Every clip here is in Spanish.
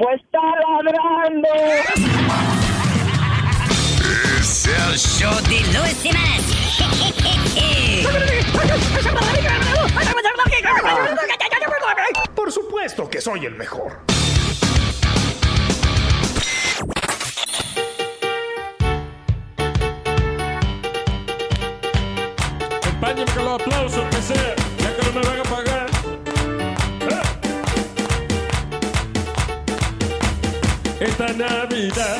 Pues está ladrando. Es el show de Luis Semanas. Por supuesto que soy el mejor. Acompáñenme con los aplausos que sea, ya que no me van a pagar. Esta Navidad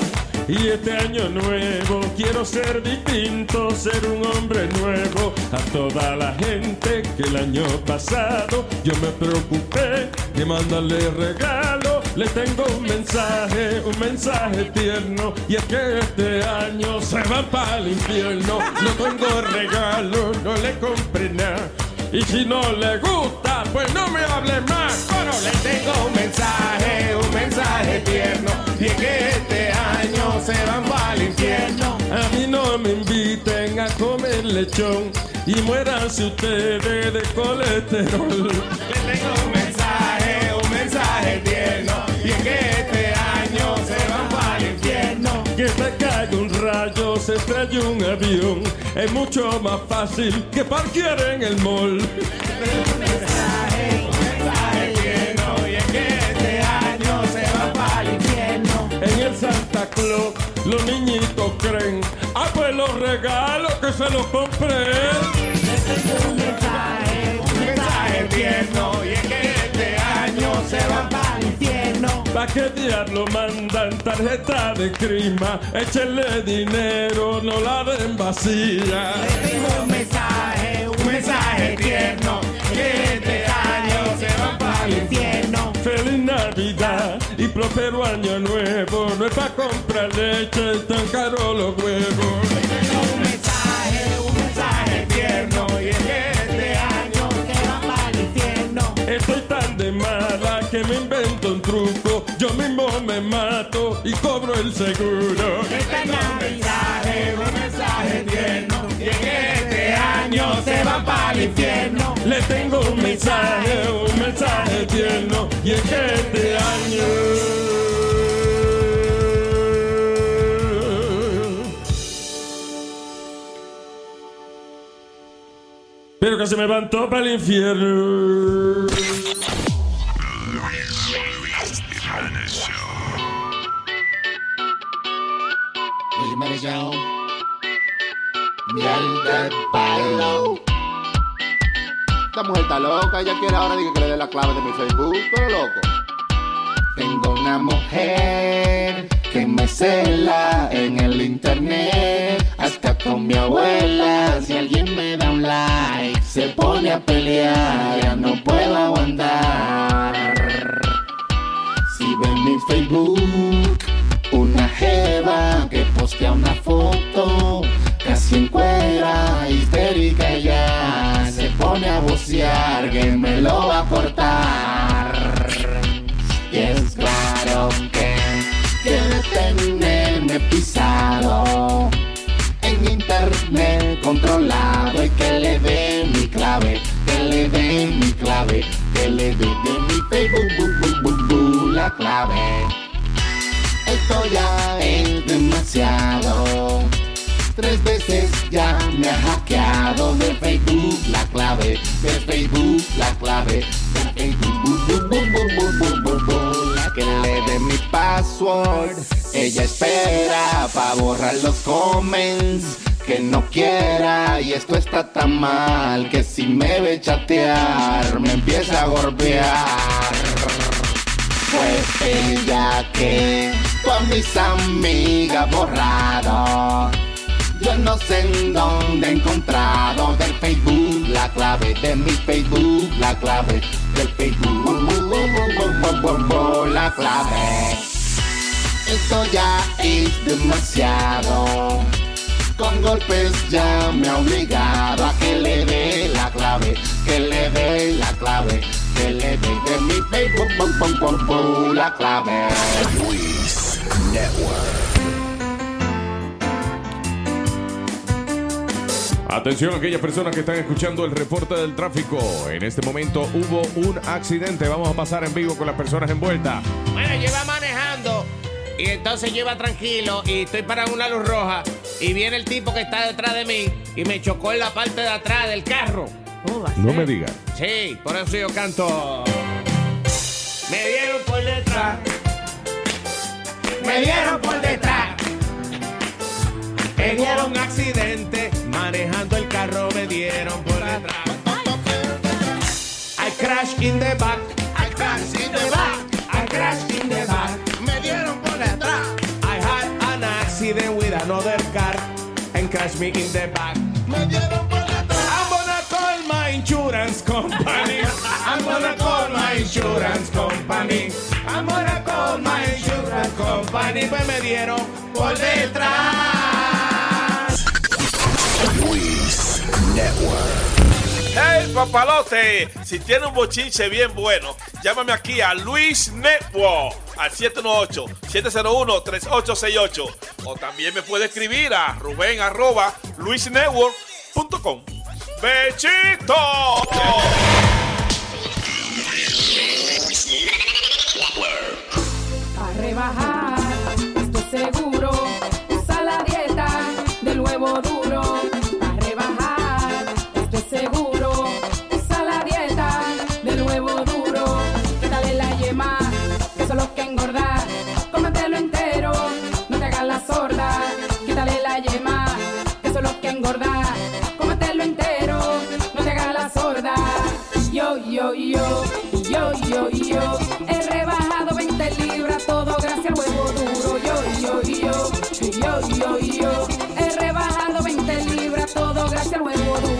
y este año nuevo quiero ser distinto, ser un hombre nuevo. A toda la gente que el año pasado yo me preocupé de mandarle regalo. Le tengo un mensaje, un mensaje tierno. Y es que este año se van para el infierno. No tengo regalo, no le compré nada. Y si no le gusta, pues no me hable más. Pero le tengo un mensaje, un mensaje tierno. Y es que este año se van para el infierno. A mí no me inviten a comer lechón. Y muéranse ustedes de colesterol. Le tengo un mensaje, un mensaje tierno. Y es que este año se van para el infierno. Que te caiga un rayo, se estrella un avión. Es mucho más fácil que parquear en el mall. Un mensaje, Santa Claus, los niñitos creen. Ah, pues los regalos que se los compré. Un mensaje, un mensaje tierno. Y es que este año se va para el infierno. ¿Pa' qué diablo mandan tarjeta de crima? Échenle dinero, no la den vacía. un mensaje, un mensaje tierno. Que este año se va para el infierno. Feliz Navidad y próspero año nuevo. No es pa' comprar leche, tan caro los huevos. Un mensaje, un mensaje tierno. Y es que este año se va para el infierno. Estoy tan de mala que me invento un truco. Yo mismo me mato y cobro el seguro. Este mensaje, un se va para el infierno. Le tengo un mensaje, un mensaje tierno. Y es que este año. Pero que se me van todo para el infierno. Luis Show. Miel de palo. Esta mujer está loca, ella quiere ahora que le dé la clave de mi Facebook, pero loco. Tengo una mujer que me cela en el internet, hasta con mi abuela. Si alguien me da un like, se pone a pelear, ya no puedo aguantar. Si ven mi Facebook, una jeva que postea una foto, casi en cuera, histérica ya, se pone a vocear que me lo va a cortar. Y es claro que quiere tenerme pisado en internet controlado y que le dé mi clave, que le dé mi clave, que le dé de mi Facebook bu, bu, bu, la clave. Esto ya es demasiado tres veces ya me ha hackeado de Facebook la clave, de Facebook la clave, de Facebook. La que le dé mi password, ella espera para borrar los comments que no quiera y esto está tan mal que si me ve chatear me empieza a golpear. Pues ella que con mis amigas borrado yo no sé en dónde he encontrado del Facebook la clave de mi Facebook, la clave del Facebook, la clave. Esto ya es demasiado. Con golpes ya me ha obligado a que le dé la clave, que le dé la clave, que le dé de mi Facebook, la clave. Network. Atención a aquellas personas que están escuchando el reporte del tráfico. En este momento hubo un accidente. Vamos a pasar en vivo con las personas envueltas. Bueno, yo iba manejando y entonces yo iba tranquilo y estoy para una luz roja y viene el tipo que está detrás de mí y me chocó en la parte de atrás del carro. No me digas. Sí, por eso yo canto. Me dieron por detrás. Me dieron por detrás. En un accidente, manejando el carro me dieron por detrás. I crash in the back. I crash in the back, I crash in the back. me dieron por detrás. I had an accident with another car and crashed me in the back. Me dieron por detrás. I'm gonna call my insurance company. I'm gonna call my insurance company. I'm gonna call my insurance company. Pues me dieron por detrás. Network. Hey papalote, si tiene un bochinche bien bueno, llámame aquí a Luis Network al 718-701-3868 o también me puede escribir a ruben arroba luisnetwork.com. ¡Bechito! A rebajar, esto es seguro. Usa la dieta del huevo duro. Yema, que eso es lo que engorda. Cómetelo entero, no te hagas la sorda. Yo, yo, yo, yo, yo, yo. He rebajado 20 libras, todo gracias al huevo duro. Yo, yo, yo, yo, yo, yo. He rebajado 20 libras, todo gracias al huevo duro.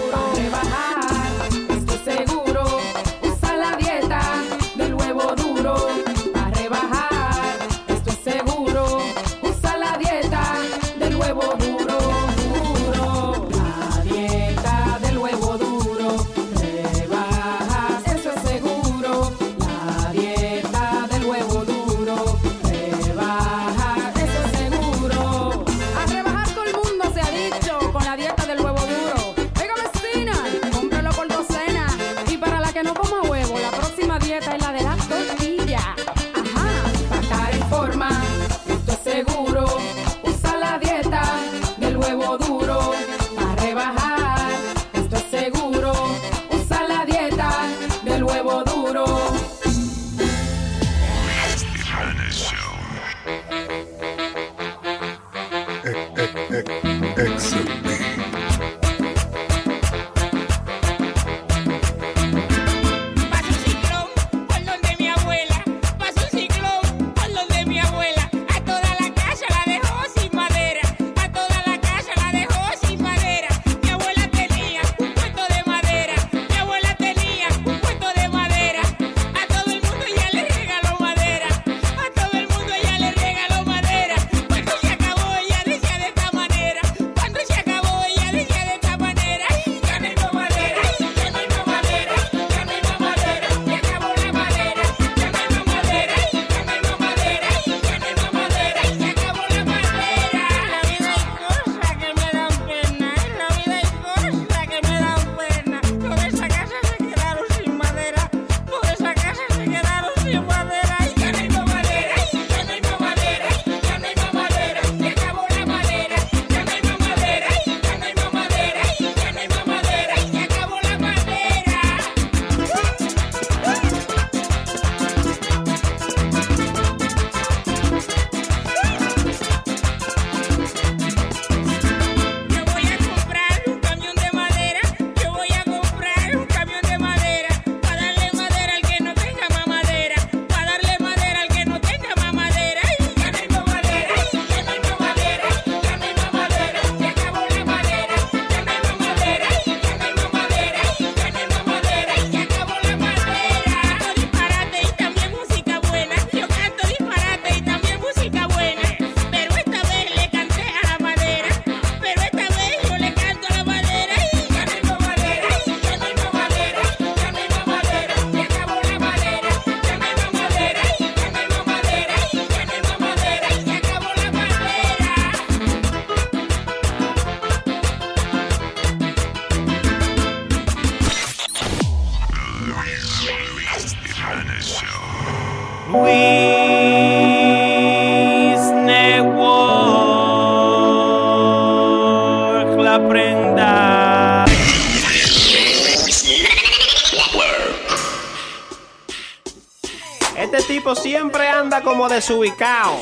Desubicado,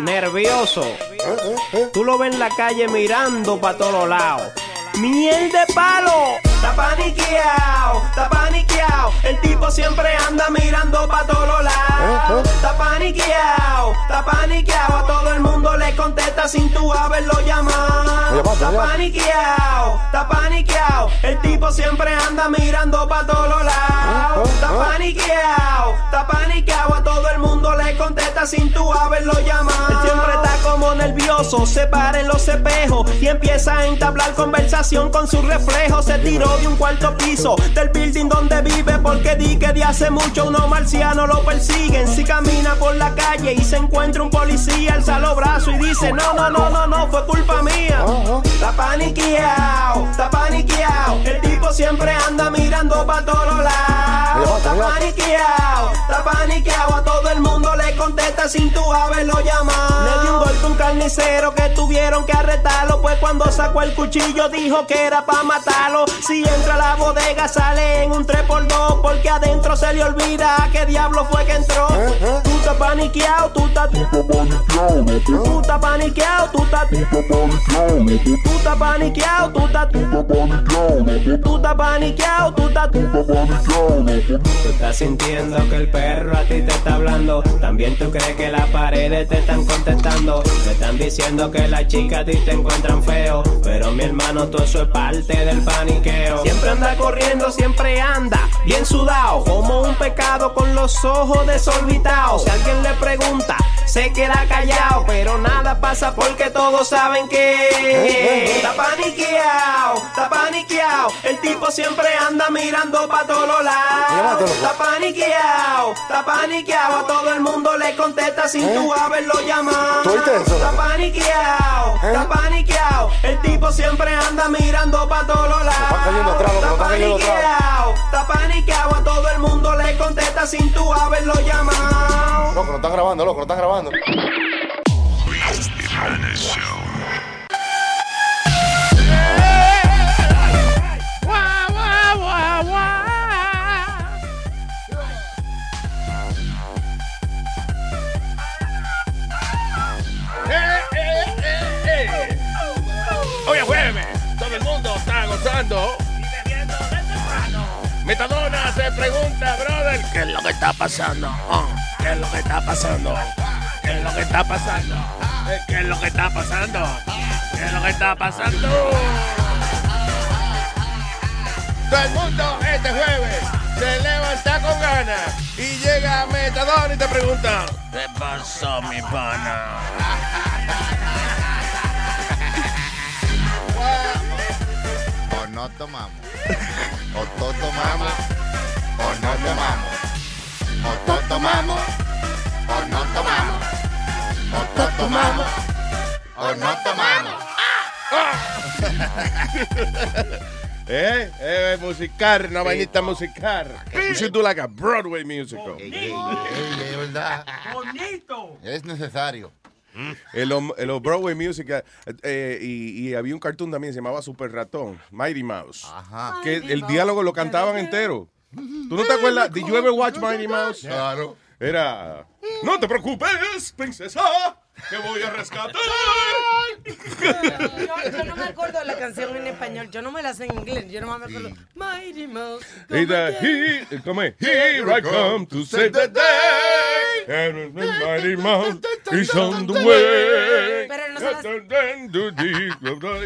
nervioso. Tú lo ves en la calle mirando para todos lados. ¡Miel de palo! Está paniqueado, está paniqueado. El tipo siempre anda mirando para todos lados. Está paniqueado, está paniqueado. A todo el mundo le contesta sin tú haberlo llamado. Está paniqueado, está paniqueado. El tipo siempre anda mirando para todos lados. Está paniqueado, está paniqueado. A todo el mundo le contesta sin tú haberlo llamado. Nervioso, se para en los espejos y empieza a entablar conversación con su reflejo. Se tiró de un cuarto piso del building donde vive porque di que de hace mucho unos marcianos lo persiguen. Si camina por la calle y se encuentra un policía, alza los brazos y dice: No, no, no, no, no, fue culpa mía. Está paniqueado, está paniqueado. El tipo siempre anda mirando para todos lados. Está paniqueado, está paniqueado. A todo el mundo le contesta sin tú haberlo llamado. Le dio un golpe un carnicero que tuvieron que arrestarlo. Pues cuando sacó el cuchillo dijo que era para matarlo. Si entra a la bodega sale en un 3x2 porque adentro se le olvida a qué diablo fue que entró. Tú estás paniqueado, tú estás Tú estás paniqueado, tú estás Tú estás paniqueado, tú estás Tú estás paniqueado, tú estás Tú estás sintiendo que el perro a ti te está hablando. También tú crees que las paredes te están contestando. Te están diciendo que las chicas a ti te encuentran feo. Pero mi hermano, todo eso es parte del paniqueo. Siempre anda corriendo, siempre anda bien sudado. Como un pecado con los ojos desorbitados. Si alguien le pregunta, se queda callado. Pero nada pasa porque todos saben que está paniqueado, está paniqueado. El tipo siempre anda mirando para todos lados. Está paniqueado, está paniqueado. A todo el mundo le contesta sin tú haberlo llamado. Está paniqueado, está paniqueado. El tipo siempre anda mirando para todos lados. Está paniqueado, está paniqueado. A todo el mundo le contesta sin tú haberlo llamado. Loco, no están grabando, loco, no están grabando. Metadona se pregunta, brother, ¿qué es lo que está pasando? Oh, ¿Qué es lo que está pasando? ¿Qué es lo que está pasando? ¿Qué es lo que está pasando? ¿Qué es lo que está pasando? Todo el mundo este jueves se levanta con ganas y llega Metadona y te pregunta, ¿qué pasó, mi pana? O no tomamos. O to tomamos. O no tomamos. O to tomamos. O no tomamos. O to tomamos. O no tomamos. Eh, eh, musical, una vainita musical. We should do like a Broadway musical. Ey, ey, ey, es verdad. Bonito. Es necesario. En los en los Broadway musical eh, y, y había un cartoon también, se llamaba Super Ratón, Mighty Mouse. Ajá. Que el diálogo lo cantaban entero. ¿Tú no te acuerdas? Did you ever watch Mighty Mouse? Claro. Era. No te preocupes, princesa, que voy a rescatar. Yo, yo no me acuerdo de la canción en español, yo no me la sé en inglés, yo no me acuerdo. Mighty Mouse. Y the he, ¿cómo es? Here I come to save the day. And the mighty mouse is on the way. Pero no se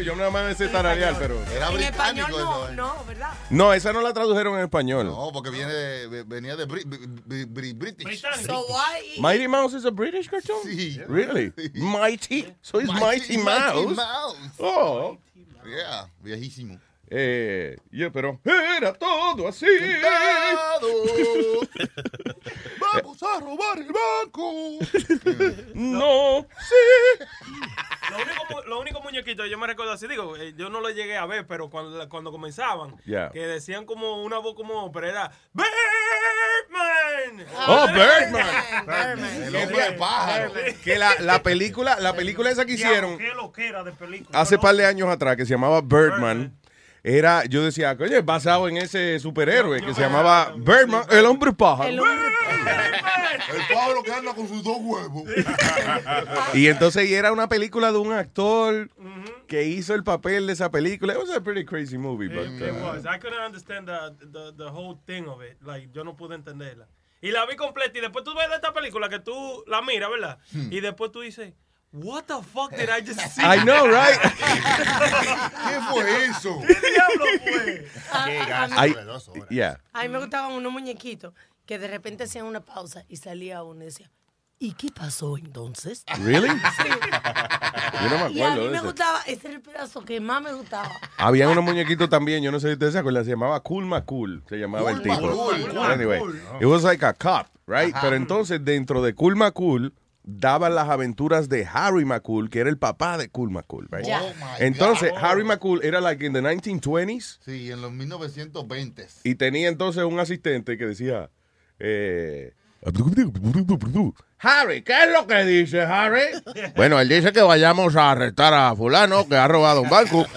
Yo nada más me sé tararear, pero. Era En español no, eso. eh. no, ¿verdad? No, esa no la tradujeron en español. No, porque viene de, venía de Bri- Bri- Bri- British. So why? Mighty Mouse is a British cartoon? Sí. Really? Mighty. So it's Mighty, Mouse. Mouse. Oh. Yeah, viejísimo. Eh, yeah, pero era todo así. Vamos a robar el banco. No, sí. Lo único, mu- lo único muñequito, yo me recuerdo así, digo, eh, yo no lo llegué a ver, pero cuando, cuando comenzaban, Yeah. que decían como una voz como, pero era Birdman. Oh, Birdman. El hombre de pájaro. Que la, la película, la película esa que hicieron Qué lo que era de película. hace par de años atrás, que se llamaba Birdman, era, yo decía, coño, es basado en ese superhéroe que se llamaba Birdman, el hombre pájaro. El pájaro que anda con sus dos huevos. Y entonces y era una película de un actor que hizo el papel de esa película. It was a pretty crazy movie, but, It uh, was. I couldn't understand the, the, the whole thing of it. Like, yo no pude entenderla. Y la vi completa y después tú ves de esta película que tú la miras, ¿verdad? Y después tú dices, what the fuck did I just see? I know, right? ¿Qué fue eso? ¿Qué diablo fue? A- a mí- I- yeah. A mí me gustaban unos muñequitos que de repente hacían una pausa y salía uno y decía, ¿y qué pasó entonces? Really? Sí. Yo no me Y a acuerdo mí me ese. gustaba, ese era el pedazo que más me gustaba. Habían unos muñequitos también, yo no sé si ustedes se acuerdan, se llamaba Cool McCool, se llamaba el Cool tipo. McCool, Cool Anyway, it was like a cop, right? Ajá. Pero entonces dentro de Cool McCool daban las aventuras de Harry McCool, que era el papá de Cool McCool, right? Oh, entonces God. Harry McCool era like in the 1920s Sí, en los 1920s. y tenía entonces un asistente que decía, eh, Harry, ¿qué es lo que dice Harry? Bueno, él dice que vayamos a arrestar a fulano que ha robado un banco.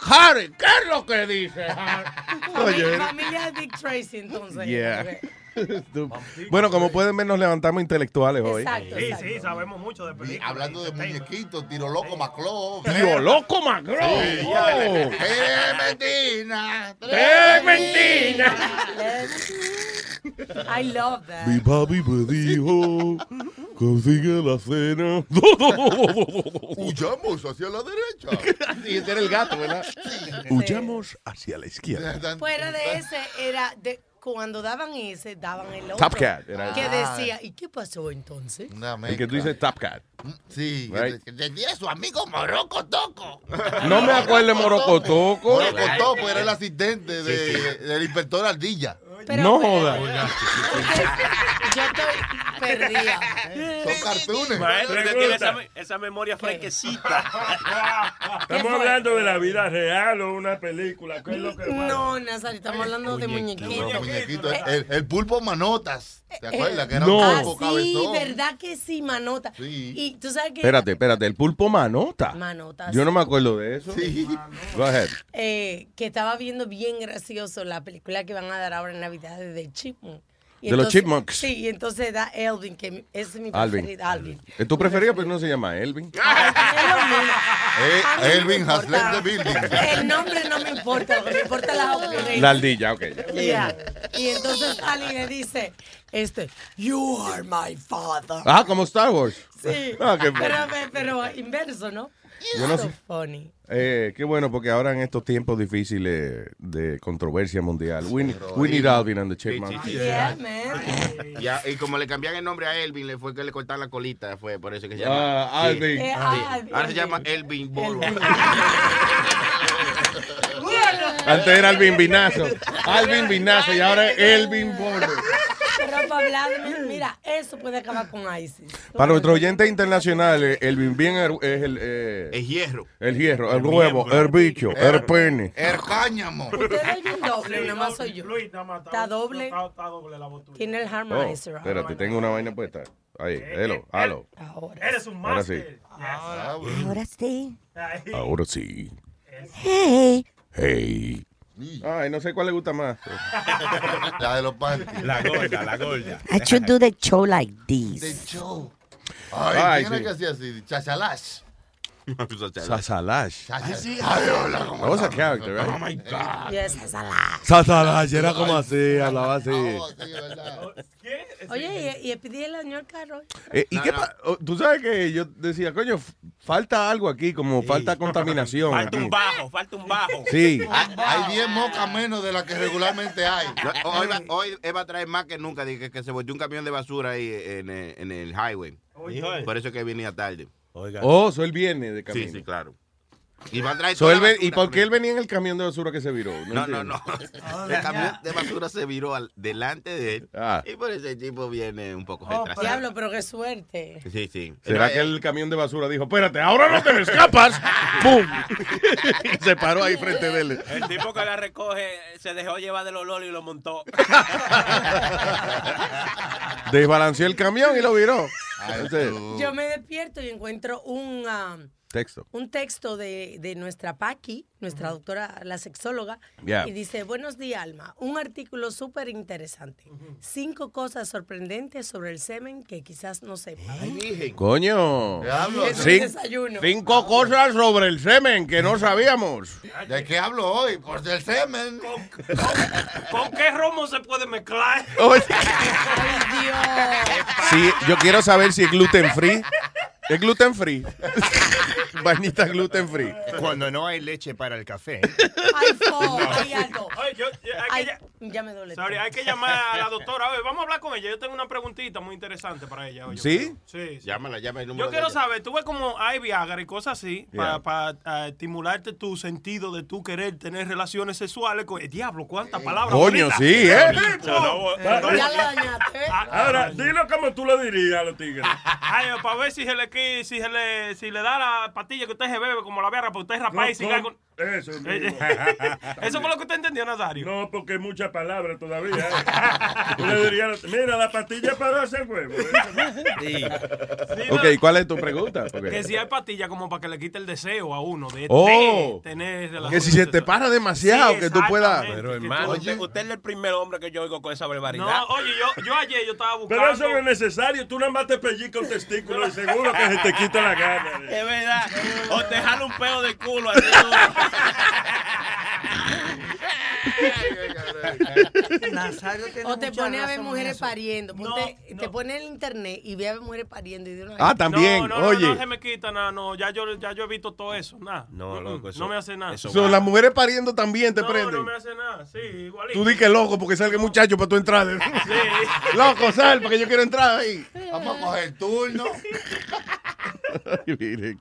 Harry, ¿qué es lo que dice Harry? Oye. Familia Dick Tracy, entonces. Yeah. Bueno, como pueden ver, nos levantamos intelectuales hoy. Exacto, Sí, sí, sabemos mucho de Y películas. hablando de muñequitos, tiro loco Macló. Tío loco, Macro. Sí, Oh. Trementina. Trementina. I love that. Mi papi me dijo, consigue la cena. Huyamos hacia la derecha. y ese era el gato, ¿verdad? Huyamos hacia la izquierda. Fuera de ese, era de cuando daban ese, daban el otro. Top Cat, era Que decía, ¿y qué pasó entonces? El que tú dices Top Cat. Sí, Right. tenía su amigo Morocco Toco. No me acuerdo de Morocotoco. Morocco Toco era el asistente de- del inspector Ardilla. No joda. Yo estoy perdida. Son cartones. Maestro, que tiene esa, me- esa memoria fresquecita. Estamos hablando de la vida real o una película. ¿Qué es lo que No, Nazario, estamos hablando de muñequitos. Muñequito, el, el pulpo manotas. ¿Te acuerdas? Que era No. un Ah, pulpo sí, cabezón. ¿verdad que sí, manota? Y tú sabes que... Espérate, espérate, el pulpo manota. Manota, Yo no sí. me acuerdo de eso. Go ahead. eh, que estaba viendo bien gracioso la película que van a dar ahora en Navidad de Chipmunk. De los Chipmunks. Sí, y entonces da Elvin, que es mi Alvin. preferido. Alvin. ¿Es tu preferido? Pues no se llama Elvin. Eh, Elvin has left the building. El nombre no me importa, lo que me importa la opinión. La ardilla, ok. ya. Yeah. Y entonces y le dice, este, you are my father. Ah, como Star Wars. Sí, Ah, qué pero, pero inverso, ¿no? Yo no So sé. funny. Eh, qué bueno, porque ahora en estos tiempos difíciles de controversia mundial, we, need- we need Alvin and the Chipmunks. Yeah, man. Ya, y como le cambian el nombre a Elvin, le fue que le cortaron la colita, fue por eso que se llama. Ah, Alvin. Eh, Sí. Alvin. Ahora se llama Elvin Bolo. Antes era Alvin Vinazo. Alvin Vinazo y ahora es Elvin Bolo. Pero para hablar de mí, mira, eso puede acabar con ISIS. Para nuestros oyentes internacionales, Elvin Bien es el... eh, El hierro. el hierro, el huevo, el bicho, el pene. El cáñamo. Ustedes ven doble, nada más soy yo. Luis, nada más, Está doble. Está, está doble la botella. Tiene el Oh, harmonizer. espérate, tengo una vaina puesta. Ahí, hello, hello. Ahora. Eres un Ahora sí. máster. Ahora sí. Ahora sí. Hey. Hey. Ay, no sé cuál le gusta más. La de los panties. La gorda, la gorda. I should do the show like The this. show. Ay, Ay, ¿quién era que hacía así? Chachalash. Sasalash. Chachi- Ay, hola, ¿cómo That was a estás? character, right? Oh my God. Yes, esa la- Sasalash, era como así, hablaba así. Sí, ¿verdad? Oye, y, y pedí el año al carro. Eh, ¿Y qué pa- oh, Tú sabes que yo decía, coño, falta algo aquí, como falta contaminación. Falta aquí. un bajo, falta un bajo. Sí. Hay- Hay 10 mocas menos de las que regularmente hay. No, Hoy va, hoy él va a traer más que nunca. Dije que se volvió un camión de basura ahí en el, en el highway. Por eso que venía tarde. Oiga. Oh, so él viene de Sí, camino. sí, claro. Y va a traer So toda él la ven- ¿Y basura por qué él venía en el camión de basura que se viró? No, no, no. El camión de basura se viró al- delante de él. Ah. Y por eso el tipo viene un poco Oh, retrasado. diablo, pero qué suerte. Sí, sí. ¿Será que el camión de basura dijo, espérate, ahora no te me escapas? ¡Pum! y se paró ahí frente de él. El tipo que la recoge se dejó llevar del olor y lo montó. Desbalanceó el camión y lo viró. Entonces, Yo me despierto y encuentro un, um, Texto. un texto de, de nuestra Paqui, nuestra doctora, la sexóloga, Yeah. y dice, buenos días, Alma, un artículo súper interesante. Cinco cosas sorprendentes sobre el semen que quizás no sepa. Coño. ¿Qué hablo? Cin- Es un desayuno. cinco cosas sobre el semen que no sabíamos. ¿De qué hablo hoy? Pues del semen. ¿Con qué romo se puede mezclar? Ay, Dios. Sí, yo quiero saber si es gluten free. ¿Es gluten free? Vainita gluten free. Cuando no hay leche para el café. Ay, fo, ay, algo. Oye, yo- yo- hay, que, ya me duele. sorry, todo. hay que llamar a la doctora. Oye, vamos a hablar con ella. Yo tengo una preguntita muy interesante para ella. oye. ¿Sí? Sí, sí. Llámala, llama el número Yo quiero saber, tú ves como hay Viagra y cosas así Yeah. para estimularte tu sentido de tú querer tener relaciones sexuales con el diablo, cuántas palabras. Coño, sí, ¿eh? Ya Ya la dañaste. ¿eh? Ahora, dilo como tú lo dirías a los tigres. Ay, para ver si se le si se le si le da la pastilla que usted se bebe como la Viagra, para usted rapar y siga con Eso mismo. Eso fue lo que usted entendió, Nazario. No, porque hay muchas palabras todavía. ¿eh? Le mira, la pastilla para hacer huevo. Sí, Ok, no, ¿cuál es tu pregunta? Que si hay pastillas como para que le quite el deseo a uno de, Oh. de tener relaciones Que si se te para demasiado, Sí, que tú puedas. Pero hermano, tú- usted, usted es el primer hombre que yo oigo con esa barbaridad. No, oye, yo, yo ayer yo estaba buscando. Pero eso no es necesario. Tú nada más te pellizcas un testículo y seguro que se te quita la gana. Es verdad. O te jala un pedo de culo. así, O te pone a ver mujeres pariendo. Ponte- Te pone en el internet y ve a ver mujeres pariendo. Y de una Ah, también, No, no, no, oye. no se me quita nada, no, ya yo, ya yo he visto todo eso, nada. No, loco, eso- no me hace nada. So, las mujeres pariendo también te no, prenden. no me hace nada, sí, igualito. Tú di que loco porque salga el muchacho para tu entrar. loco, sal, porque yo quiero entrar ahí. Vamos a coger turno.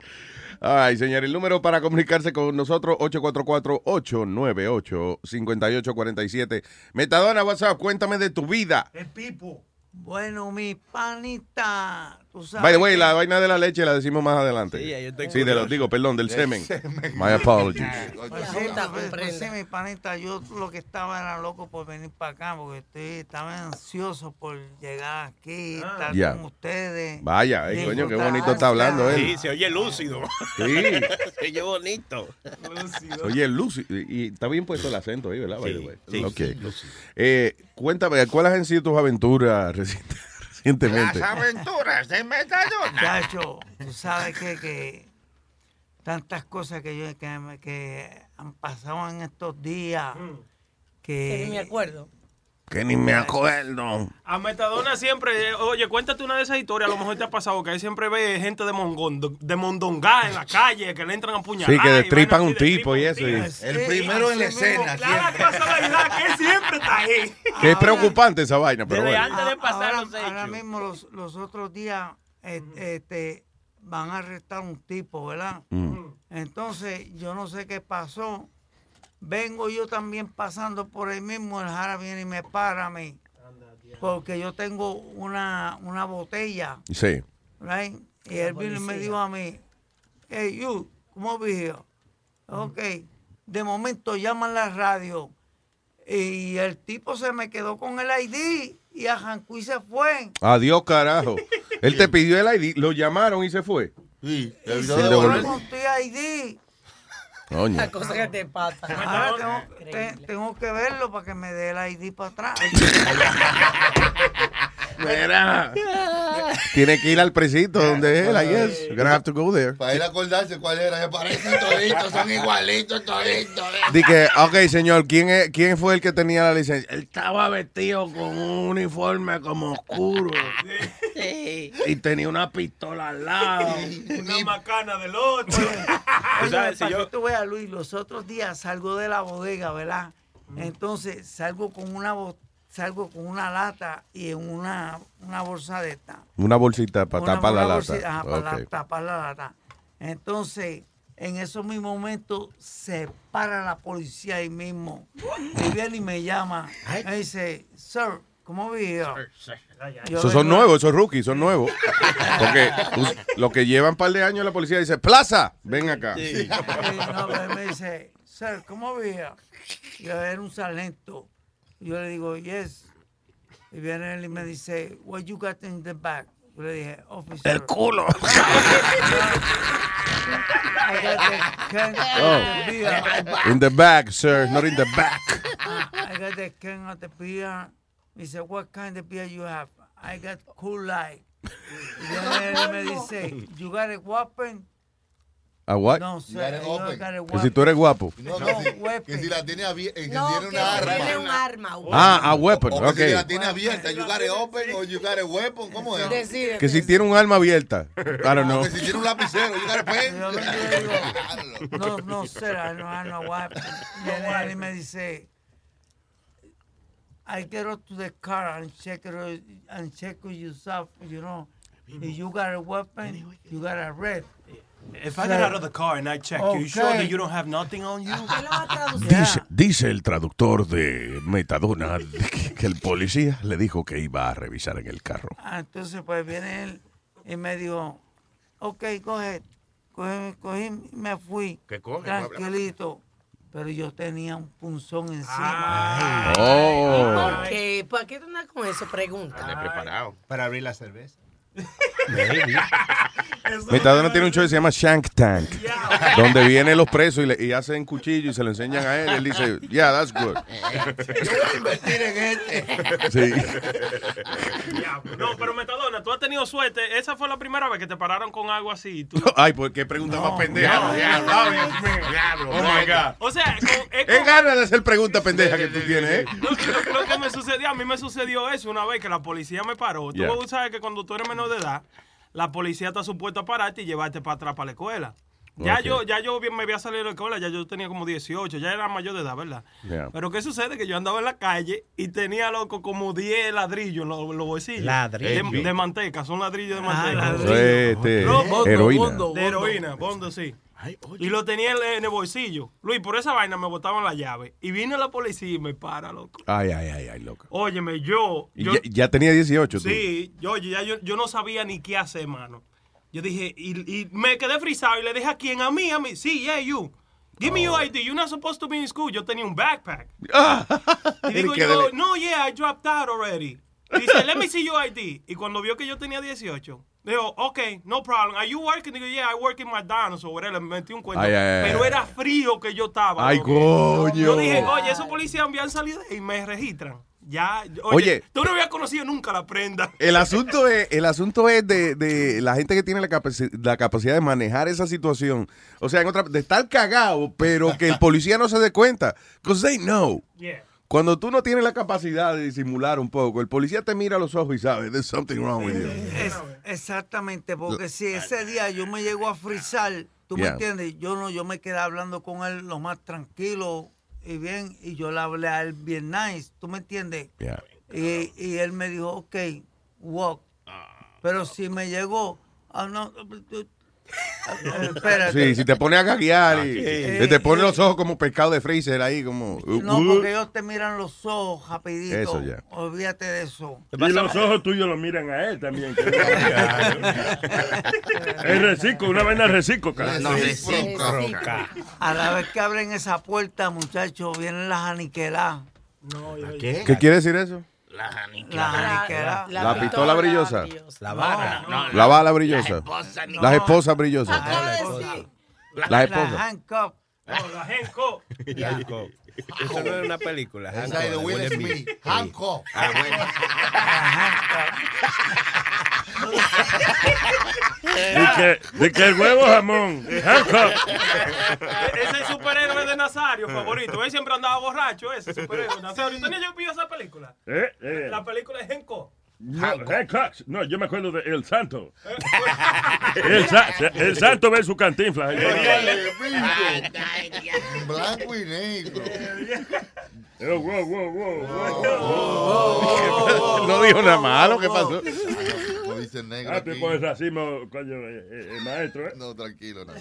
Ay, señor, el número para comunicarse con nosotros, 844-898-5847. Metadona, WhatsApp, cuéntame de tu vida. El pipo. Bueno, mi panita. By the way, que- la vaina de la leche la decimos más adelante. Sí, yo estoy Sí, de los, digo, perdón, del semen. semen. My apologies. Pues sí, sí, mi panita, yo lo que estaba era loco por venir para acá, porque estoy, estaba ansioso por llegar aquí, estar Ya. con ustedes. Vaya, ay, coño, qué bonito está hablando Sí, él. se oye lúcido. Sí. se oye bonito. Oye, Lucy, y y está bien puesto el acento ahí, ¿verdad? By the Sí, way? sí, Ok. sí, lúcido. Eh, cuéntame, ¿cuáles han sido tus aventuras reciente- recientemente? Las aventuras de Metadona. Chacho, tú sabes que, que tantas cosas que yo que, que han pasado en estos días Que que ni me acuerdo. Que ni me acuerdo. A Metadona siempre, eh, oye, cuéntate una de esas historias, a lo mejor te ha pasado, que ahí siempre ve gente de, mongón, de mondongá en la calle, que le entran a puñalar. Sí, que destripan un tipo y eso. y-. El primero en la escena. La casualidad que siempre está ahí. Que es preocupante esa vaina, pero Desde bueno. antes de pasar ahora, los hechos. ahora mismo los, los otros días eh, este, van a arrestar un tipo, ¿verdad? Mm. Entonces, yo no sé qué pasó. Vengo yo también pasando por ahí mismo, el Jara viene y me para a mí. Porque yo tengo una, una botella, Sí. right? Y él vino y me dijo a mí, hey, you, ¿cómo vivo? Ok. De momento llaman la radio. Y el tipo se me quedó con el ID y arrancó y se fue. Adiós, carajo. Él te pidió el ID, lo llamaron y se fue. Sí, Y se fue con tu ID. Coño. La cosa que te pasa. Ahora tengo, te- tengo que verlo para que me dé el ID para atrás. Mira. Tiene que ir al presito donde es él, I guess. You're gonna have to go there. Para él acordarse cuál era. Se parecen toditos, son igualitos toditos. Di que, ok, señor, ¿quién, es, ¿quién fue el que tenía la licencia? Él estaba vestido con un uniforme como oscuro. Y tenía una pistola al lado. Una macana del otro. Oye, sabes, si yo- tú veas, Luis, los otros días salgo de la bodega, ¿verdad? Entonces salgo con una bo- salgo con una lata y en una, una bolsa de esta. Una bolsita para Una- tapar la una lata. bolsita, ajá, para la- tapar la lata. Entonces, en esos mismos momentos se para la policía ahí mismo. Y viene y me llama. Me dice, sir, ¿cómo vivo? Esos son nuevos, esos rookies, son nuevos. Porque los que llevan un par de años la policía dice, Plaza, ven acá. Sí, no, pero él me dice, sir, ¿cómo vivo? Yo era un sargento. Yo le digo, yes. Y viene él y me dice, what you got in the back? Yo le dije, officer. El culo. I got the can Oh. the. In the back, sir, not in the back. I got the can of the beer. He said, what kind of beer you have? I got Cool Light. Y then él y me dice, you got a weapon? ¿A what? No, it a Que si tú eres guapo. No, No, que, si, weapon. que si la tiene abierta, que No, tiene que una arma. tiene un arma. Ah, a weapon, O que si ok. la tiene abierta, you got it open o you got a weapon, ¿cómo es? Decide. Que si tiene un arma abierta. I don't know. O que si tiene un lapicero, you got a pen. No, no, sir, I don't have no weapon. Y me dice, I get up to the car and check it and check it yourself, you know. If you got a weapon, you got a red. If I get out of the car and I check you, you sure Okay. that you don't have nothing on you? Dice, dice el traductor de Metadona que, que el policía le dijo que iba a revisar en el carro. Ah, entonces pues viene él y me dijo, ok, coge, cogí, cogí y me fui. ¿Qué coge? Tranquilito. Pero yo tenía un punzón Ah. encima. Oh. ¿Por qué? ¿Para qué tú andas con eso? Pregunta. preparado. Para abrir la cerveza. Metadona tiene un show que se llama Shank Tank, donde vienen los presos y, le, y hacen cuchillo y se lo enseñan a él. Él dice, yeah, that's good. Yo voy a invertir en este. Sí. No, pero Metadona, tú has tenido suerte. Esa fue la primera vez que te pararon con algo así. y tú- Ay, pues qué pregunta más pendeja. Oh my God. O sea, con- es Es con- ganas de hacer pregunta pendeja que tú tienes, ¿eh? Lo, lo- lo que me sucedió, a mí me sucedió eso una vez que la policía me paró. Yeah. Tú sabes que cuando tú eres menor de edad, la policía está supuesta a pararte y llevarte para atrás para la escuela. Ya yo, ya yo me había salido de la escuela, ya yo tenía como 18, ya era mayor de edad, ¿verdad? Yeah. Pero ¿qué sucede? Que yo andaba en la calle y tenía, loco, como 10 ladrillos en los, los bolsillos. Ladrillos. De, de manteca, son ladrillos de Ah, manteca. Eso es, este, No, bondo, heroína. De heroína, bondo, sí. Y lo tenía en, el bolsillo. Luis, por esa vaina me botaban la llave. Y viene la policía y me para, loco. Ay, ay, ay, ay, loco. Óyeme, yo... Yo ya, ya tenía 18 tú. Sí, yo, ya yo, yo no sabía ni qué hacer, mano. Yo dije, y, y me quedé frisado y le dije a quién, a mí, a mí. Sí, yeah, you. Give me your ID. You're not supposed to be in school. Yo tenía un backpack. y digo yo, no, yeah, I dropped out already. Dice, let me see your ID. Y cuando vio que yo tenía 18, dijo, ok, no problem. Are you working? Digo, yeah, I work in McDonald's o whatever. Le metí un cuento. Ay, ay, ay, Pero era frío que yo estaba. Ay, coño. Yo dije, oye, esos policías habían salido y me registran. Ya, oye, Oye. tú no habías conocido nunca la prenda. El asunto es, el asunto es de, de la gente que tiene la, capaci- la capacidad de manejar esa situación. O sea, en otra, de estar cagado, pero que el policía no se dé cuenta. Because they know. Yeah. Cuando tú no tienes la capacidad de disimular un poco, el policía te mira a los ojos y sabe, there's something wrong with you. Es- exactamente, porque si ese día yo me llego a frizar, tú me entiendes, yo no, yo me quedé hablando con él lo más tranquilo y bien, y yo le hablé a él bien nice, tú me entiendes. Yeah. Y, y él me dijo, ok, walk. Pero si me llegó, ah, no. Sí, si te pone a gaguear y, Eh, y te pone eh, los ojos como pescado de freezer ahí, como... No, uh, porque ellos te miran los ojos rapidito. Eso ya. Olvídate de eso. Y los ojos tuyos lo miran a él también. que es reciclo, una vaina recíproca. No, recíproca. A la vez que abren esa puerta, muchachos, vienen las aniquiladas. ¿Qué quiere decir eso? La pistola brillosa. La vara. No, La bala brillosa. Las esposas, no. Las esposas brillosas. La- Las esposas. La handcuff. No, la Genco. Hancock. Eso no es una película. Esa es de Will Smith. Hancock. Ah, bueno. De que, de que el huevo jamón. Hancock. Ese es superhéroe de Nazario favorito. Él siempre andaba borracho, ese superhéroe. Nazario. ¿Usted no yo vio esa película? Eh, eh. La película es Genco. No, Hancock. No, yo me acuerdo de El Santo. El, Sa- el Santo ve su cantinfla. Blanco y negro. Oh, wow, wow, wow, No dijo nada malo, ¿qué pasó? Dice el negro Ah, tú pones racismo, coño, eh, eh, eh, maestro, ¿eh? No, tranquilo, nada.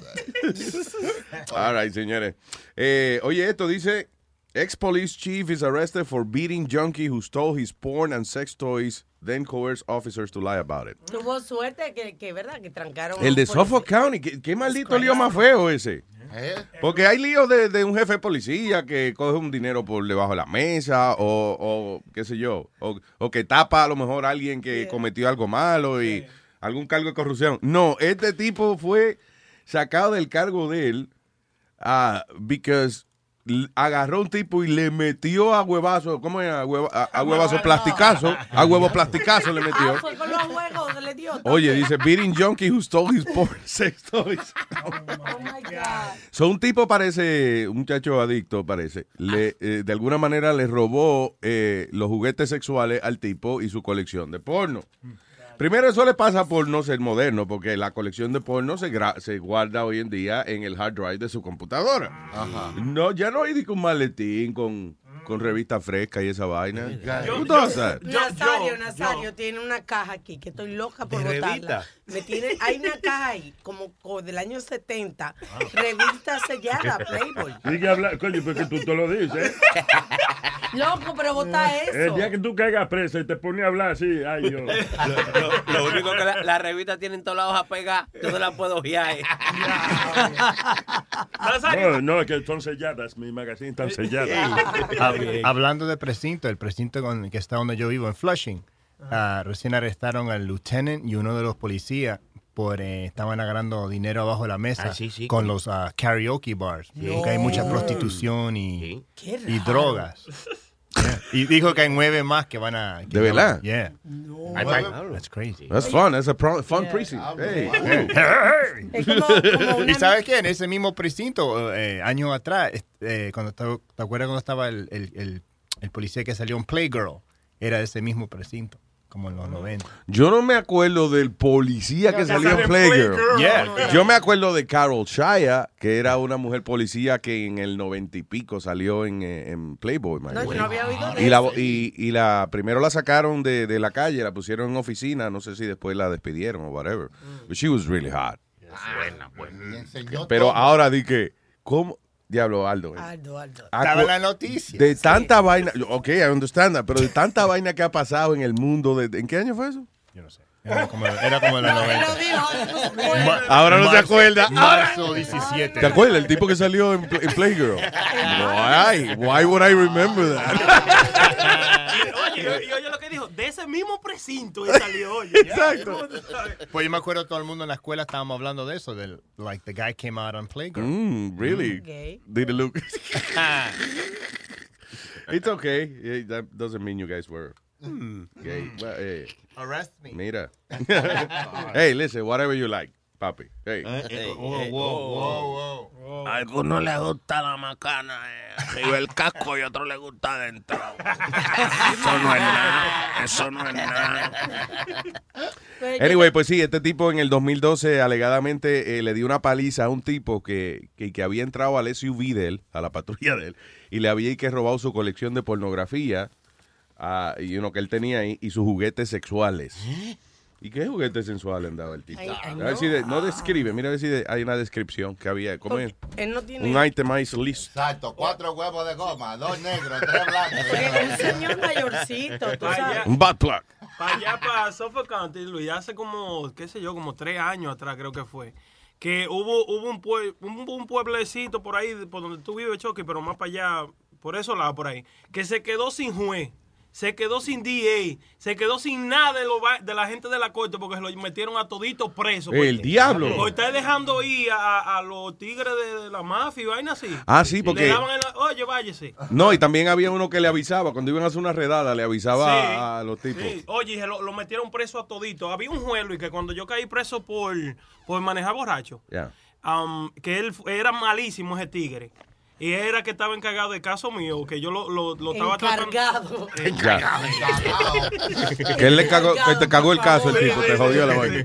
All right, señores. Eh, oye, esto dice: Ex-police chief is arrested for beating junkie who stole his porn and sex toys, then coerced officers to lie about it. Tuvo suerte que, que ¿verdad? Que trancaron. El de. Suffolk County, ¿qué, qué maldito lío más feo ese? ¿Eh? Porque hay líos de, de un jefe de policía que coge un dinero por debajo de la mesa o, o qué sé yo, o, o que tapa a lo mejor a alguien que cometió algo malo y algún cargo de corrupción. No, este tipo fue sacado del cargo de él ah, because agarró un tipo y le metió a huevazo, ¿cómo es? A, hueva- a- a huevazo plasticazo, a huevo plasticazo le metió. Ah, fue con los juegos, le dio. Oye, dice, beating junkie who stole his porn sex toys. Oh my God. So, un tipo parece, un muchacho adicto parece, le, eh, de alguna manera le robó eh, los juguetes sexuales al tipo y su colección de porno. Primero, eso le pasa por no ser moderno, porque la colección de porno se, gra- se guarda hoy en día en el hard drive de su computadora. No, ya no hay un maletín con, con revista fresca y esa vaina. Who does that? Nazario, Nazario tiene una caja aquí que estoy loca por ¿De botarla. revista? Me tiene, hay una caja ahí, como, como del año 70, revista sellada, Playboy. Sigue hablando, coño, porque tú te lo dices. Loco, pero bota El eso. día que tú caigas presa y te pones a hablar así, ay, yo. Lo, lo único que la, la revista tiene en todas las hojas pegadas, yo no la puedo ojear. No, no, es que son selladas, mis magazines están selladas. Hab- Hablando de precinto, el precinto con, que está donde yo vivo, en Flushing, ah, recién arrestaron al lieutenant y uno de los policías por eh, estaban agarrando dinero abajo de la mesa Ah, sí, sí. con los ah, karaoke bars, porque hay mucha prostitución y, y drogas. Yeah. Y dijo que hay nueve más que van a... que ¿De verdad? Yeah. Ay. That's crazy. That's fun. That's a pro- fun precinct. Hey. Como- como una- ¿Y sabes qué? En ese mismo precinto, eh, años atrás, eh, cuando ¿te acuerdas cuando estaba el, el- el- el policía que salió en Playgirl? Era de ese mismo precinto, como en los 90. Yo no me acuerdo del policía que salió en Playgirl. Playgirl. Yeah. Yo me acuerdo de Carol Shaya, que era una mujer policía que en el noventa y pico salió en, eh, en Playboy. No, yo no había oído de y la, eso. y, y la primero la sacaron de, de la calle, la pusieron en oficina, no sé si después la despidieron o whatever. But she was really hot. Pero ahora di que, ¿cómo? Diablo, Aldo. eh. Aldo, Aldo. Estaba en la noticia. De tanta vaina, ok, I understand that, pero de tanta vaina que ha pasado en el mundo, de, ¿en qué año fue eso? Era como, era como en los 90. Ma- Ahora no se acuerda. Marzo 17. ¿Te acuerdas? El tipo que salió en, en Playgirl. Why? Why would I remember that? Oye, y oye lo que dijo, de ese mismo precinto él salió, oye. Exacto. Pues yo me acuerdo todo el mundo en la escuela estábamos hablando de eso, del like the guy came out on Playgirl. Mm, really? Gay. Did it look? It's okay. Yeah, That doesn't mean you guys were gay. Well, eh, Arrest me. Mira. hey, listen, whatever you like, papi. Hey. A algunos les gusta la macana eh, arriba el casco y a otros les gusta adentro. Eso no es nada. Eso no es nada. Anyway, pues sí, este tipo en el 2012 alegadamente eh, le dio una paliza a un tipo que, que, que había entrado al SUV de él, a la patrulla de él, y le había que robado su colección de pornografía y uno que él tenía ahí y sus juguetes sexuales. ¿Y qué juguetes sensuales andaba el tipo? Ver si de- no describe, mira a ver si de- hay una descripción que había. ¿Cómo es? Él no tiene... Un itemized list. Exacto, cuatro huevos de goma, dos negros, tres blancos. Un señor mayorcito, tú sabes. Un butt plug. Para allá, para Suffolk County, Luis, hace como, qué sé yo, como tres años atrás creo que fue, que hubo, hubo un, pue- un, un pueblecito por ahí, por donde tú vives, Chucky, pero más para allá, por eso lado por ahí, que se quedó sin juez. Se quedó sin DA, se quedó sin nada de, lo de la gente de la corte porque se lo metieron a todito preso. El diablo. Porque está dejando ir a, a los tigres de, de la mafia y vaina así. Ah, sí, Le porque- daban en la- Oye, váyese. No, y también había uno que le avisaba, cuando iban a hacer una redada, le avisaba Sí, a, a los tipos. sí. Oye, y se lo, lo metieron preso a todito. Había un juez, Luis, que cuando yo caí preso por, por manejar borracho, um, que él era malísimo ese tigre. Y era que estaba encargado del caso mío, que yo lo, lo, lo estaba Encargado. Que él le cagó, que te cagó el caso el tipo, te jodió la vaina.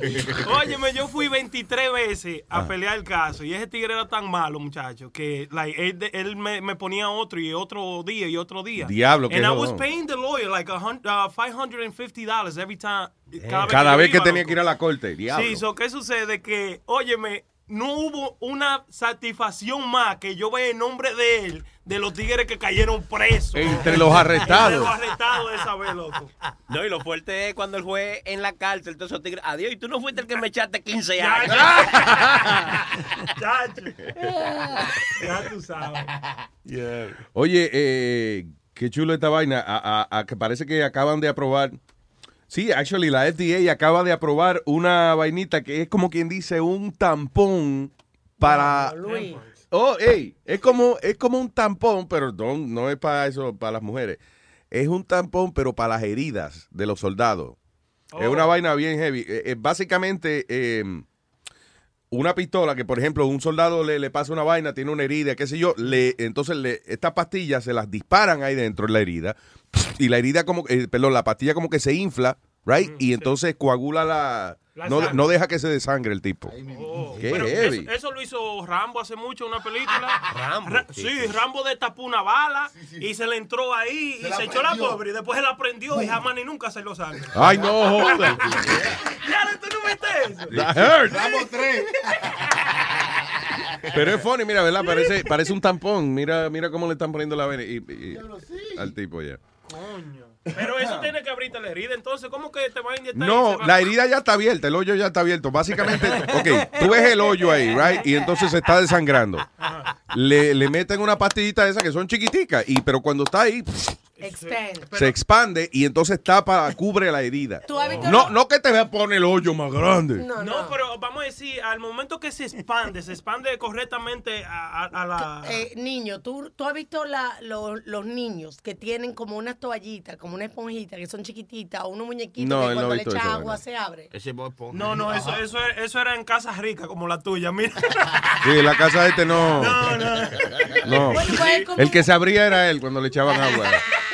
Óyeme, yo fui 23 veces a Ah. pelear el caso y ese tigre era tan malo, muchacho, que like, él, de- él me, me ponía otro y otro día y otro día. Diablo, qué And I was paying the lawyer like a hun- uh, $550 every time. Cada vez Cada yo vez que iba, tenía loco. que ir a la corte, diablo. Sí, so, ¿qué sucede? Que, óyeme, no hubo una satisfacción más que yo vea el nombre de él, de los tigres que cayeron presos. Entre los arrestados. Entre los arrestados de esa vez, loco. No, y lo fuerte es cuando el juez en la cárcel, todos esos tigres, adiós, y tú no fuiste el que me echaste 15 años. Chacho. Ya tú sabes. Oye, eh, qué chulo esta vaina. A, a- a que parece que acaban de aprobar. Sí, actually, la FDA acaba de aprobar una vainita que es como quien dice un tampón para... Luis. Oh, hey, es como, es como un tampón, pero no, no es para eso, para las mujeres. Es un tampón, pero para las heridas de los soldados. Es una vaina bien heavy. Eh, eh, básicamente, eh, una pistola que, por ejemplo, un soldado le, le pasa una vaina, tiene una herida, qué sé yo, le, entonces le, estas pastillas se las disparan ahí dentro en la herida y la herida como, eh, perdón, la pastilla como que se infla, right? y entonces coagula la... No, no deja que se desangre el tipo. Qué Pero heavy. eso, eso lo hizo Rambo hace mucho en una película. Rambo. Ra- sí, Rambo destapó una bala y se le entró ahí Se y se echó la pobre y después se la prendió y jamás ni nunca se lo sangre. Ay, no, joda. Ya, ¿tú no viste eso? That hurt. Ramos 3. Pero es funny, mira, ¿verdad? Parece, parece un tampón. Mira, mira cómo le están poniendo la vena y- y- al tipo ya. Coño. Pero eso tiene que abrirte la herida. Entonces, ¿cómo que te va a inyectar? No, la herida ya está abierta, el hoyo ya está abierto. Básicamente, ok, tú ves el hoyo ahí, right? Y entonces se está desangrando. Le, le meten una pastillita esa que son chiquiticas, y, pero cuando está ahí, Expand. se expande y entonces tapa, cubre la herida. ¿Tú has visto No, lo- no que te vea poner el hoyo más grande. No, No, pero vamos a decir, al momento que se expande, se expande correctamente a, a- a la... Eh, niño, ¿tú, tú has visto la, lo- los niños que tienen como unas toallitas, como una esponjita, que son chiquititas, o unos muñequitos No, que él no cuando le visto echas eso, agua ¿verdad? se abre? Ese Bob Esponja. No, no, eso, eso, eso era en casas ricas como la tuya, mira. Sí, la casa de este no. No, no. No. Bueno, pues es como- El que se abría era él cuando le echaban agua.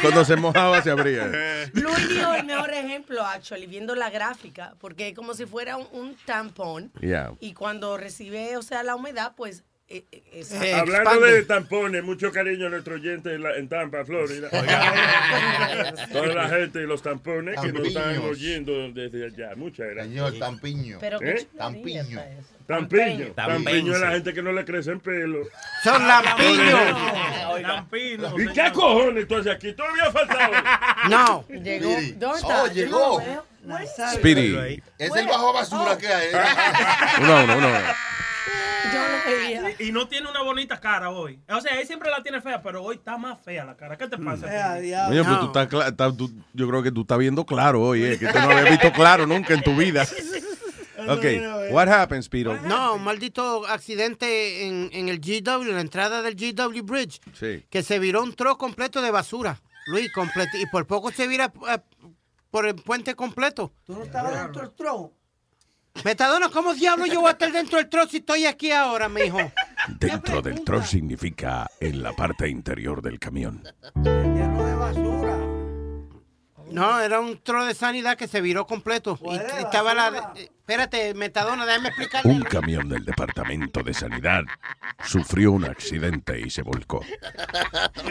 Cuando se mojaba se abría. Luis dio el mejor ejemplo, actually, viendo la gráfica, porque es como si fuera un, un tampón. Yeah. Y cuando recibe, o sea, la humedad, pues. Eh, eh, es- Hablando expande. de tampones, mucho cariño a nuestro oyente en, la- en Tampa, Florida. Toda la gente y los tampones que nos están oyendo desde allá. Muchas gracias. Señor Tampiño. Pero qué ¿Eh? Tampiño. Tampiño. Tampiño es la gente que no le crecen pelo. Son lampiños. Lampiño. ¿Y qué cojones tú haces aquí? Todavía faltaba. No. Llegó. ¿Dónde está? Oh, llegó. Speedy. Es el bajo basura que hay. Uno, uno, uno. Yo lo veía. Y no tiene una bonita cara hoy. O sea, él siempre la tiene fea, pero hoy está más fea la cara. ¿Qué te pasa? Eh. Oye, pero tú estás tú- yo creo que tú estás viendo claro hoy, eh, que tú no habías visto claro nunca en tu vida. Ok, what happened, Speedo? No, un maldito accidente en, en el GW, en la entrada del GW Bridge, Sí. que se viró un tro completo de basura. Luis, completo. Y por poco se vira eh, por el puente completo. ¿Tú no estabas dentro del tro? Metadona, ¿cómo diablo yo voy a estar dentro del tro si estoy aquí ahora, mijo? Dentro del tro significa en la parte interior del camión. Lleno de basura. No, era un tro de sanidad que se viró completo. Y, estaba la... eh, Espérate, Metadona, déjame explicarle. Un camión del Departamento de Sanidad sufrió un accidente y se volcó.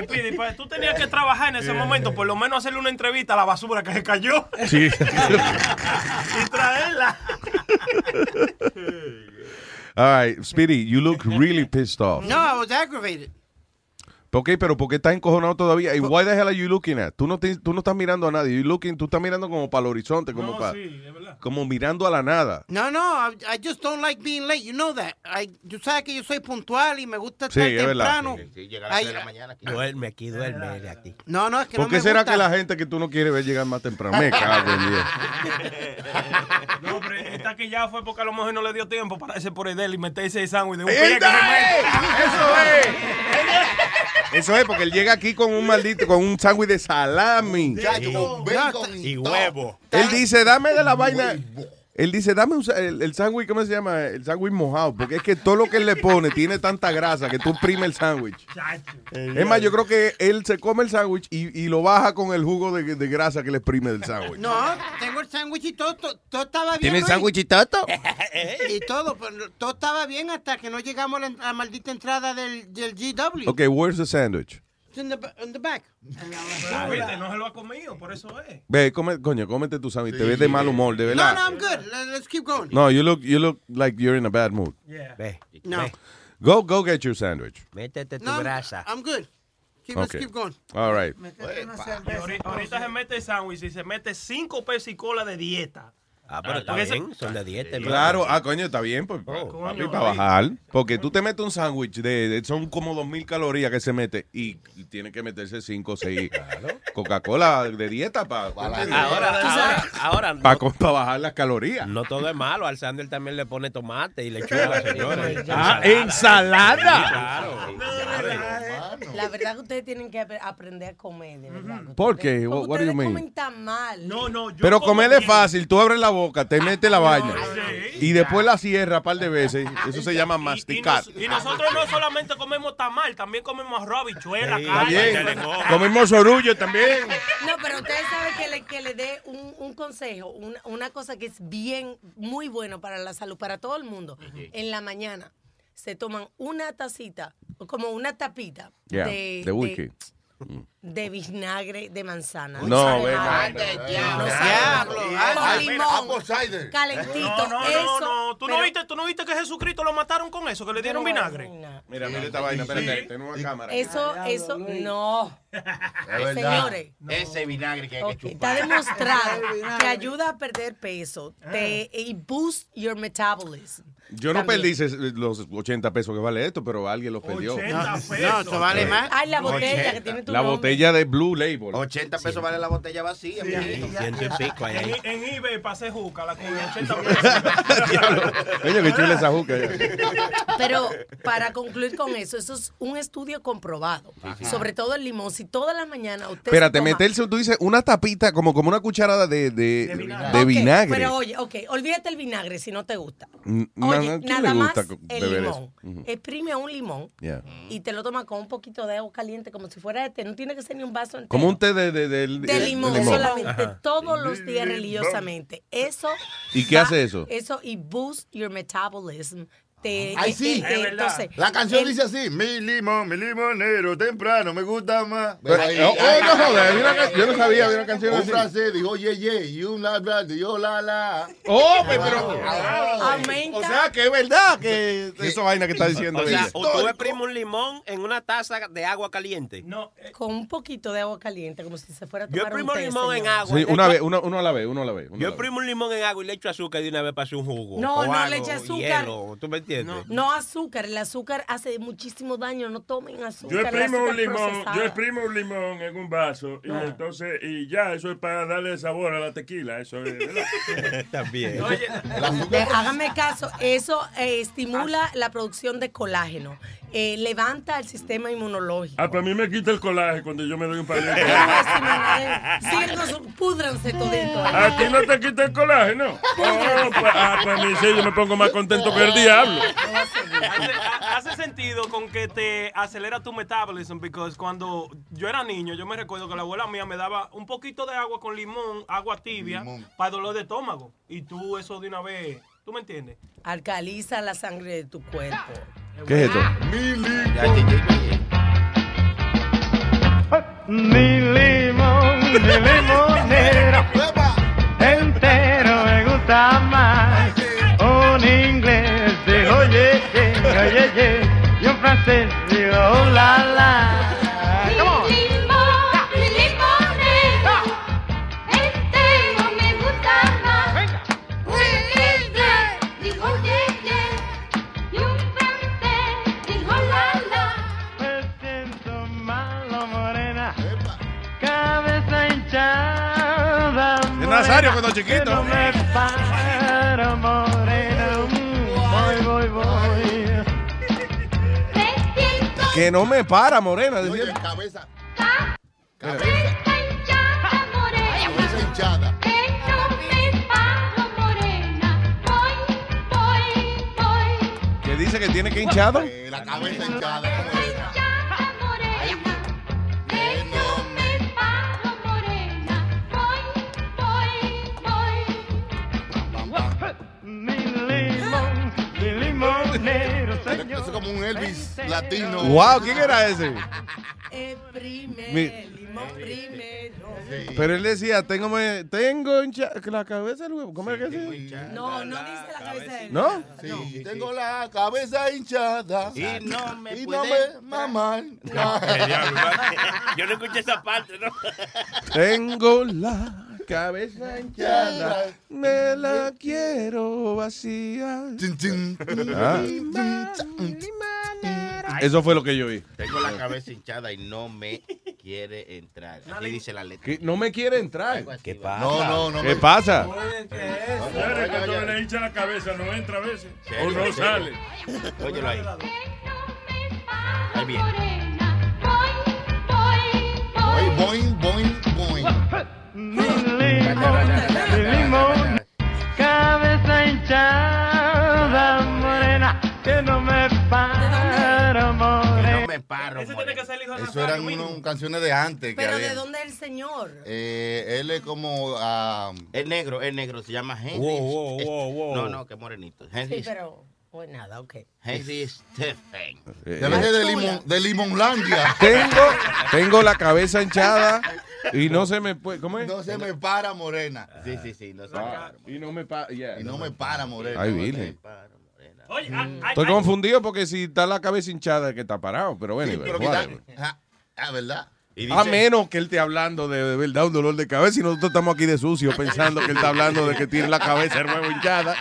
Pide, pues, tú tenías que trabajar en ese momento, por lo menos hacerle una entrevista a la basura que se cayó Sí. y traerla. All right, Speedy, you look really pissed off. No, I was aggravated. Ok, pero ¿por qué estás encojonado todavía? ¿Y why the hell are you looking at? Tú no, te- tú no estás mirando a nadie. You looking, tú estás mirando como para el horizonte, como No, para, sí, es verdad. como mirando a la nada. No, no, I, I just don't like being late. You know that. I, tú sabes que yo soy puntual y me gusta Sí, estar es verdad. temprano. Sí, llega a las de la mañana aquí. Duerme aquí, duerme aquí. No, no, es que ¿Por no qué me será gusta. que la gente que tú no quieres ver llegar más temprano? Me cago en Dios. No, pero esta que ya fue porque a lo mejor no le dio tiempo para ese por él y meterse el sándwich de un ¡Ey, pie que se. ¡Eso es! Eso es porque él llega aquí con un maldito, con un sándwich de salami. Y todo. huevo. Él dice, dame de la vaina. Él dice, dame un el, el sándwich, ¿cómo se llama? El sándwich mojado. Porque es que todo lo que él le pone tiene tanta grasa que tú exprimes el sándwich. Es más, yo creo que él se come el sándwich y, y lo baja con el jugo de, de grasa que le exprime del sándwich. No, tengo el sándwich y todo, todo, todo estaba bien. ¿Tiene Luis. sándwich y toto? Y todo, pero todo estaba bien hasta que no llegamos a la, a la maldita entrada del, del GW. Ok, where's the sandwich? It's in the, in the back. Ah, viste, no se lo ha comido, por eso es. Ve, come, coño, cómete tu sándwich. Te ves de mal humor, de No, verdad. no, I'm good. Let- Let's keep going. No, you look, you look like you're in a bad mood. Yeah. Ve, No. ve. Go, go get your sandwich. Métete tu No, I'm- grasa. I'm good. Keep, Let's Okay. keep going. All right. Ahorita, ahorita se mete el sándwich y se mete cinco pesos y cola de dieta. Ah, pero está Porque eso- bien, son de dieta. hermano. Claro, ah, coño, está bien, pues, papi, coño, para ahí. bajar. Porque tú te metes un sándwich de, de- son como 2000 calorías que se mete y, y tiene que meterse 5 o 6 Coca-Cola de dieta para Ahora, ahora, ahora, para bajar las calorías. no todo es malo. Al sándwich también le pone tomate y lechuga a la señora. Ah, ensalada. Sí, claro. La verdad que ustedes tienen que ap- aprender a comer, de verdad. ¿Por qué? Porque What, what do you ustedes mean? comen tan mal. No, no, yo Pero comer es fácil, tú abres la boca, te metes la vaina y después la cierras un par de veces. Eso se llama Y, masticar. nos- y nosotros no solamente comemos tamal, también comemos arroz, habichuela, carne. Comemos sorullo también. No, pero ustedes saben que le, que le dé un, un consejo, una, una cosa que es bien, muy bueno para la salud, para todo el mundo. En la mañana se toman una tacita, como una tapita Yeah, de, de whisky. de vinagre de manzana. No, sabe venga, mal. venga. No No, sabe diablo, apple cider. calentito. No, no, eso, no, no. ¿Tú, no viste, ¿Tú no viste que Jesucristo lo mataron con eso? Que le dieron no, vinagre. Mira, mira esta vaina, espérate, tengo una cámara. Eso, eso, no. verdad. Señores, Ese vinagre que hay que Está chupar. demostrado que ayuda a perder peso te, y boost your metabolism. Yo no También. perdí los 80 pesos que vale esto, pero alguien los perdió. 80 No, pesos. no, eso vale más. Ay, la botella 80. que tiene tu La nombre. botella de Blue Label. 80 pesos vale la botella vacía. Sí. mijito. Ciento y pico ahí. En, en eBay pasé juca, la con 80 pesos. Coño, que chula esa juca. Pero para concluir con eso, eso es un estudio comprobado. Sobre todo el limón. Si todas las mañanas usted. Espérate, toma- meterse, tú dices, una tapita, como, como una cucharada de, de, de Ok, vinagre. Pero oye, ok, olvídate el vinagre si no te gusta. N- na- Oye, na- ¿quién nada le gusta más el limón. eso? Ujú. Exprime un limón Yeah. y te lo tomas con un poquito de agua caliente, como si fuera este. No tiene que ser ni un vaso entero. Como un té de, de, de- de limón, de solamente Ajá. todos los días religiosamente. Eso. ¿Y qué va- hace eso? Eso y boost your metabolism. Te, Ay, te- sí. entonces, La canción el- dice así: Mi limón, mi limonero, temprano, me gusta más. Pero, oh, oh, no una ca- yo no sabía, había una canción Un así. francés dijo, oye, ye, y un la, bla, dijo, la, la. Oh, pe- pero. Aumenta. O sea, que es verdad que esa vaina que está diciendo O sea, ella. o tú exprimes un limón en una taza de agua caliente. No, con un poquito de agua caliente, como si se fuera a Yo tomar un exprimo té, limón en agua. Sí, una vez, uno, uno a la vez, uno a la vez. Yo exprimo un limón en agua y le echo azúcar y de una vez paso un jugo. No, no le eche azúcar. Hielo, ¿Tú me entiendes? No azúcar, el azúcar hace muchísimo daño, no tomen azúcar. Yo exprimo azúcar un limón, procesada. yo exprimo un limón en un vaso y Ah. entonces y ya eso es para darle sabor a la tequila, eso es, ¿verdad? También. De- háganme caso, eso eh, estimula la producción de colágeno, eh, levanta el sistema inmunológico. Ah, para mí me quita el colágeno cuando yo me doy un par de Siguen con su- púdranse todito. ¿A ti no te quita el colágeno? Oh, pues, ah, pues a mí sí, yo me pongo más contento que el diablo. hace, ha- hace sentido con que te acelera tu metabolism, porque cuando yo era niño, yo me recuerdo que la abuela mía me daba un poquito de agua con limón, agua tibia, para dolor de estómago. Y tú eso de una vez, ¿tú me entiendes? Alcaliza la sangre de tu cuerpo. ¿Qué es esto? Mi limón, mi limonero, entero me gusta más. Un inglés dijo oye, oye, oye, y un francés dijo oh, la, la. Morena, cuando chiquito. que No me paro, morena, voy, voy, voy. Que no me para, morena. decía. cabeza. Cabeza Cabeza hinchada. Que dice que tiene que hinchado. Eh, La cabeza hinchada. Señor. Es como un Elvis latino. Wow, ¿quién era ese? Exprime, Mi- limón primero. Pero él decía, tengo, tengo hincha, la cabeza del huevo. ¿Cómo es que dice? No, no dice la cabeza de ¿No? Sí, tengo la cabeza hinchada. Y no me Y no me maman. Yo no escuché esa parte, ¿no? Tengo la cabeza hinchada, me la quiero vacía. Ah. Eso fue lo que yo vi. Tengo la cabeza hinchada y no me quiere entrar. Así dice la letra. No me quiere entrar. ¿Qué pasa? No, no, no ¿Qué me- pasa? Cuando le hincha la cabeza no entra a veces. O no sale. Óyelo ahí. Ahí viene. Boing, boing, boing. Limón, cabeza hinchada, morena, que no me para, morena. No me paro, Ese tiene que ser el hijo de Eso eran unas canciones de antes. que Pero había. ¿de dónde es el señor? Eh, él es como. ah, Es negro, es negro, se llama Henry. Wow, wow, wow, wow. No, no, que morenito. Henry, Sí, pero... Pues nada, ok. Henry Stephen. Debe ser de, de Limonlandia. Tengo, tengo la cabeza hinchada y no se me puede. ¿Cómo es? No se me para, morena. Sí, sí, sí. No se Ah, y no me para. Y no me para, morena. Ay, virgen. Oye, ah, ay, Estoy ay, confundido porque si está la cabeza hinchada es que está parado, pero bueno. Sí, pero quita- ah, ¿verdad? A menos que él esté hablando de, de verdad un dolor de cabeza y nosotros estamos aquí de sucio pensando que él está hablando de que tiene la cabeza de nuevo hinchada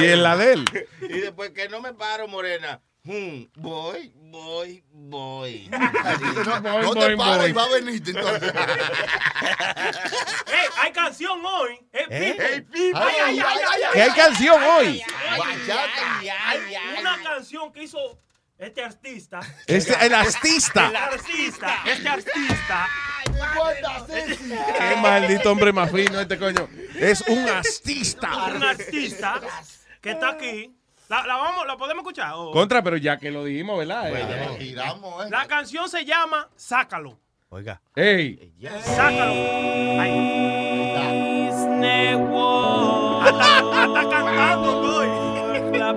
y es la de él. Y después que no me paro, morena. Hmm, voy, voy, voy. No, no te pares y va a venirte entonces. Ey, hay canción hoy. Eh, ¿Eh? Pipo. Ey, Pipo. Ay, ay, ay, ay, ay, ¿Qué hay ay, canción hoy? Una canción que hizo este artista. Este- el artista. El artista. Este artista. Qué maldito hombre más fino este coño. Es un artista. Un artista que está aquí. La, la vamos, ¿La podemos escuchar? O- Contra, pero ya que lo dijimos, ¿verdad? Bueno, giramos, ¿eh? La canción se llama Sácalo. Oiga. Ey. Sácalo. Hasta, hasta cantando, estoy. La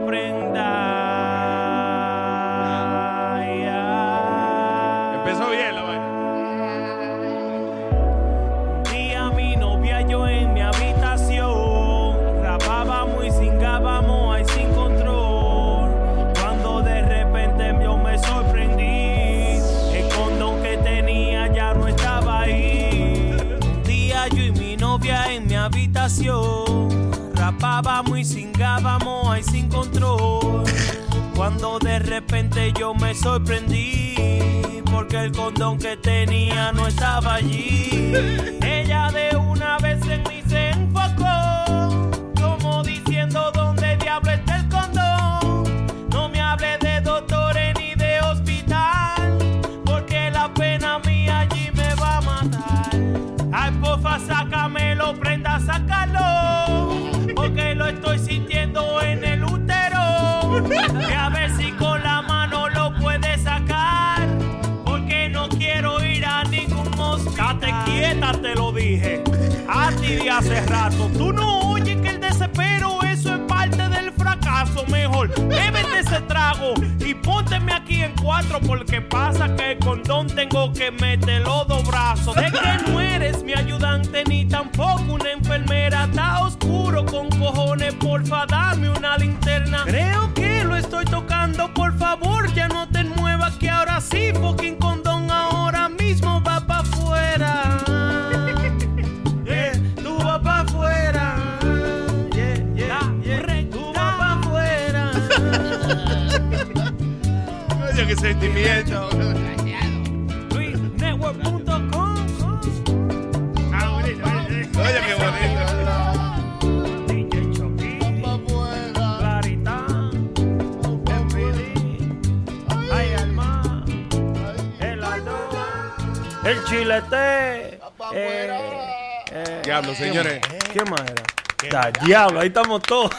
Empezó bien la vaina. Un día mi novia yo en mi habitación rapábamos y cingábamos ahí sin control. Cuando de repente yo me sorprendí, el condón que tenía ya no estaba ahí. Un día yo y mi novia en mi habitación rapábamos y cingábamos ahí sin control. Cuando de repente yo me sorprendí porque el condón que tenía no estaba allí. Ella de una vez en mí se enfocó, como diciendo hace rato. Tú no oyes que el desespero, eso es parte del fracaso. Mejor, bébete ese trago y pónteme aquí en cuatro, porque pasa que el condón tengo que meterlo dos brazos. De que no eres mi ayudante ni tampoco una enfermera. Está oscuro con cojones, porfa, dame una linterna. Creo que lo estoy tocando, por favor, ya no te muevas, que ahora sí, fucking condón, qué sentimiento. LuisNetwork.com. Oye, qué bonito. El chilete. Eh, eh, Diablo, señores. ¿Qué más era? Da, diablo, ahí estamos todos.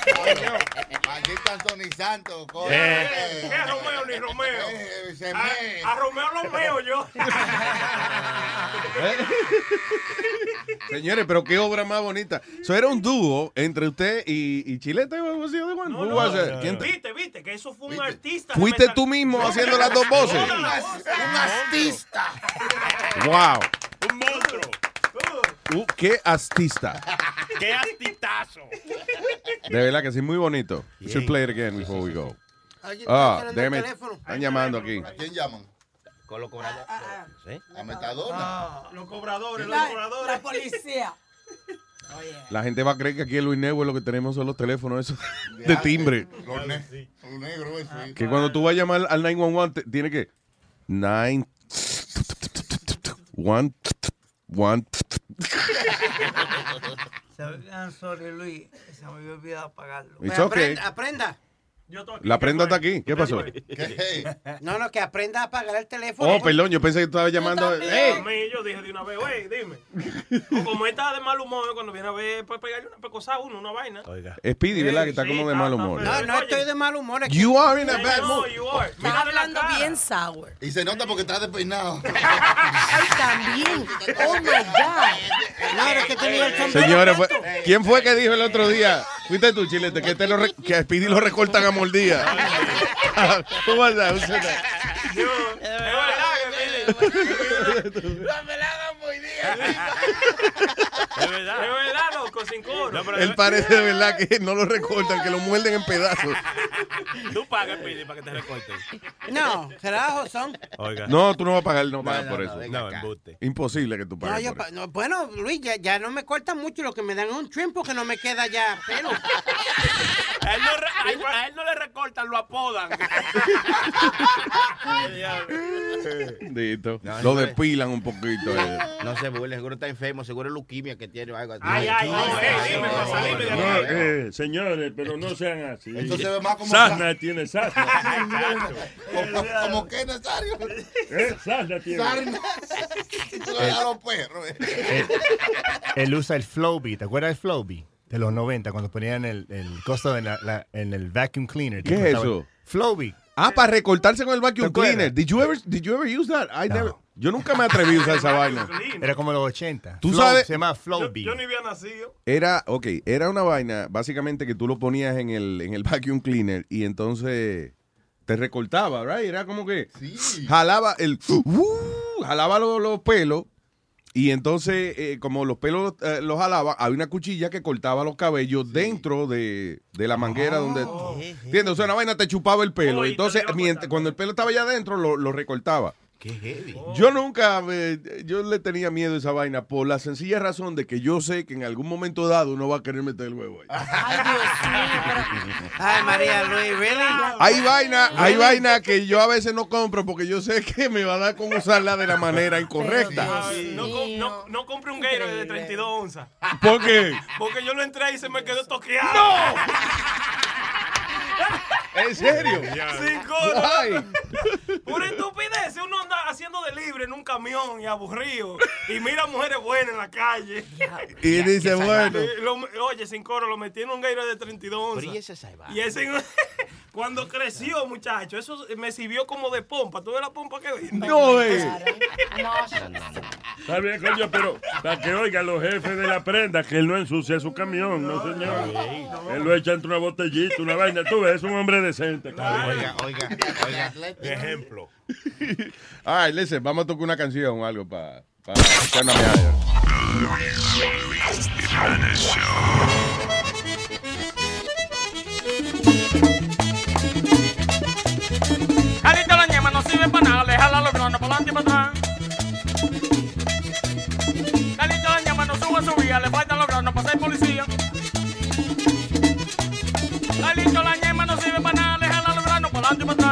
Maldito Anthony Santos. coño. Eh. Eh, ¿Qué Romeo ni Romeo? eh, se A, me- a Romeo lo veo yo. Señores, pero qué obra más bonita. Eso era un dúo entre usted y, y Chilete. o así, ¿de Juan? Who was it? ¿Quién te- Viste, viste, que eso fue un artista. que ¿Fuiste tú mismo haciendo las dos voces? Un artista. Wow. Un monstruo. Uh, qué artista. ¡Qué astitazo! De verdad que sí, muy bonito. You should play it again before we go. Ah, déjeme. Están llamando aquí. ¿A quién llaman? Con los cobradores. A Metadona. Los cobradores, los La, cobradores. la policía. La gente va a creer que aquí en Luis Network lo que tenemos son los teléfonos esos de timbre. Los, ne- los negros, eso. sí. Que cuando tú vas a llamar al 911, te- tiene que. 9. 1. 1. I'm sorry, Luis. Se me había olvidado apagarlo. It's okay. Aprenda. La prenda está aquí. ¿Qué pasó? No, no, que aprenda a apagar el teléfono. Oh, perdón, yo pensé que tú estabas llamando. A ¡Ey! mí, yo dije de una vez, oye, dime. O como está de mal humor, cuando viene a ver, puede pegarle una pecosa a uno, una vaina. Oiga. Speedy, ¿verdad? Que está como de mal humor. No, no estoy de mal humor. es que- You are in a bad No, mood. you are. Está hablando bien sour. Y se nota porque está despeinado. Ay, también. Oh my God. No, es que tenía el sombrero Señores, ¿quién fue que dijo el otro día? Fuiste tú, Chilete, que, te lo que a Speedy lo recortan a mordida. ¿Cómo? Yo, es verdad. Es verdad, loco, sin coro. Él parece de verdad que no lo recortan, que lo muerden en pedazos. Tú pagas, Pidi, para que te recorten. No, relajo son. Oiga. No, tú no vas a pagar, no pagas no, por eso. No, embuste. Imposible que tú No, pagues yo por pa- eso. no, bueno, Luis, ya, ya no me corta mucho. Lo que me dan es un trim porque no me queda ya pelo. A él, no, re- a él- a él no le recortan, lo apodan. Listo. No, Lo no, despilan un poquito. eh. No se seguro está enfermo, seguro es leuquimia que tiene o algo así. Ay, ay, no, eh, eh, señores, pero no sean así. Esto se ve más como Sasna tiene Sasna. Como, como que Nazario. ¿Eh? Sasna tiene. Sarna. Los perros. eh. Él, él usa el Flowbee. ¿Te acuerdas del Flowbee? De los 90, cuando ponían el, el costo en, la- la- en el vacuum cleaner. ¿Qué es eso? Flowbee. Ah, para recortarse con el vacuum cleaner. Did you ever, did you ever use that? I never- yo nunca me atreví a usar esa vaina. Era como los 80. Tú Flow- sabes- Se llama Yo, Flowbee. yo ni había nacido. Era, ok, era una vaina, básicamente que tú lo ponías en el, en el vacuum cleaner y entonces te recortaba, right? Era como que jalaba el, uh, jalaba los, los pelos y entonces eh, como los pelos eh, los jalaba, había una cuchilla que cortaba los cabellos dentro de, de la manguera donde, ¿entiendes? O sea, una vaina te chupaba el pelo, Oh, entonces mientras, cuando el pelo estaba allá adentro lo, lo recortaba. Qué heavy. Yo nunca, me- yo le tenía miedo a esa vaina por la sencilla razón de que yo sé que en algún momento dado uno va a querer meter el huevo ahí. Ay, Dios mío. Ay, María Luis, ¿really? Hay vaina, hay vaina que yo a veces no compro porque yo sé que me va a dar con usarla de la manera incorrecta. No, no, no compré un Gatorade de 32 onzas. ¿Por qué? Porque yo lo entré y se me quedó toqueado. ¡No! ¿En serio? Sin coro. Why? Por estupidez, uno anda haciendo de libre en un camión y aburrido. Y mira mujeres buenas en la calle. Y dice, bueno. Lo- oye, sin coro, lo metí en un Gatorade de 32 onzas. Pero y ese salvaje. Y ese, cuando creció, muchacho, eso me sirvió como de pompa. ¿Tú ves la pompa que venden? No, eh. Está bien, coño, pero para que oigan los jefes de la prenda que él no ensucia su camión, no, señor. Él lo echa entre una botellita, una vaina. Tú ves, es un hombre decente, cabrón. Oiga, oiga, oiga. Ejemplo. All right, listen, vamos a tocar una canción o algo para para la ñema no sirve para nada, le jala los granos para adelante y para atrás. Calito la ñema no sube su vía, le los granos para ser policía. Calito la no sirve para nada, los granos para adelante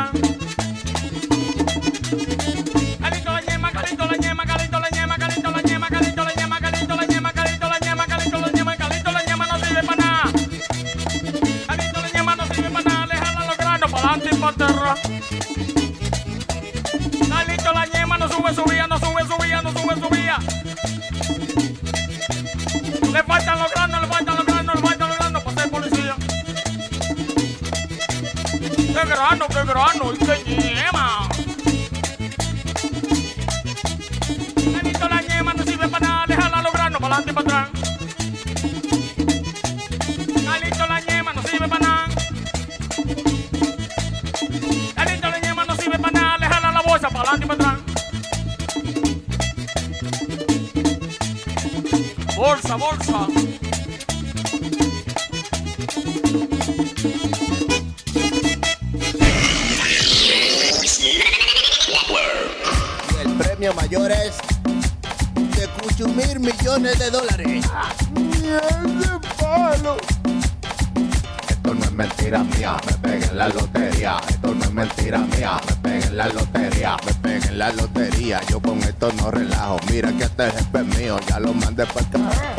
y para atrás. Faltan los granos, le faltan los granos, le faltan los granos para ser policía. ¡Qué grano, qué grano! ¡Y qué ñema! Calito la ñema no sirve para nada, le jala los granos para adelante para Bolsa, bolsa. El premio mayor es de 8 mil millones de dólares. Esto no es mentira mía, me pegué en la lotería. Esto no es mentira mía, me pegué en la lotería. Me pegué en la lotería, yo con esto no relajo. Mira que este jefe es mío, ya lo mandé para acá.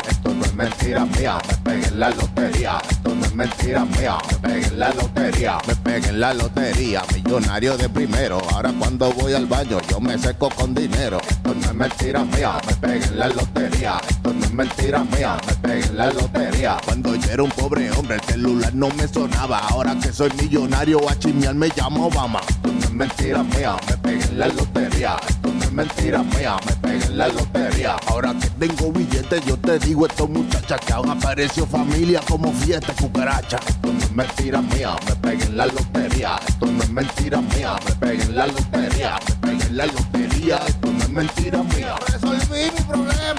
Mentira mía, me pegué en la lotería. Esto no es mentira mía, me pegué en la lotería. Me pegué en la lotería, millonario de primero. Ahora cuando voy al baño, yo me seco con dinero. Esto no es mentira mía, me pegué en la lotería. Esto no es mentira mía, me pegué en la lotería. Cuando yo era un pobre hombre, el celular no me sonaba. Ahora que soy millonario, a chismear me llamo Obama. Esto no es mentira mía, me pegué en la lotería. Esto no es mentira mía, me pegué en la lotería. Ahora que tengo billetes, yo te digo esto muchacha que aún apareció familia como fiesta cucaracha. Esto no es mentira mía, me pegué en la lotería. Esto no es mentira mía, me pegué en la lotería. Me pegué en la lotería, esto no es mentira mía. Resolví mi problema.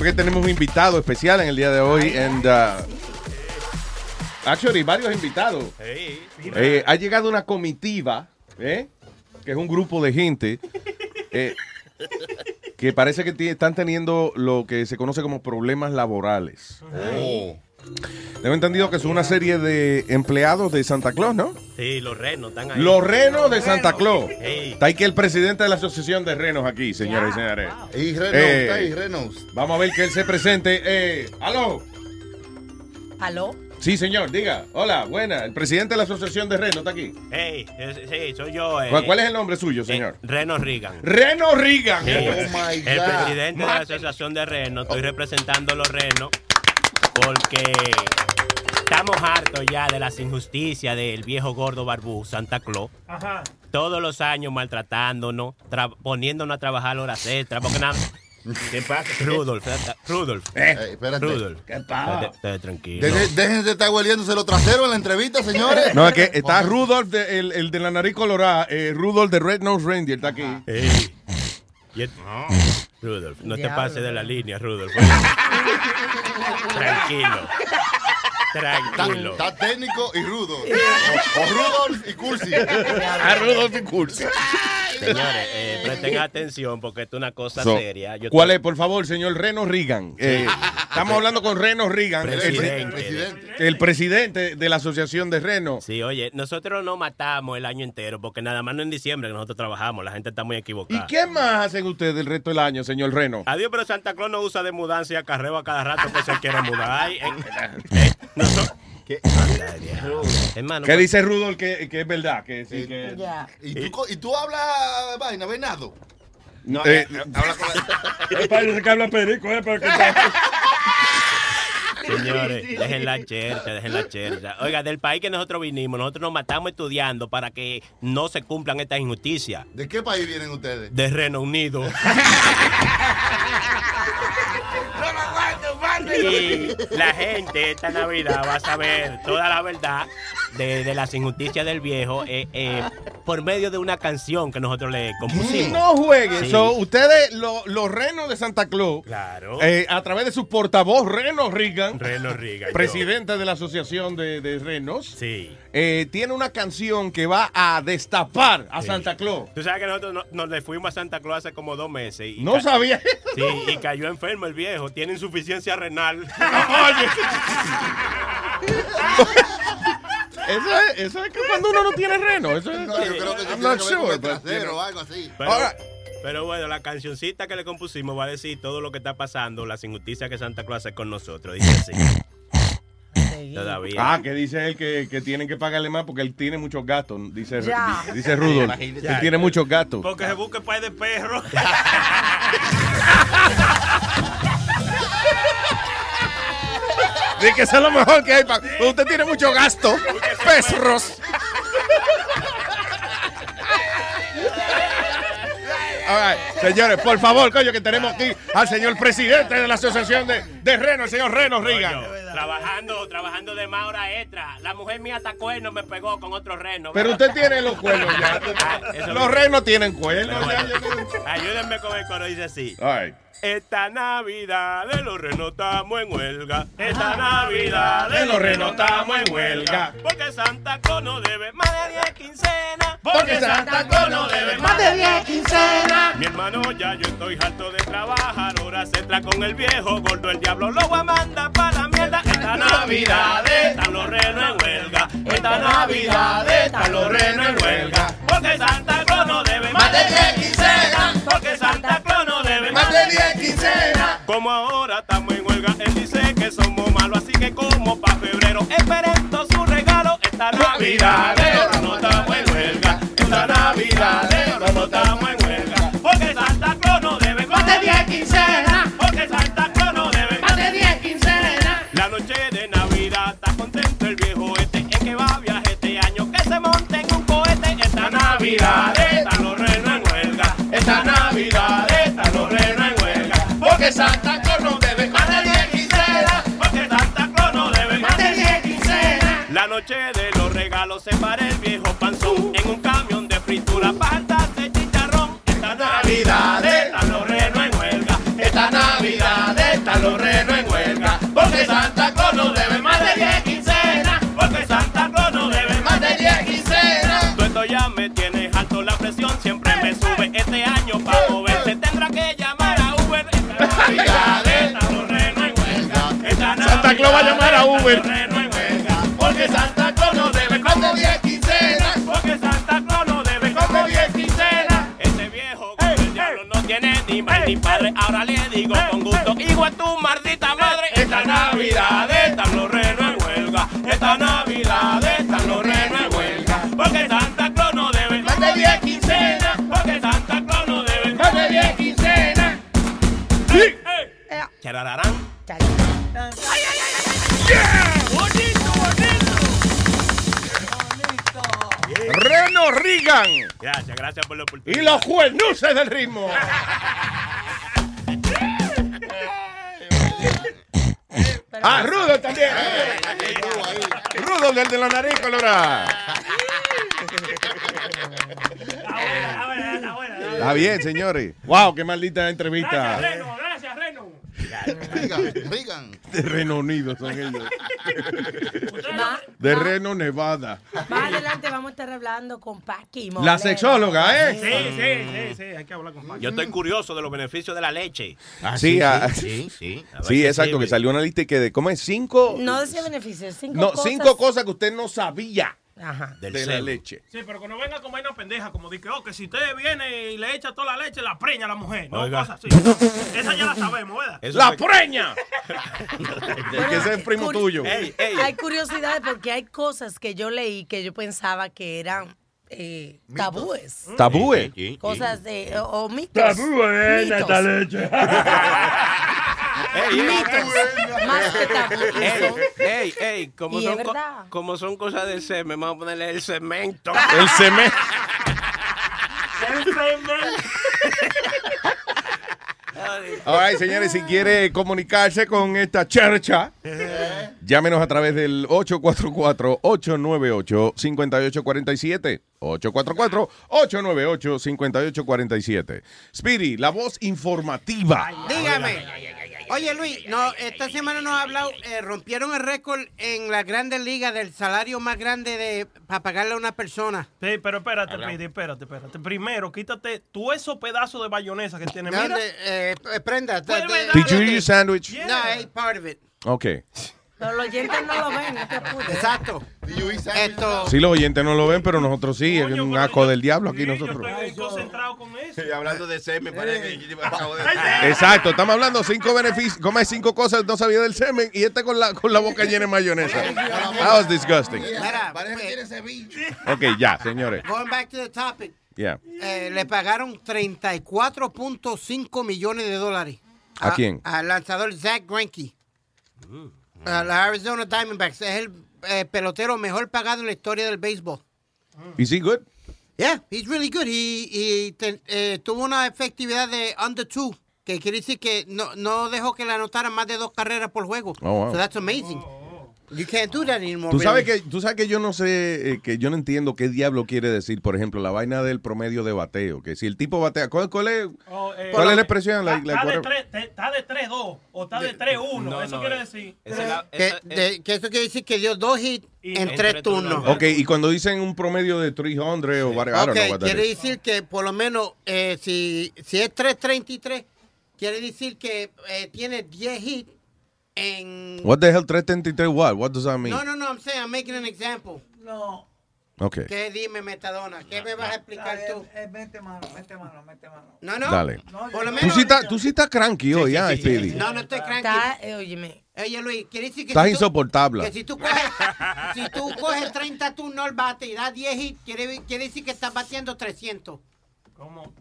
Que, después que tenemos un invitado especial en el día de hoy. And, uh, actually, varios invitados. Eh, ha llegado una comitiva, ¿eh? que es un grupo de gente eh, que parece que están teniendo lo que se conoce como problemas laborales. Tengo entendido que son una serie de empleados de Santa Claus, ¿no? Sí, los renos están ahí. Los renos de Santa Claus. Ey. Está aquí el presidente de la Asociación de Renos aquí, señores y señores. Y Renos, Eh, está ahí, Renos. Vamos a ver que él se presente. Eh, ¿Aló? ¿Aló? Sí, señor, diga. Hola, buena. El presidente de la Asociación de Renos está aquí. Hey, sí, soy yo. eh. ¿Cuál, es el nombre suyo, señor? Eh, Reno Reagan. Reno Reagan. Sí, Oh, my el God. presidente de la Asociación de Renos. Estoy representando a los renos porque estamos hartos ya de las injusticias del viejo gordo barbú, Santa Claus. Ajá. Todos los años maltratándonos, tra- poniéndonos a trabajar horas extras, porque nada, ¿Qué pasa? Rudolf, Rudolf. Eh, espérate. Rudolf. ¿Qué pasa? Tranquilo. Deje- Déjense de estar hueliéndose los traseros en la entrevista, señores. No, es que está Rudolph, de- el, el de la nariz colorada, eh, Rudolph de Red Nose Reindeer, está aquí. Ey. Y et- Rudolf, no te pases de la línea, Rudolf. Tranquilo. Tranquilo. Está, está técnico y rudo. O, o Rudolf y Cursi. A Rudolf y Cursi. Señores, eh, presten atención porque esto es una cosa So, seria. Yo ¿Cuál te- es, por favor, señor Reno Reagan? Eh, estamos hablando con Reno Reagan, el- el, Presidente. el presidente de la Asociación de Reno. Sí, oye, nosotros no matamos el año entero porque nada más no en diciembre que nosotros trabajamos. La gente está muy equivocada. ¿Y qué más hacen ustedes el resto del año, señor Reno? Adiós, pero Santa Claus no usa de mudanza y acarreo a cada rato que se quiere mudar. Ay, eh, eh, nosotros- Diablo. Hermano, ¿Qué pues- dice Rudolf que, que es verdad? Que, sí, que... ¿Y tú, y tú hablas vaina, venado? No, eh, habla con Parece que habla perico, eh, pero que está- Señores, dejen la chercha, dejen la chercha. Oiga, del país que nosotros vinimos, nosotros nos matamos estudiando para que no se cumplan estas injusticias. ¿De qué país vienen ustedes? De Reino Unido. Y la gente esta Navidad va a saber toda la verdad de, de las injusticias del viejo eh, eh, por medio de una canción que nosotros le compusimos. No jueguen. Sí. So, ustedes, lo- los renos de Santa Claus, Claro. eh, a través de su portavoz, Reno Reagan, Reno Reagan, yo. presidente de la Asociación de, de Renos, Sí. eh, tiene una canción que va a destapar a Santa Claus. Tú sabes que nosotros no- nos le fuimos a Santa Claus hace como dos meses. Y No sabía. Sí, y cayó enfermo el viejo. Tiene insuficiencia renal. Eso es, eso es que cuando uno no tiene reno. Eso es, No, yo creo que I'm not sure, el but, trasero you know. o algo así. Pero, Ahora- pero bueno, la cancioncita que le compusimos va a decir todo lo que está pasando, las injusticias que Santa Claus hace con nosotros. Dice así. Todavía. Ah, que dice él que, que tienen que pagarle más porque él tiene muchos gatos. Dice, Ya. dice Rudolf. Imagínate. Él tiene muchos gatos. Porque se busque pay de perro. Dice que es lo mejor que hay. pa- Usted tiene mucho gasto. Perros. All right, Señores, por favor, coño, que tenemos aquí al señor presidente de la Asociación de, de Reno, el señor Reno Reagan. Trabajando, trabajando de más hora extra. La mujer mía hasta cuerno me pegó con otro reno. Pero usted tiene los cuernos ya. Ah, Los renos tienen cuernos. Pero ya, bueno, ayúdenme con el coro, dice así. All right. Esta Navidad de los renos estamos en huelga. Esta Navidad De los renos estamos en huelga. Porque Santa Claus no debe más de 10 quincenas. Porque Santa Claus no debe más de 10 quincenas. Mi hermano, ya yo estoy harto de trabajar. Ahora se entra con el viejo gordo. El diablo lo va a mandar para. Esta Navidad están los renos en huelga. Esta Navidad están los renos en huelga. Porque Santa Claus no debe más de 10 quincenas. Porque Santa Claus no debe más de 10 quincenas. Como ahora estamos en huelga, él dice que somos malos. Así que como para febrero, esperen todo su regalo. Esta Navidad no estamos en huelga. Esta Navidad Navidad están los renos en huelga. Esta Navidad están los renos en huelga. Porque Santa Claus no debe más de 10 quincenas. Porque Santa Claus no debe más de 10 quincenas. La noche de los regalos se para el viejo panzón Claus va a llamar a Uber. porque Santa Claus no debe de 10 quincenas. Porque Santa Claus no debe de 10 quincenas. Ese viejo con el diablo no tiene ni madre ni padre. Ahora le digo con gusto, hijo a tu maldita madre. Esta Navidad están los renos en huelga. Esta Navidad están los renos en huelga. Porque Santa Claus no debe más de 10 quincenas. Porque Santa Claus no debe más de 10 quincenas. Sí. Charararán. Reno Reagan. Gracias, gracias por la oportunidad. Y los juenuses del ritmo. ah, Rudo también. Rudo del de la nariz colorada. Está bien, señores. Wow, qué maldita entrevista. Gracias, Reno, gracias, Reno. Rigan. De Reino Unido son ellos. Más, De Reno, Nevada. más adelante vamos a estar hablando con Paqui. La sexóloga, ¿eh? Sí, sí, sí, sí, hay que hablar con Paco. Yo estoy curioso de los beneficios de la leche. sí, ah, sí, sí. Sí, exacto, sirve. que salió una lista y que de, ¿cómo es? Cinco. No decía beneficios, cinco No, cosas. cinco cosas que usted no sabía Ajá. de la leche. Sí, pero que no venga con vaina pendeja, como de que, oh, que si usted viene y le echa toda la leche, la preña a la mujer. No, Oiga. cosas así. Esa ya la sabemos, ¿verdad? Eso ¡La preña! que ese es primo tuyo. Ey, ey. Hay curiosidades porque hay cosas que yo leí que yo pensaba que eran eh, tabúes. Tabúe. Cosas de. o, o mitos. Tabúe, Mitos. esta leche. Ey, ey. Mitos. Más que tabú. Ey, ey, ey, como son, co- como son cosas del semen, vamos a ponerle el cemento. El cemento. All right, señores, si quiere comunicarse con esta chercha, llámenos a través del 844-898-5847. 844-898-5847. Speedy, la voz informativa. Dígame. Oye, Luis, no, esta semana nos ha hablado, eh, rompieron el récord en la Grandes Ligas del salario más grande de para pagarle a una persona. Sí, pero espérate, Pidi, espérate, espérate. Primero, quítate tú esos pedazos de bayonesa que tienes. Mira. ¿Dónde, eh, prenda. Did you eat your sandwich? No, I ate part of it. Ok. Pero los oyentes no lo ven, no te apures. Exacto. Esto. Sí, los oyentes no lo ven, pero nosotros sí. Es un asco del diablo aquí nosotros. Estoy concentrado con eso. Y hablando de semen, parece que Exacto, estamos hablando cinco beneficios, como cinco cosas no sabía del semen y este con la con la boca llena de mayonesa. That was disgusting. Mira, Parece que tiene ceviche. Ok, ya, señores. going back to the topic. Yeah. eh, le pagaron 34.5 millones de dólares. ¿A quién? Al lanzador Zach Greinke. A la Arizona Diamondbacks. Es el eh, pelotero mejor pagado en la historia del béisbol. Is he good? Yeah, he's really good. He, he te- eh, tuvo una efectividad de under two, que quiere decir que no, no dejó que le anotaran más de dos carreras por juego. Oh, wow. So that's amazing. You can't do that anymore. Tú sabes really. que tú sabes que yo no sé eh, que yo no entiendo qué diablo quiere decir, por ejemplo, la vaina del promedio de bateo, que si el tipo batea, ¿cuál, cuál es, Oh, eh, cuál es la expresión? Está tres- te- está de 3-2 o está de 3-1. No, Eso no, quiere eh, decir. esa la- que, de- que eso quiere decir que dio dos hits en en tres turnos. Ok, y cuando dicen un promedio de 300 o whatever, I don't know Ok, what that quiere decir que por lo menos eh, si, si es 333, quiere decir que eh, tiene 10 hits en... What the hell 333 what? What does that mean? No, no, no, I'm saying, I'm making an example. No. Okay. ¿Qué dime, Metadona? ¿Qué me vas a explicar tú? Eh, mete mano, mete mano, mete mano. No, no. Dale. Por lo Tú menos... sí estás, tú sí estás cranky hoy, ya, Speedy. No, no estoy cranky. Está, eh, óyeme. Oye, Luis, quiere decir que Estás si tú- insoportable. Que si tú coges, si tú coges 30 turnos al bate y das 10 hits, quiere, quiere decir que estás batiendo 300. ¿Cómo?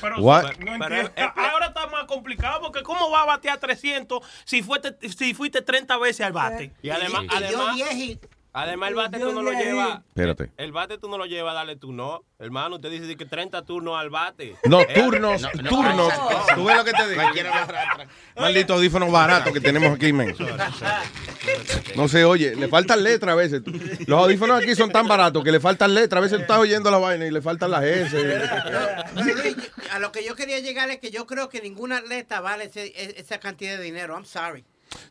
Pero, What? no Pero, entiendo. Ahora está más complicado porque ¿cómo va a batear 300 si fuiste, si fuiste 30 veces al bate? Y además, Y dio además, 10 hits. Además el bate tú no lo llevas. Espérate. El bate tú no lo llevas a darle turno. Hermano, usted dice que 30 turnos al bate. No, Eh, turnos, no, no. turnos. ¿Tú ves lo que te digo? Cualquiera lo arrastra. Maldito audífono barato que tenemos aquí, men. No se oye, le faltan letras a veces. Los audífonos aquí son tan baratos que le faltan letras. A veces tú estás oyendo la vaina y le faltan las S. No, a lo que yo quería llegar es que yo creo que ningún atleta vale ese- e- esa cantidad de dinero. I'm sorry.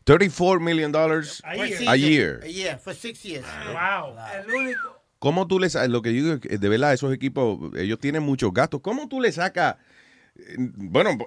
34 million dollars A year. a year. A year, for six years. Wow. El único. ¿Cómo tú le sacas? Lo que yo digo es que de verdad, esos equipos, ellos tienen muchos gastos. ¿Cómo tú le sacas? eh, Bueno,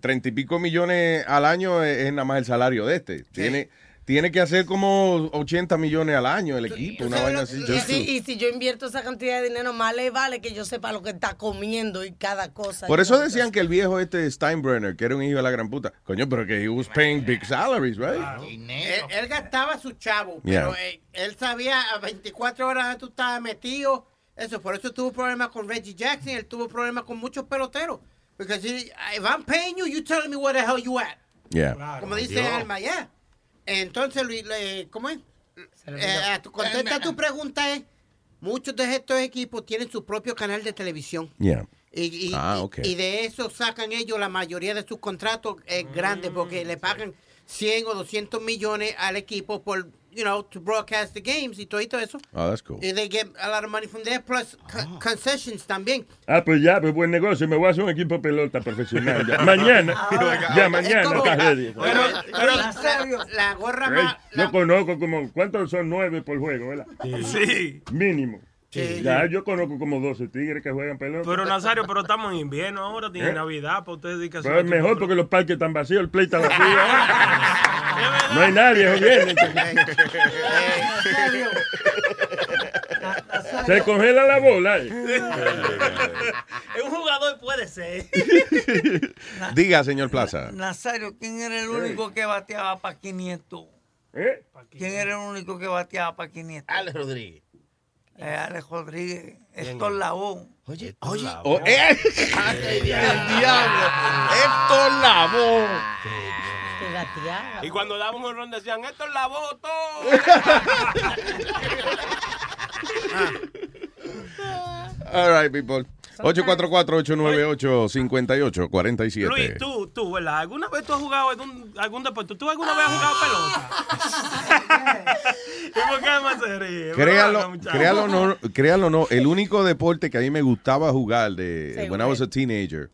treinta y pico millones al año es, es nada más el salario de este. Tiene, tiene que hacer como 80 millones al año el equipo, una vaina así. Y si, to- y si yo invierto esa cantidad de dinero, más le vale que yo sepa lo que está comiendo y cada cosa. Por eso decían que el viejo este Steinbrenner, que era un hijo de la gran puta, coño, pero que he was paying big salaries, right? Él, él gastaba su chavo, Yeah. pero eh, él sabía a 24 horas tú estabas metido. Eso, por eso tuvo problemas con Reggie Jackson, él tuvo problemas con muchos peloteros. Porque si if I'm paying you, you telling me where the hell you at. Yeah. Como dice Alma, ya. Entonces, Luis, le- ¿cómo es? Eh, a tu, contesta tu pregunta es, muchos de estos equipos tienen su propio canal de televisión. Yeah. Y, y- Ah, y- ok. y de eso sacan ellos la mayoría de sus contratos eh, grandes porque le pagan 100 o 200 millones al equipo por, you know, to broadcast the games y todo y todo eso. Oh, that's cool. Y they get a lot of money from there, plus co- concessions también. Ah, pues ya, pues buen negocio. Me voy a hacer un equipo de pelota profesional. ya. Mañana. ya, mañana como- ready. Pero, la gorra más... yo conozco como, ¿cuántos son nueve por juego, verdad? Sí. Mínimo. Sí. Ya, yo conozco como 12 tigres que juegan pelota. Pero Nazario, pero estamos en invierno ahora, tiene ¿Eh? Navidad, para ustedes dedican Pero es mejor porque los parques están vacíos, el play está vacío. no hay nadie. Se congela la bola. eh. un jugador puede ser. Diga, señor Plaza. Nazario, ¿quién era el único que bateaba para 500? ¿Eh? ¿Quién era el único que bateaba para 500? Alex Rodríguez. Eh, Alex Rodríguez. Héctor Lavoe. Oye, oye. Oh, eh. el diablo. Héctor Lavoe. Y cuando daban un ron decían, esto es la voto. All right, people. 844-898-5847. Luis, tú, tú, ¿verdad? ¿Alguna vez tú has jugado algún, algún deporte? ¿Tú alguna vez has jugado pelota? ¿Y por qué más se ríe? Créalo, Bueno, créalo o no, créalo no, el único deporte que a mí me gustaba jugar de when I was a teenager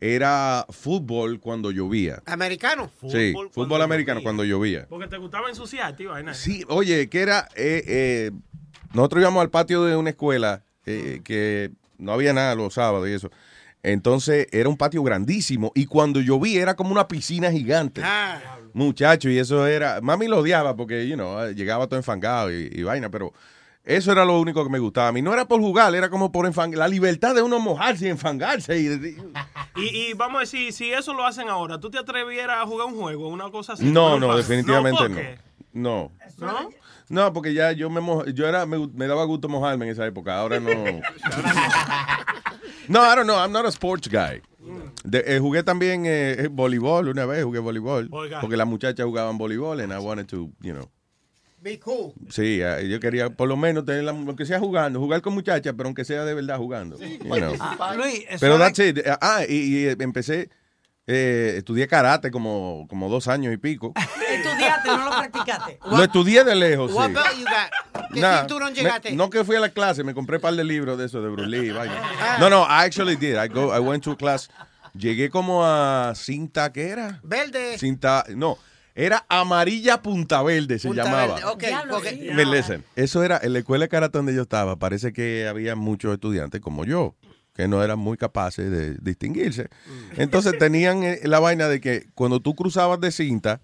era fútbol cuando llovía. Americano. Sí, fútbol americano cuando llovía. Porque te gustaba ensuciarte, y vaina. Sí, oye, que era, eh, eh, nosotros íbamos al patio de una escuela eh, que no había nada los sábados y eso. Entonces era un patio grandísimo y cuando llovía era como una piscina gigante. Muchacho, y eso era, mami lo odiaba porque, you know, llegaba todo enfangado y, y vaina, pero eso era lo único que me gustaba a mí. No era por jugar, era como por enfangar, la libertad de uno mojarse y enfangarse. Y, Y, y vamos a decir, si eso lo hacen ahora, ¿tú te atrevieras a jugar un juego, una cosa así? no, no, definitivamente ¿por no. No. ¿No? No, porque ya yo me moj- yo era me, me daba gusto mojarme en esa época. Ahora no. no, I don't know. I'm not a sports guy. De- eh, jugué también eh, eh, voleibol una vez, jugué voleibol. Porque las muchachas jugaban voleibol and I wanted to, you know. Be cool. Sí, yo quería por lo menos tener la, aunque sea jugando, jugar con muchachas, pero aunque sea de verdad jugando. you know. Ah, Luis, Pero that's it. Ah, y, y, empecé, eh, estudié karate como, como dos años y pico. Estudiaste, no lo practicaste. Lo estudié de lejos, What sí. belt you got? ¿Qué Nah, cinturón me- llegaste? no que fui a la clase, me compré un par de libros de eso, de Bruce Lee, vaya. Ah. No, no, I actually did. I, go, I went to a class. Llegué como a cinta, ¿qué era? Verde. Cinta, no, era amarilla punta verde, se Punta llamaba. Verde, ok, porque- Me listen, Eso era, en la escuela de karate donde yo estaba, parece que había muchos estudiantes como yo, que no eran muy capaces de distinguirse. Entonces tenían eh, la vaina de que cuando tú cruzabas de cinta,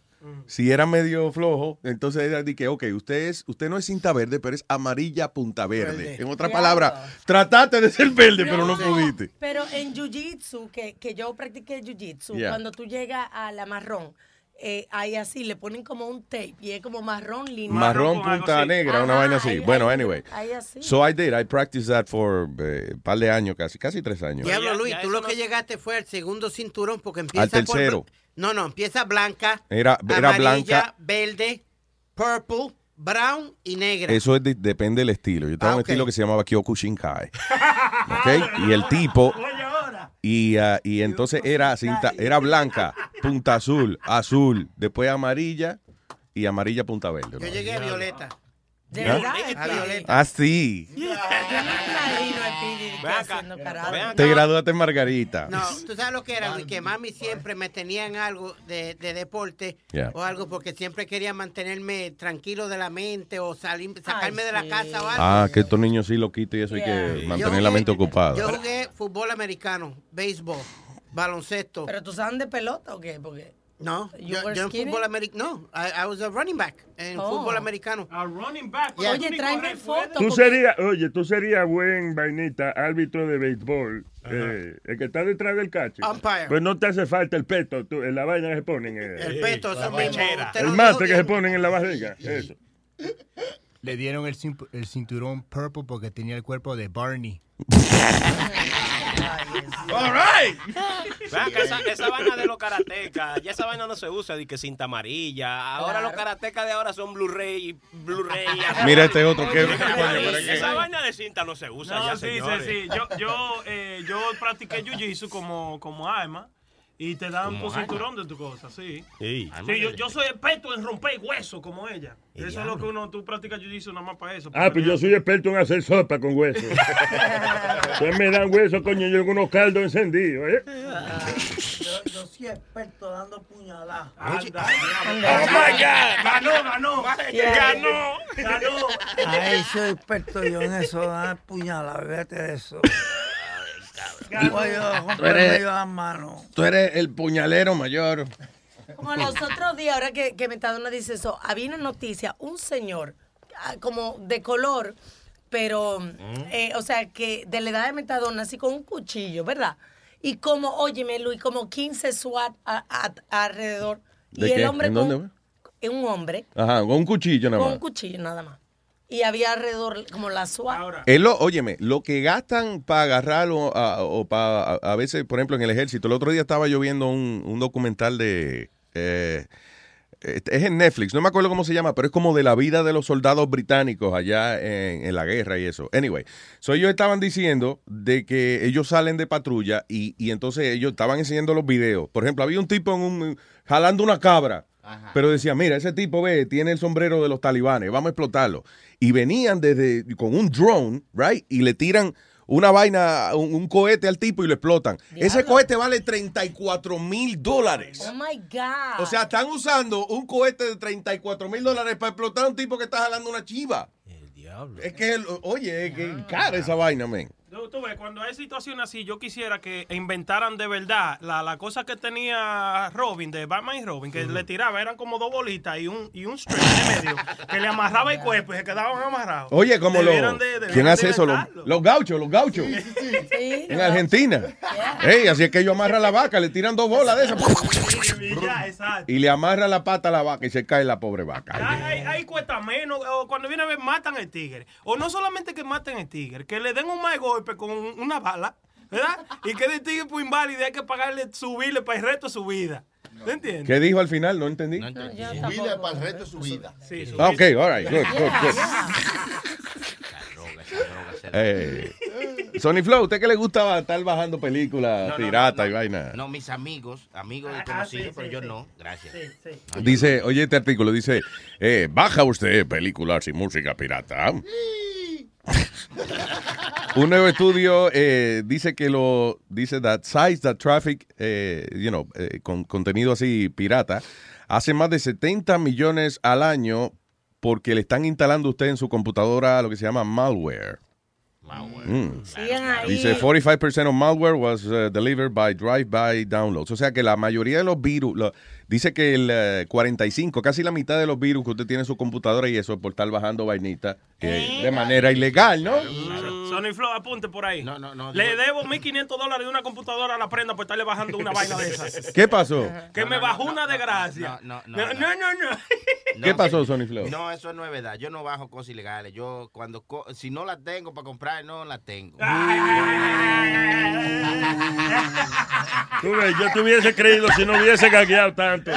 si era medio flojo, entonces era de que, ok, usted, es, usted no es cinta verde, pero es amarilla punta verde. Verde. En otra palabra, trataste de ser verde, pero no pudiste. Pero en jiu-jitsu, que, que yo practiqué jiu-jitsu, Yeah. cuando tú llegas a la marrón, eh, ahí así le ponen como un tape y es como marrón línea. Marrón punta negra, una vaina así. ahí- bueno, ahí- anyway. ahí así. So I did. I practiced that for eh, un par de años, casi, casi tres años. Diablo Luis, tú lo que llegaste fue al segundo cinturón porque empieza Al tercero. por... No, no, empieza blanca, Era, era amarilla, blanca. verde, purple, brown y negra. Eso es de- depende del estilo. Yo estaba Ah, en un estilo que se llamaba Kyokushinkai. ¿Ok? Y el tipo. Y, ah, y entonces era cinta, era blanca, punta azul, azul, después amarilla y amarilla punta verde. Yo llegué a Violeta. ¿De ¿Ah? verdad? A Violeta. Ah, sí. Yo no me imagino a Speedy que haciendo karate. Te graduaste en Margarita. No, tú sabes lo que era, que mami siempre me tenía en algo de, de deporte Yeah. o algo porque siempre quería mantenerme tranquilo de la mente o salir, sacarme de la casa o algo. Ah, que estos niños sí lo quito y eso hay que mantener la mente ocupada. Yo jugué fútbol americano, béisbol, baloncesto. ¿Pero tú sabes de pelota o qué? Porque No, You yo, yo en fútbol americano, no, I, I was a running back en Oh. fútbol americano. A running back. Yeah. Oye, tráeme fotos. Tú porque- serías, oye, tú serías buen vainita, árbitro de béisbol, eh, el que está detrás del cacho. Umpire. Pues no te hace falta el peto, tú, en la vaina que se ponen. eh, El peto, mismo. Usted el mate que se ponen en la barriga, eso. Le dieron el, el cinturón purple porque tenía el cuerpo de Barney. All right. Vean que esa, esa vaina de los karatecas, ya esa vaina no se usa de que cinta amarilla. Ahora los karatecas de ahora son Blu-ray, Blu-ray. Mira este otro, ¿qué- Oye, qué coño, pero es que- Esa vaina de cinta no se usa No, ya, sí, señores. sí, sí. Yo, yo, eh, yo practiqué jiu-jitsu como, como arma. Y te dan Ana. cinturón de tu cosa, sí. Sí. Sí, yo, yo soy experto en romper huesos como ella. El Eso es lo que uno, tú practicas jiu-jitsu nada más para eso. Ah, pues yo soy experto en hacer sopa con hueso. Ustedes me dan hueso, coño, yo con unos caldos encendidos, ¿eh? Yo, yo soy experto dando puñaladas. Oh my God. Ganó, ganó. Ganó. Ganó. Ay, soy experto yo en eso, dar puñaladas, fíjate de eso. Tú eres-. Tú el puñalero mayor. Como los otros días, ahora que, que Metadona dice eso, había una noticia, un señor, ah, como de color, pero, eh, o sea, que de la edad de Metadona, así con un cuchillo, ¿verdad? Y como, óyeme, Luis, como 15 SWAT a- a- alrededor. ¿De y qué? el hombre ¿En con dónde, un hombre Ajá, con un cuchillo nada con más. un cuchillo nada más. Y había alrededor como la SWAT. Es lo, óyeme, lo que gastan para agarrarlo a- o para, a, a veces, por ejemplo, en el ejército. El otro día estaba yo viendo un, un documental de... eh, este, es en Netflix, no me acuerdo cómo se llama, pero es como de la vida de los soldados británicos allá en, en la guerra y eso. Anyway, so ellos estaban diciendo de que ellos salen de patrulla y, y entonces ellos estaban enseñando los videos. Por ejemplo, había un tipo en un, jalando una cabra. Pero decía, mira, ese tipo ve, tiene el sombrero de los talibanes, vamos a explotarlo. Y venían desde con un drone, right? Y le tiran una vaina, un, un cohete al tipo y lo explotan. Ese cohete vale 34 mil dólares. Oh my God. O sea, están usando un cohete de 34 mil dólares para explotar a un tipo que está jalando una chiva. El diablo. Es que, oye, es que cara esa vaina, men. Tú ves, cuando hay situaciones así, yo quisiera que inventaran de verdad la, la cosa que tenía Robin, de Batman y Robin, que le tiraba, eran como dos bolitas y un, y un string en medio, que le amarraba el cuerpo y se quedaban amarrados. Oye, como lo. De- ¿Quién hace eso? Los, los gauchos, los gauchos. En Argentina. Ey, así es que ellos amarran la vaca, le tiran dos bolas de esas. Ya. Y le amarran la pata a la vaca y se cae la pobre vaca. Ahí, ahí cuesta menos, o cuando viene a ver, matan al tigre. O no solamente que maten al tigre, que le den un mal golpe con un- una bala, ¿verdad? Y que el tigre por inválido y hay que pagarle, subirle para el resto de su vida. ¿Te entiendes? ¿Qué dijo al final? No entendí. Su vida para el resto de su vida. Sí, su Ok, vida. all right, good, good, good. Eh, Sony Flow, ¿usted qué le gustaba estar bajando películas No, no, pirata no, y no. vaina? No, mis amigos, amigos Ah, conocidos, pero yo no. Gracias. Dice, oye este artículo, dice, eh, baja usted películas y música pirata. Un nuevo estudio eh, dice que lo dice that sites that traffic, eh, you know, eh, con contenido así pirata, hace más de 70 millones al año porque le están instalando a usted en su computadora lo que se llama malware. Mm. Sigan ahí. Dice 45% of malware was uh, delivered by drive-by downloads. O sea que la mayoría de los virus, dice que el eh, 45, casi la mitad de los virus que usted tiene en su computadora y eso es por estar bajando vainita eh, de manera ilegal, ¿no? Sony Flow, apunte por ahí. No, no, no. Le debo 1.500 dólares de una computadora a la prenda por estarle bajando una vaina de esas. ¿Qué pasó? Que me bajó una desgracia. No, no, no, no. no. ¿Qué pasó, Sony Flow? No, eso no es verdad. Yo no bajo cosas ilegales. Yo cuando co- si no las tengo para comprar, no las tengo. Yo te hubiese creído si no hubiese gagueado tanto.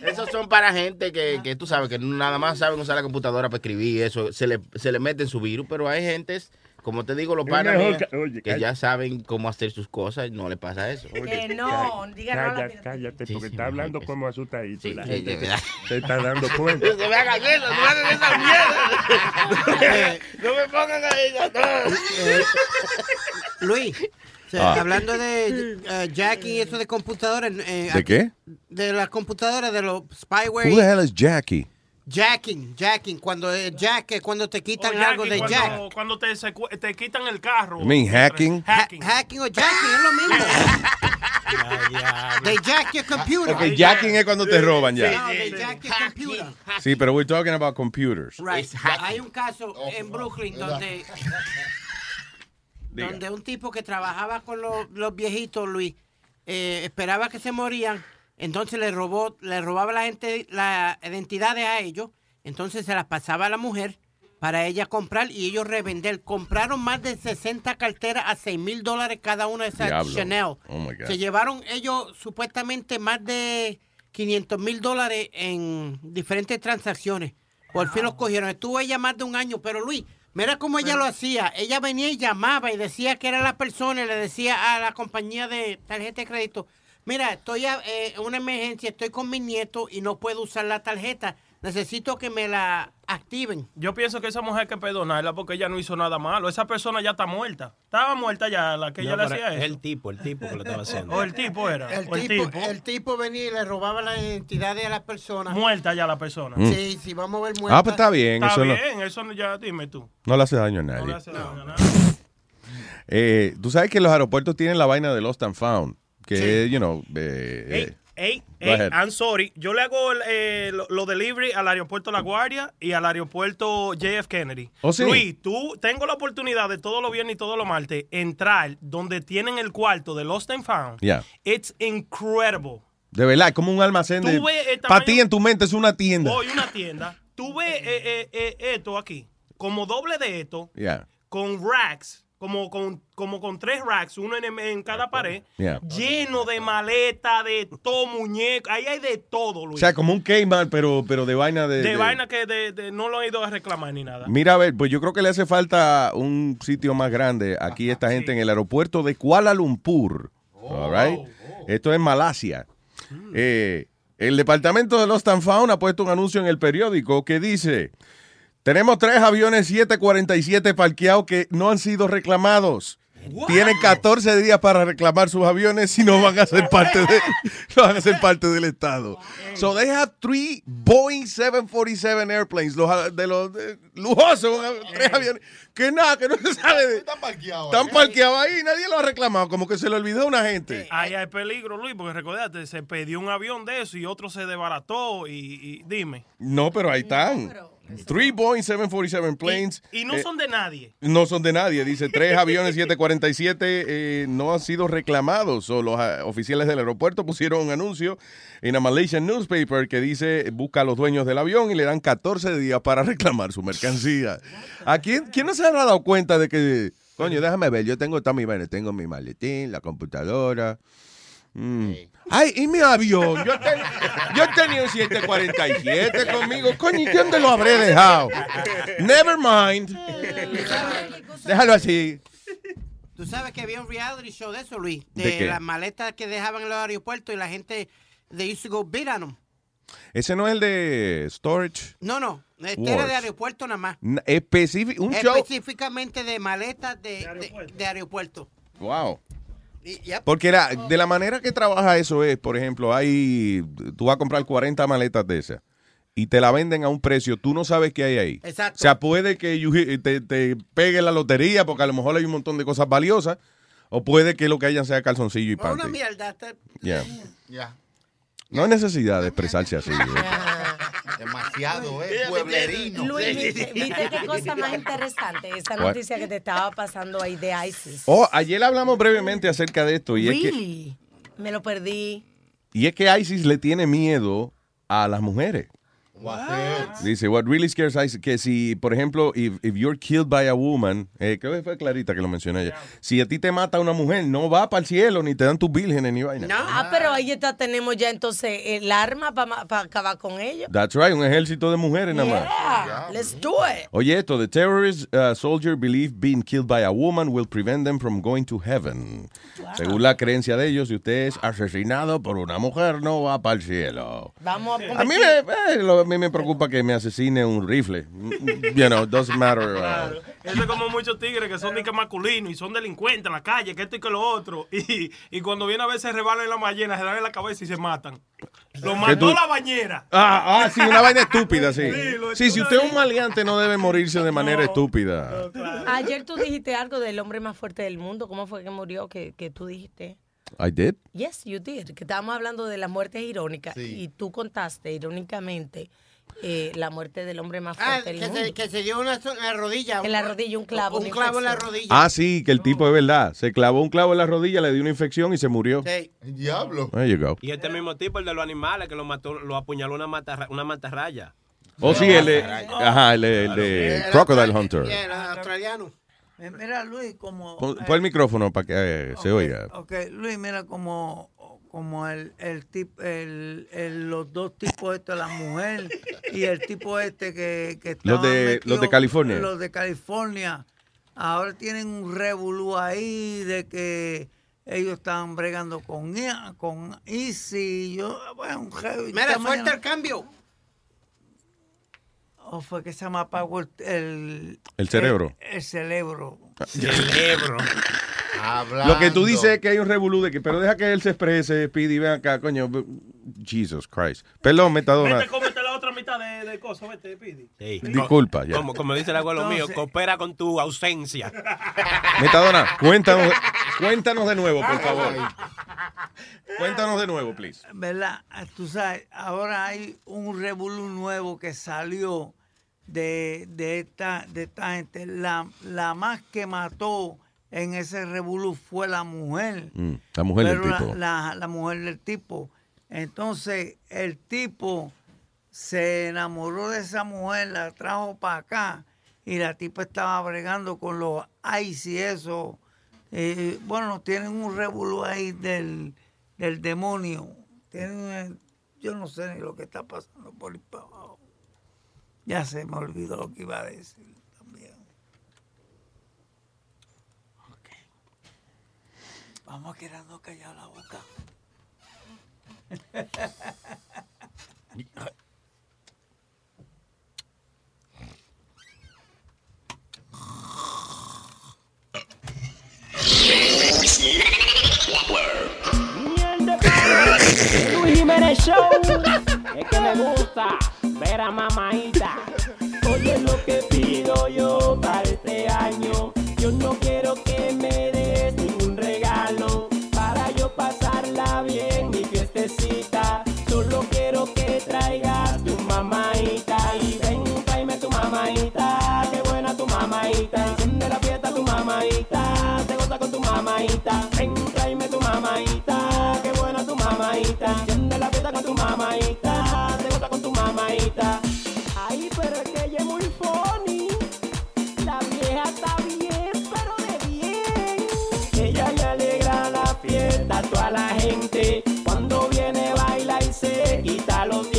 Esos son, para gente que, que tú sabes que nada más saben usar la computadora para escribir eso. Se le, se le meten su virus, pero hay gentes, como te digo, los Es panas oye, que calla. ya saben cómo hacer sus cosas no le pasa eso. Que no, diga no a la Cállate, cállate, porque está hablando como asustadito. Sí, y la sí, gente se está dando cuenta. No me hagan eso, no me hagan esa mierda. No me pongan a ella, no. Luis, Ah. hablando de eh, jacking y eso de computadoras. eh, ¿De qué? De las computadoras, de los spyware. Who the hell is Jackie? Jacking, jacking. Cuando eh, jack es cuando te quitan O algo de cuando, jack. Cuando te, secu- te quitan el carro. You mean hacking? Hacking. Ha- hacking o jacking es lo mismo. They jack your computer. Ok, jacking es cuando te roban No, ya. they jack your computer. Sí, pero we're talking about computers. Right. Hay un caso en Brooklyn donde, donde un tipo que trabajaba con los, los viejitos, Luis, eh, esperaba que se morían, entonces le robó, le robaba la gente las identidades a ellos, entonces se las pasaba a la mujer para ella comprar y ellos revender. Compraron más de 60 carteras a 6 mil dólares cada una de esas Diablo. Chanel. Oh, my God. Se llevaron ellos supuestamente más de 500 mil dólares en diferentes transacciones. Por fin los cogieron. Estuvo ella más de un año, pero Luis, Mira cómo ella lo hacía. Ella venía y llamaba y decía que era la persona y le decía a la compañía de tarjeta de crédito, mira, estoy a- eh, en una emergencia, estoy con mi nieto y no puedo usar la tarjeta. Necesito que me la activen. Yo pienso que esa mujer hay que perdonarla porque ella no hizo nada malo. Esa persona ya está muerta. Estaba muerta ya la que No, ella le hacía eso. El tipo, el tipo que lo estaba haciendo. O el tipo era. El o el tipo, tipo. el tipo venía y le robaba las identidades de las personas. Muerta ya la persona. Mm. Sí, sí, vamos a ver muerta. Ah, pues está bien. Está eso no- bien, eso no- ya dime tú. no, le hace daño a No nadie. le hace daño a nadie. Eh, Tú sabes que los aeropuertos tienen la vaina de Lost and Found. Que, Sí. you know, eh, Ey, eh, ey, Go ey, ahead. I'm sorry. Yo le hago el, eh, lo, lo delivery al aeropuerto La Guardia y al aeropuerto JF Kennedy. ¿Oh, sí? Luis, tú tengo la oportunidad de todos los viernes y todos los martes entrar donde tienen el cuarto de Lost and Found. Yeah. It's incredible. de verdad, es como un almacén de... Para ti en tu mente es una tienda. Voy a una tienda. Tú ves eh, eh, eh, esto aquí, como doble de esto, Yeah. con racks, como con, como con tres racks, uno en, en cada pared, Yeah. lleno de maleta, de todo muñeco. Ahí hay de todo, O Luis. sea, como un Kmart, pero, pero de vaina de... de, de- vaina que de- de- no lo he ido a reclamar ni nada. Mira, a ver, pues yo creo que le hace falta un sitio más grande aquí a esta gente en el aeropuerto de Kuala Lumpur. All right? Esto es Malasia. Eh, el departamento de Lost and Found ha puesto un anuncio en el periódico que dice: Tenemos tres aviones 747 parqueados que no han sido reclamados. Tienen 14 días para reclamar sus aviones y no van a ser parte de, no van a ser parte del Estado. So they have three Boeing 747 airplanes, los de los de- lujosos, tres aviones, que nada, que no se sabe de. Están parqueados. Están parqueados ahí, nadie lo ha reclamado, como que se le olvidó a una gente. Ahí hay peligro, Luis, porque recordate, se pidió un avión de eso y otro se desbarató y, y dime. No, pero ahí están. Three Boeing 747 planes. Y no eh, son de nadie. No son de nadie. Dice, tres aviones 747 eh, no han sido reclamados. O los ah, oficiales del aeropuerto pusieron un anuncio en a Malaysian newspaper que dice, busca a los dueños del avión y le dan 14 días para reclamar su mercancía. ¿A quién, quién no se habrá dado cuenta de que, coño, déjame ver, yo tengo mi tengo mi maletín, la computadora. Mm. Ay, y mi avión. Yo, ten- yo tenía un 747 conmigo. Coño, ¿y dónde lo habré dejado? Never mind. Déjalo así. Tú sabes que había un reality show de eso, Luis, ¿De de, qué? las maletas que dejaban en los aeropuertos y la gente, they used to go bid on them. Ese no es el de Storage. No, no, este era Wars. de aeropuerto nada más. Un show. Específicamente de maletas de, de, de aeropuerto. Wow. Porque la- de la manera que trabaja eso es, por ejemplo, hay, tú vas a comprar 40 maletas de esas y te la venden a un precio, tú no sabes qué hay ahí. Exacto. O sea, puede que te, te pegue la lotería porque a lo mejor hay un montón de cosas valiosas o puede que lo que hayan sea calzoncillo y Fue una panty. mierda. está- Yeah. Ya. No hay necesidad de expresarse así. ¿eh? Demasiado, ¿eh? Pueblerino. Luis, ¿viste, viste qué cosa más interesante? Esa noticia que te estaba pasando ahí de ISIS. Oh, ayer hablamos brevemente acerca de esto y es que? Me lo perdí. y es que ISIS le tiene miedo a las mujeres. Dice, what really scares ISIS, que si, por ejemplo, if, if you're killed by a woman, eh, creo que fue Clarita que lo mencionó ella, si a ti te mata una mujer, no va para el cielo, ni te dan tus vírgenes ni vaina. Ah, pero ahí está, tenemos ya entonces el arma para acabar con ellos. That's right, un ejército de mujeres nada más. Yeah, let's do it. Oye, esto, the terrorist uh, soldier believe being killed by a woman will prevent them from going to heaven. Según la creencia de ellos, si usted es asesinado por una mujer, no va para el cielo. Vamos a A mí me, eh, lo- mí me preocupa que me asesine un rifle. You know, doesn't matter. uh, Eso es como muchos tigres que son de que masculinos y son delincuentes en la calle, que esto y que lo otro. Y, y cuando viene a se rebalan en la ballena, se dan en la cabeza y se matan. Lo mató tú- la bañera. Ah, ah, sí, una vaina estúpida, sí. Sí, si usted es un maleante no debe morirse de manera estúpida. Ayer tú dijiste algo del hombre más fuerte del mundo. ¿Cómo fue que murió? Que, que tú dijiste. I did. Yes, you did. Que estábamos hablando de las muertes irónicas. Y tú contaste irónicamente eh, la muerte del hombre más Ah, fuerte del que mundo. se, que se dio una rodilla. En la rodilla, un clavo. Un clavo en la rodilla. Ah, sí, que el tipo es verdad. Se clavó un clavo en la rodilla, le dio una infección y se murió. Sí. Diablo. There you go. Y este mismo tipo, el de los animales, que lo mató, lo apuñaló una, matarra, una mantarraya. Oh, sí, el de, ajá, el de, el de El Crocodile Hunter. El australiano. Eh, Mira, Luis, como... Pon, eh, pon el micrófono para que eh, se oiga. Ok, Luis, mira, como, como el, el, tip- el, el- los dos tipos estos, la mujer y el tipo este que, que Los de- los de California. Los de California. Ahora tienen un revolú ahí de que ellos estaban bregando con, con Easy. Yo, bueno. Mira, suelta mañana- el cambio. ¿O fue que se me apagó el... El, El cerebro. El, el cerebro. Cerebro. Hablando. Lo que tú dices es que hay un revolú de que, pero deja que él se exprese, Speedy, ven acá, coño. Jesus Christ. Perdón, Metadona. Vete, cómete la otra mitad de, de cosas, vete, pidi. Sí. Disculpa, ya. Como, como dice el abuelo mío, coopera con tu ausencia. Metadona, cuéntanos, cuéntanos de nuevo, por favor. Cuéntanos de nuevo, please. ¿Verdad? Ah, Tú sabes, ahora hay un revolú nuevo que salió de, de, esta, de esta gente. La, la más que mató en ese revolú fue la mujer. Mm, la mujer del la- tipo. La, la mujer del tipo. Entonces, el tipo se enamoró de esa mujer, la trajo para acá y la tipa estaba bregando con los ice y eso. Eh, bueno, tienen un revolú ahí del, del demonio. Tienen, eh, yo no sé ni lo que está pasando por ahí para abajo. Ya se me olvidó lo que iba a decir también. Ok. Vamos quedando callados la boca. Luis Jiménez Show. Es que me gusta ver a mamaita. Oye lo que pido yo para este año. Yo no quiero que me des ningún regalo para yo pasarla bien mi fiestecita. Solo quiero que traigas tu mamaita y ven, tráeme tu mamaita. Qué buena tu mamaita. Enciende la fiesta tu mamaita. Te goza con tu mamaita. Ven, tráeme tu mamaita. Qué buena tu mamaita. Enciende la fiesta con tu mamaita. Mamaita. Ay, pero es que ella es muy funny. La vieja está bien, pero de bien. Ella le alegra la fiesta a toda la gente. Cuando viene baila y se quita los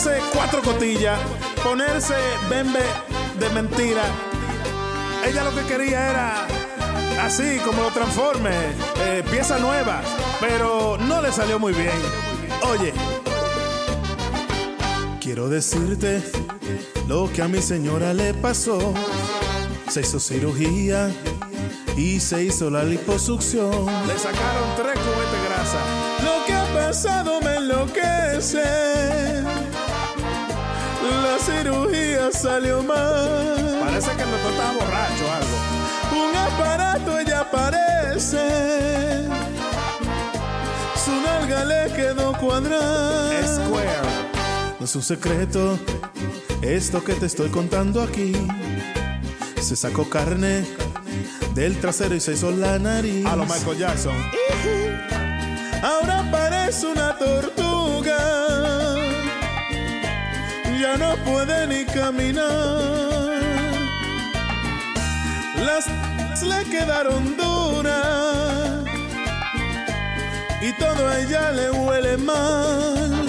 sacarse cuatro cotillas, ponerse bembe de mentira. Ella lo que quería era así como lo transforme, eh, pieza nueva, pero no le salió muy bien. Oye, quiero decirte lo que a mi señora le pasó. Se hizo cirugía y se hizo la liposucción. Le sacaron tres cubetes de grasa. Lo que ha pasado me enloquece. La cirugía salió mal. Parece que el doctor estaba borracho o algo. Un aparato ella parece. Su nalga le quedó cuadrada. Square. No es un secreto esto que te estoy contando aquí. Se sacó carne del trasero y se hizo la nariz. A lo Michael Jackson. Ahora parece una tortuga. Ya no puede ni caminar. Las le quedaron duras. Y todo a ella le huele mal.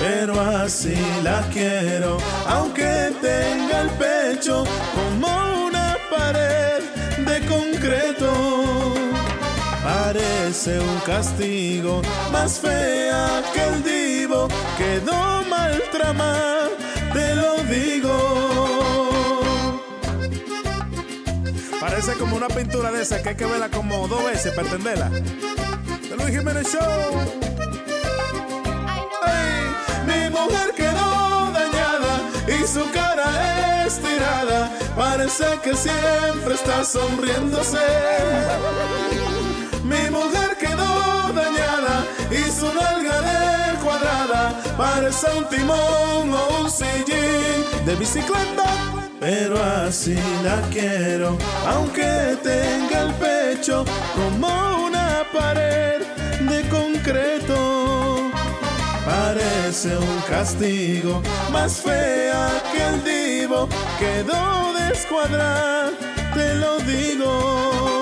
Pero así la quiero, aunque tenga el pecho como una pared de concreto. Parece un castigo, más fea que el divo, quedó mal tramada, te lo digo. Parece como una pintura de esa que hay que verla como dos veces para entenderla. The Luis Jiménez Show. Ay, mi mujer quedó dañada y su cara estirada. Parece que siempre está sonriéndose. Mi mujer quedó dañada y su nalga de cuadrada. Parece un timón o un sillín de bicicleta. Pero así la quiero, aunque tenga el pecho como una pared de concreto. Parece un castigo, más fea que el divo, quedó descuadrada, te lo digo.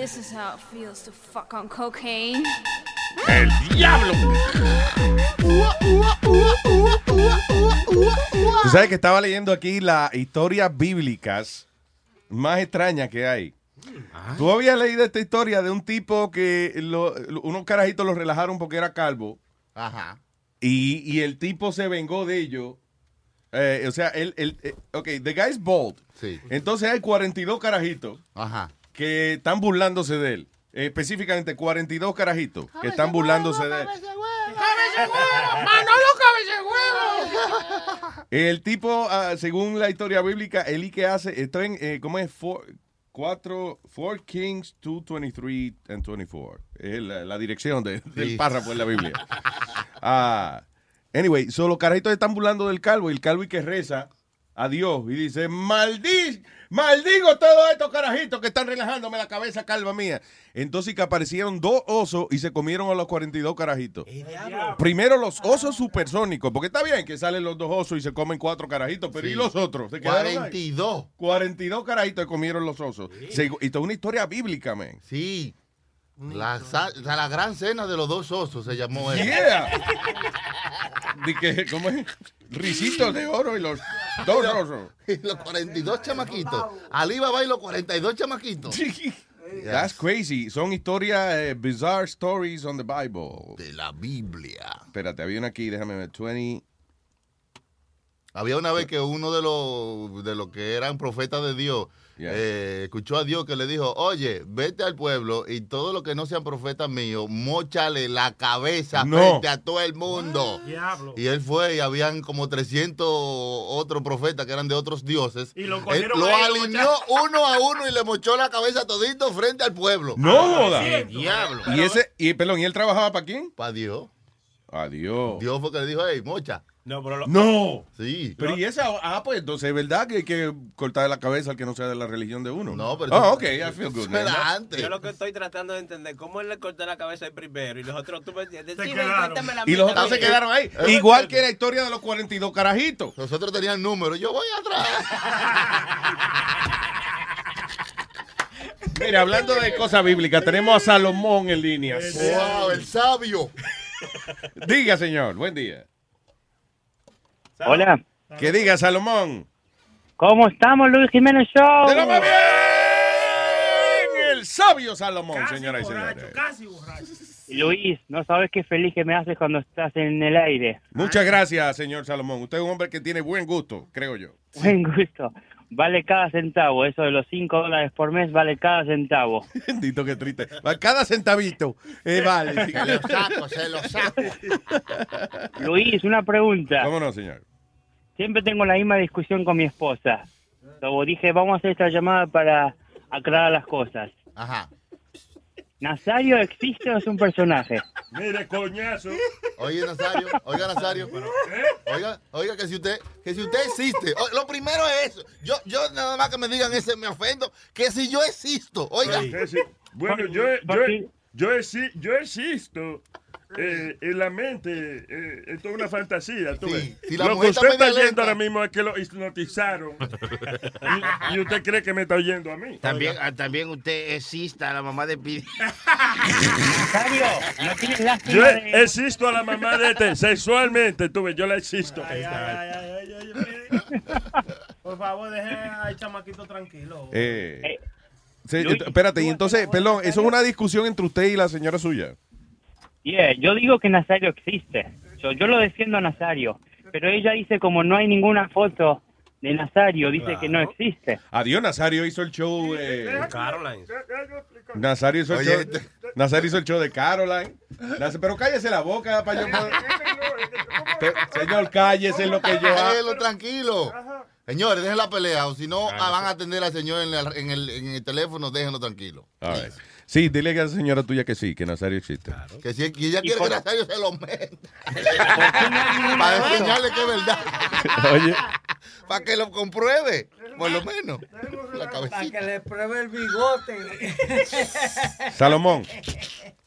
This is how it feels to fuck on cocaine. ¡El diablo! Tú sabes que estaba leyendo aquí las historias bíblicas más extrañas que hay. Tú habías leído esta historia de un tipo que lo- unos carajitos lo relajaron porque era calvo. Ajá. Y, y el tipo se vengó de ello. Eh, o sea, él, él, eh, ok, the guy's bald. Sí. Entonces hay 42 carajitos Ajá. Que están burlándose de él. Eh, específicamente 42 carajitos que están burlándose de él. ¡Manolo, cabeza de huevo! El tipo, ah, según la historia bíblica, el que hace, esto en, eh, ¿cómo es? Four, cuatro, four Kings 223 and 24. Es la, la dirección de- del Sí. párrafo en la Biblia. Ah, anyway, solo carajitos están burlando del calvo y el calvo y que reza a Dios y dice, maldi maldigo todos estos carajitos que están relajándome la cabeza calva mía. Entonces que aparecieron dos osos y se comieron a los 42 carajitos. Primero los osos supersónicos, porque está bien que salen los dos osos y se comen cuatro carajitos, pero Sí. ¿y los otros? ¿Se quedaron ahí? 42. 42 carajitos que comieron los osos. Se- y toda una historia bíblica, man. Sí. La, la gran cena de los dos osos se llamó eso. Yeah. De que, ¿cómo es? Risitos de oro y los dos osos. Y los 42 chamaquitos. Alibaba y los 42 chamaquitos. That's crazy. Son historias, eh, bizarre stories on the Bible. De la Biblia. Espérate, había una aquí, déjame ver. 20. Había una vez que uno de los de los que eran profetas de Dios eh, escuchó a Dios que le dijo, oye, vete al pueblo y todo lo que no sean profetas míos, mochale la cabeza No. frente a todo el mundo. Diablo. Y él fue y habían como 300 otros profetas que eran de otros dioses. Y lo Él lo ahí, lo alineó uno a uno y le mochó la cabeza todito frente al pueblo. No joda. Diablo. Y ese, y perdón, ¿y él trabajaba para quién? Para Dios. Adiós. Dios fue que le dijo, hey, mocha. No, pero lo- No. Sí. Pero y esa, ah, pues entonces es verdad que hay que cortar la cabeza al que no sea de la religión de uno. No, pero Ah, eso- ok, I feel good. antes. Yo lo que estoy tratando de entender, ¿cómo él le cortó la cabeza el primero y los otros, tú me entiendes? Sí, la Y los otros se quedaron ahí. Es Igual verdad. que la historia de los 42 carajitos. Nosotros tenían números. Yo voy atrás. Mira, hablando de cosas bíblicas, tenemos a Salomón en línea. wow, el sabio. Diga, señor, buen día. Hola. Que diga, Salomón. ¿Cómo estamos, Luis Jiménez Show? ¡De lo más bien! El sabio Salomón, señoras y señores. Casi borracho. Luis, no sabes qué feliz que me haces cuando estás en el aire. Muchas gracias, señor Salomón. Usted es un hombre que tiene buen gusto, creo yo. Buen gusto. Vale cada centavo. Eso de los 5 dólares por mes vale cada centavo. Bendito que triste. Cada centavito. Eh, vale. Se lo saco, se lo saco. Luis, una pregunta. ¿Cómo no, señor? Siempre tengo la misma discusión con mi esposa. Luego dije, vamos a hacer esta llamada para aclarar las cosas. Ajá. ¿Nazario existe o es un personaje? Mire, coñazo. Oye, Nazario, oiga, Nazario. Oiga, oiga, que si usted, que si usted existe, o- lo primero es eso. Yo, yo nada más que me digan ese me ofendo, que si yo existo, oiga. Sí. Bueno, yo, yo, yo, yo existo eh, en la mente. Eh, esto es una fantasía. tú ves. si la lo que usted está oyendo ahora mismo es que lo hipnotizaron. y, y usted cree que me está oyendo a mí. También, ah, también usted exista, la mamá de Pidi. Nazario, no tienes Yo lástima de... existo a la mamá de este sexualmente, tú ves, yo la existo. Por favor, deje al chamaquito tranquilo. Eh, Luis, espérate, y entonces, perdón, eso es una discusión entre usted y la señora suya. Yeah, yo digo que Nazario existe. Yo, yo lo defiendo a Nazario. Pero ella dice como no hay ninguna foto de Nazario, dice que no existe. Adiós, Nazario hizo el show. eh, Caroline. Nazario hizo el Oye, show. este- Nazario hizo el show de Caroline. Pero cállese la boca para yo poder- Pe- Señor, cállese lo que yo hago. Tranquilo. Señores, dejen la pelea, o si no ah, van a atender al señor en, la- en el, en el teléfono, déjenlo tranquilo. A ver. Sí, dile a la señora tuya que sí, que Nazario existe. Que si que ella quiere por- que Nazario se lo meta. Para enseñarle que es verdad. Oye, Para que lo compruebe, por lo menos. La Para que le pruebe el bigote. Salomón,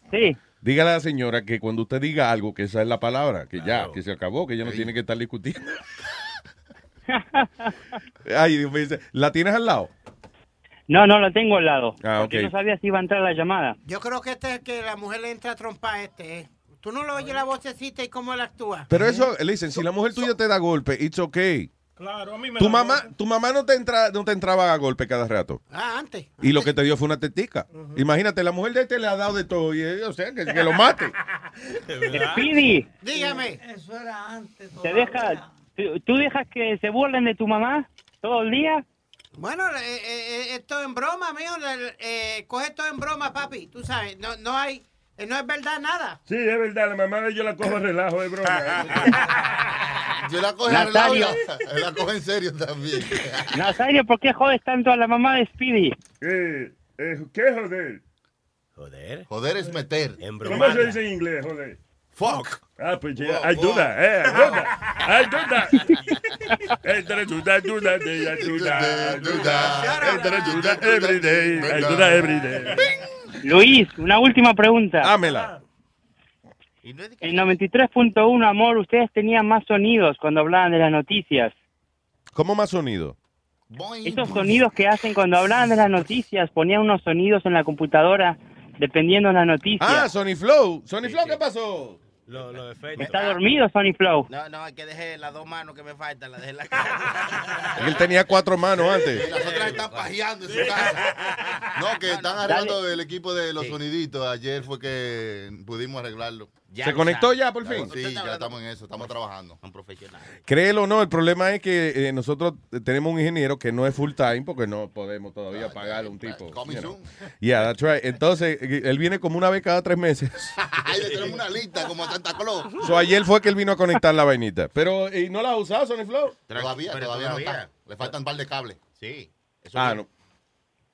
Sí, dígale a la señora que cuando usted diga algo, que esa es la palabra, que ya, que se acabó, que ella no tiene que estar discutiendo. Ay, Dios me dice, ¿la tienes al lado? No, no lo tengo al lado. Ah, porque no sabía si iba a entrar la llamada. Yo creo que este es que la mujer le entra a trompar a este. ¿eh? Tú no lo oyes la vocecita y cómo él actúa. Pero eso, le dicen, si la mujer tuya te da golpe, it's okay. Claro, a mí me Tu da mamá, golpe. tu mamá no te entra, no te entraba a golpe cada rato. Ah, antes. Y lo que te dio fue una tetica. Imagínate, la mujer de este le ha dado de todo y o sea, que, que lo mate. Speedy, Dígame. Eso era antes. ¿te deja, tú, tú dejas que se burlen de tu mamá todo el día? Bueno, eh, eh, esto en broma, mío. Eh, coge esto en broma, papi. Tú sabes, no, no hay, eh, no es verdad nada. Sí, es verdad, la mamá de ella la cojo relajo, es broma. Yo la cojo relajo la, la cojo en serio también. Nazario, ¿por qué jodes tanto a la mamá de Speedy? Eh, eh, ¿Qué joder? Joder. Joder es meter. En ¿Cómo broma. se dice en inglés, joder? Fuck. Ah, pues ya, Wow, hay wow. duda, eh, hay duda, hay duda. Entre duda, duda, duda, hay duda. Entre duda, every day, hay duda, every day. Luis, una última pregunta. Dámela. En 93.1, amor, ustedes tenían más sonidos cuando hablaban de las noticias. ¿Cómo más sonido? Esos sonidos que hacen cuando hablaban de las noticias, ponían unos sonidos en la computadora dependiendo de las noticias. Ah, Sony Flow. Sony Flow, ¿qué pasó? Está dormido Sony Flow. No, no, hay que dejar las dos manos que me faltan, las dejé en la casa. Él tenía cuatro manos Y antes. las otras están pajeando en su casa. No, que están arreglando el equipo de los Sí. soniditos. Ayer fue que pudimos arreglarlo. Ya ¿Se conectó sabe. ya por fin? Sí, ya estamos en eso, estamos trabajando. Un profesional. Créelo o no, el problema es que eh, nosotros tenemos un ingeniero que no es full time porque no podemos todavía pagarle a un tipo. Coming you know. soon. Yeah, that's right. Entonces, eh, él viene como una vez cada tres meses. Ahí le tenemos una lista como Santa Claus. So, ayer fue que él vino a conectar la vainita. Pero, ¿y no la has usado, Sony Flow? Todavía, todavía no está. Le faltan un par de cables. Sí. Eso Ah, no.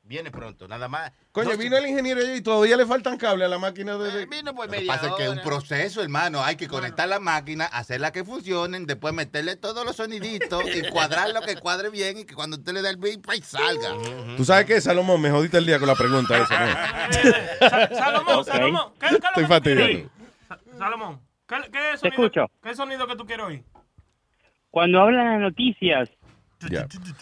Viene pronto, nada más. Coño, No, vino el ingeniero y todavía le faltan cables a la máquina de... de- Vino por Lo que media pasa es que es un proceso, hermano. Hay que conectar la máquina, hacerla que funcionen, después meterle todos los soniditos y cuadrar lo que cuadre bien y que cuando usted le dé el beat, pues salga. ¿Tú sabes qué, Salomón? Me jodiste el día con la pregunta esa, ¿no? Sa- Salomón, Salomón, ¿qué, qué Estoy? Sa- Salomón, ¿qué, qué Te sonido, escucho. ¿qué sonido que tú quieres oír? Cuando hablan las noticias,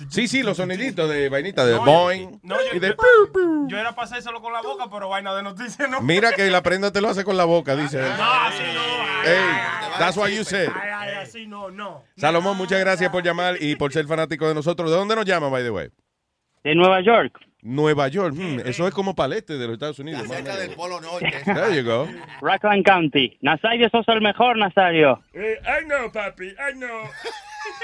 Sí, sí, los soniditos de vainita de No, boing No, yo, y de... yo, yo era para hacérselo con la boca, pero vaina de noticias no. Mira que la prenda te lo hace con la boca, dice. No, así no. Hey, that's what you said. ay, ay, así no, no. Salomón, muchas gracias por llamar y por ser fanático de nosotros. ¿De dónde nos llama, by the way? de Nueva York. Nueva York. Hmm, eso es como paleste de los Estados Unidos. Cerca del Polo Norte. There you go. Rockland County. Nazario, sos el mejor, Nazario. Eh, I know, papi, I know.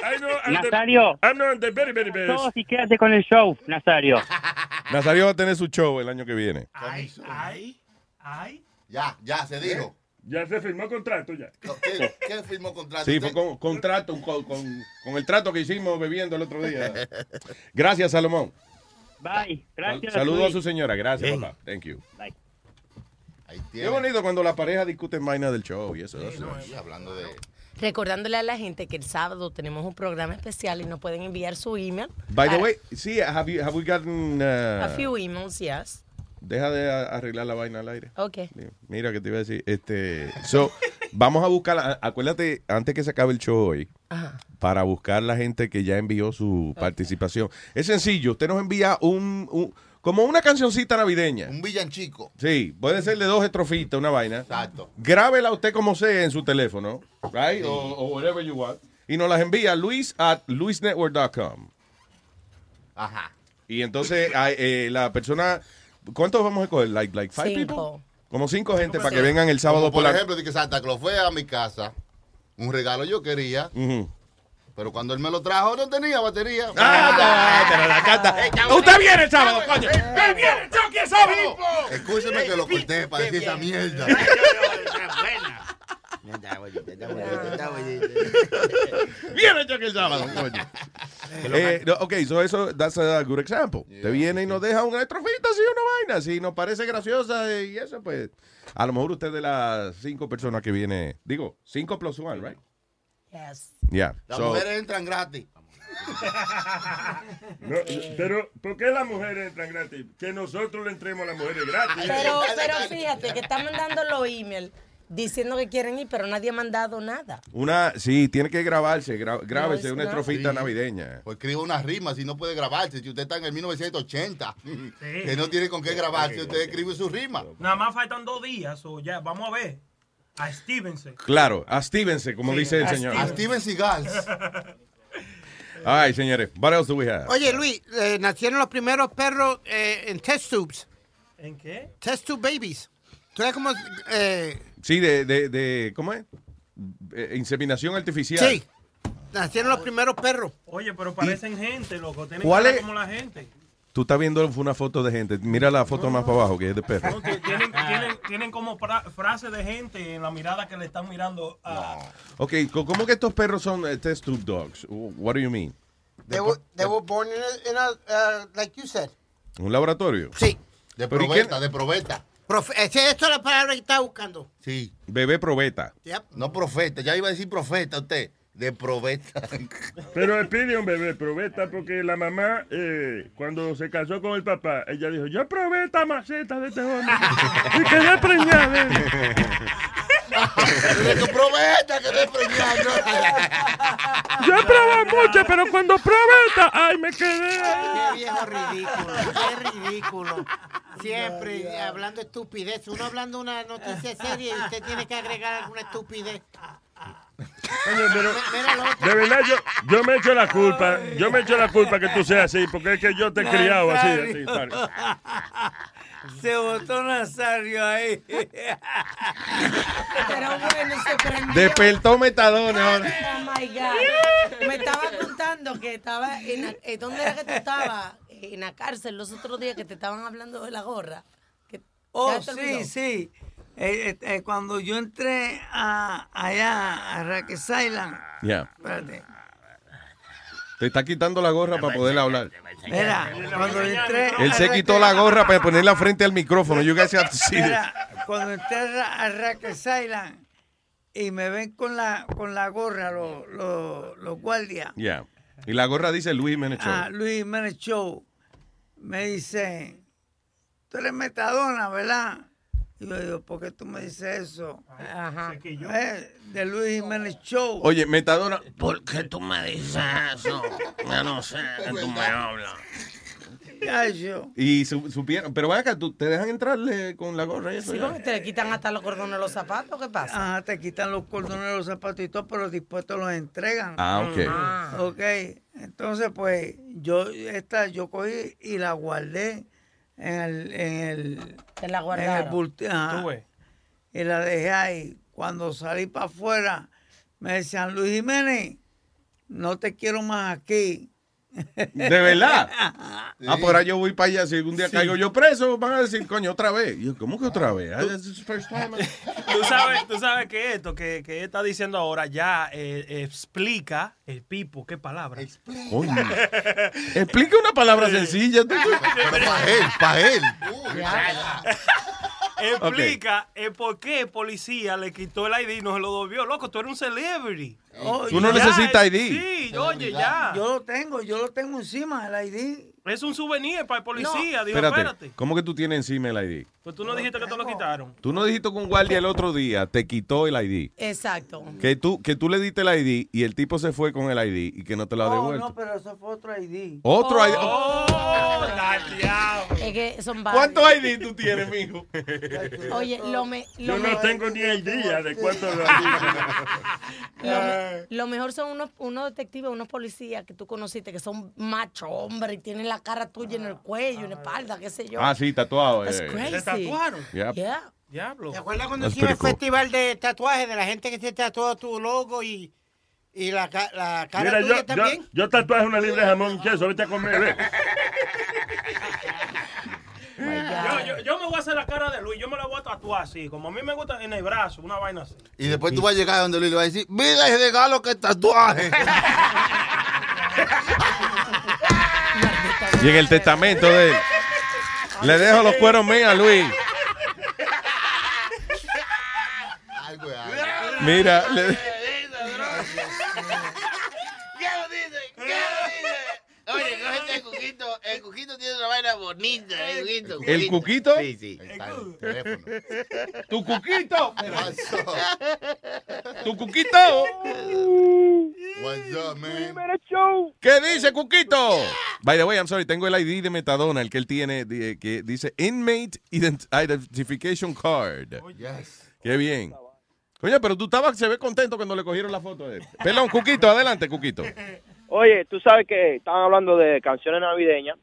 I know. I'm the- Nazario. I'm not the very, very best. Sos y quédate con el show, Nazario. Nazario va a tener su show el año que viene. Ay, ay, ay. Ya, ya, se dijo. Ya se firmó contrato, ya. ¿Qué, qué firmó contrato? Sí, fue con contrato, con, con, con el trato que hicimos bebiendo el otro día. Gracias, Salomón. Bye. Gracias. Saludos a su señora. Gracias, Hey. papá. Thank you. Bye. Ahí Qué bonito cuando la pareja discuten vaina del show y eso. hablando de... Recordándole a la gente que el sábado tenemos un programa especial y nos pueden enviar su email. By the way, sí, have, you, have we gotten... uh, A few emails, yes. Deja de arreglar la vaina al aire. Ok. Mira que te iba a decir. Este, so, vamos a buscar, acuérdate, antes que se acabe el show hoy, Ajá. para buscar la gente que ya envió su participación. Es sencillo, usted nos envía un, un- como una cancioncita navideña. Un villanchico. Sí, puede ser de dos estrofitas, una vaina. Exacto. Grábela usted como sea en su teléfono, right? O, o whatever you want. Y nos las envía a luis at luisnetwork.com. Ajá. Y entonces eh, la persona, ¿cuántos vamos a coger? Like, like five people? Cinco. Como cinco gente para que vengan el sábado Como por por la... ejemplo, de que Santa Claus fue a mi casa. Un regalo yo quería. Pero cuando él me lo trajo no tenía batería. Ah, pero la canta. Usted viene el sábado, coño. Usted viene el Chucky el sábado. Escúcheme que lo corté para decir esa mierda. Viene el Chucky el sábado, coño. Eh, no, ok, so eso, that's a good example. Te viene y nos deja una estrofita así, una vaina. Si nos parece graciosa y eso, pues, a lo mejor usted de las cinco personas que viene, digo, cinco plus one, right? Yes. Yeah. Las So, mujeres entran gratis. No, pero, ¿por qué las mujeres entran gratis? Que nosotros le entremos a las mujeres gratis. Pero, pero fíjate que están mandando los emails diciendo que quieren ir, pero nadie ha mandado nada. una, sí, tiene que grabarse, gra- grábese es una estrofita Sí. navideña. O escriba una rima si no puede grabarse. Si usted está en el 1980, que no tiene con qué grabarse, usted escribe su rima. Nada más faltan dos días, o ya, vamos a ver. A Stevenson. Claro, a Stevenson, como Sí, dice el a señor. A Steven Seagal. Right, señores. What else do we have? Oye, Luis, eh, nacieron los primeros perros eh, en test tubes. ¿En qué? Test tube babies. ¿Tú sabes cómo? Eh, Sí, de, de, de ¿cómo es? Eh, inseminación artificial. sí. Nacieron los primeros perros. Oye, pero parecen gente, loco. Tienen ¿Cuál es? como la gente. Tú estás viendo una foto de gente. Mira la foto más para abajo, que es de perro. No, tienen, tienen, tienen como fra- frases de gente en la mirada que le están mirando a... Ok, ¿cómo que estos perros son test tube dogs? What do you mean? They were, they were born in a, in a, uh, like you said. ¿Un laboratorio? Sí. De Pero ¿y qué- probeta, de probeta. Profe- esto es la palabra que estaba buscando. Sí. Bebé probeta. Yep. No profeta, ya iba a decir profeta usted. De probeta. Pero pide un bebé probeta porque la mamá, eh, cuando se casó con el papá, ella dijo, yo probé esta maceta de este hombre y quedé preñada. de él". De tu probeta, que te preñado. Yo probé mucho, pero cuando probé esta, ay, me quedé. Qué viejo ridículo, qué ridículo. Siempre hablando estupidez. Uno hablando una noticia seria y usted tiene que agregar alguna estupidez. Pero de verdad yo, yo me echo la culpa, yo me echo la culpa que tú seas así, porque es que yo te he criado así, así. Se botó Nazario ahí. Pero bueno, se prendió. Despertó metadones ahora. Oh my God. Me estaba contando que estaba en. la- eh, ¿Dónde era que tú estabas? En la cárcel los otros días que te estaban hablando de la gorra. Que- Oh, sí, sí. Eh, eh, eh, cuando yo entré a, allá a Rikers Island, Yeah. espérate. Te está quitando la gorra para poder hablar. Mira, cuando entré. Él se quitó la gorra para ponerla frente al micrófono. You guys have to see this. Mira, cuando entré a Ra- a Rikers Island y me ven con la, con la gorra los, los, los guardias. Yeah. Y la gorra dice Luis Show. Ah, Luis Show. Me dice, tú eres metadona, ¿verdad? Y yo digo, ¿por qué tú me dices eso? Ajá. Eh, de Luis Jiménez Show. Oye, Metadona. ¿Por qué tú me dices eso? Yo no sé que tú me hablas. Ya, yo. Y su- supieron. Pero acá, ¿tú, ¿te dejan entrarle con la gorra y eso? Sí, porque te quitan hasta los cordones de los zapatos, ¿qué pasa? Ajá, te quitan los cordones de los zapatos y todo, pero después te los entregan. Ah, ok. Ah. Ok, entonces pues yo esta yo cogí y la guardé en el en el, Te la en el guardaron. ajá. Tú ves. y la dejé ahí. Cuando salí para afuera me decían Luis Jiménez, no te quiero más aquí. ¿De verdad? Ah, por ahora yo voy para allá. Si algún día Sí. caigo yo preso, van a decir, coño, otra vez. Y yo, ¿cómo que otra vez? Ah, first time. Tú sabes, tú sabes que esto que, que está diciendo ahora ya eh, explica el pipo, qué palabra. Coño. Explica una palabra sencilla. tú. para él, para él. Explica el por qué el policía le quitó el ID y no se lo devolvió. Loco, tú eres un celebrity. Oh, Tú no ya, necesitas ID. Sí, oye, ya. Yo lo tengo, yo lo tengo encima, el ID. Es un souvenir para el policía. Digo, Espérate, espérate. ¿cómo que tú tienes encima el ID? Pues tú no dijiste que te lo quitaron. Tú no dijiste que un guardia el otro día te quitó el ID. Exacto. Que tú, que tú le diste el ID y el tipo se fue con el ID y que no te lo ha Oh, devuelto. no, pero eso fue otro ID. Otro ID. Oh, la diablo. Es que son varios. ¿Cuántos ID tú tienes, mijo? Oye, lo, me, lo, Yo me- no tengo ni idea de cuánto lo lo, me- lo mejor son unos, unos detectives, unos policías que tú conociste que son macho hombre y tienen la cara tuya en el cuello, en la espalda, qué sé yo. Ah, sí, tatuado. Eh. crazy. ¿Te tatuaron? Yep. Yeah. Diablo. ¿Te acuerdas cuando That's hicimos el cool. festival de tatuajes de la gente que se tatuó tu logo y, y la, la cara Mira, tuya yo, yo, también? yo tatuaje una libre de jamón y queso, vete a comer, ve. Yo, yo, yo me voy a hacer la cara de Luis, yo me la voy a tatuar así, como a mí me gusta en el brazo, una vaina así. Y después tú vas a llegar donde Luis le vas a decir, mira ese regalo que tatuaje. Y en el testamento de él. Le dejo los cueros míos a Luis. Mira, le- ¿Qué lo dice? ¿Qué lo dice? Oye, cógete el cuquito. El cuquito tiene El cuquito. ¿El cuquito? Sí, sí. Está en el teléfono. tu cuquito. What's up? Tu cuquito. What's up, man? ¿Qué dice Cuquito? By the way, I'm sorry, tengo el ID de Metadona, el que él tiene, di- que dice Inmate Ident- Identification Card. Yes. Qué bien. Coño, pero tú estabas, se ve contento cuando le cogieron la foto de él. Pelón, Cuquito, adelante, Cuquito. Oye, tú sabes que estaban hablando de canciones navideñas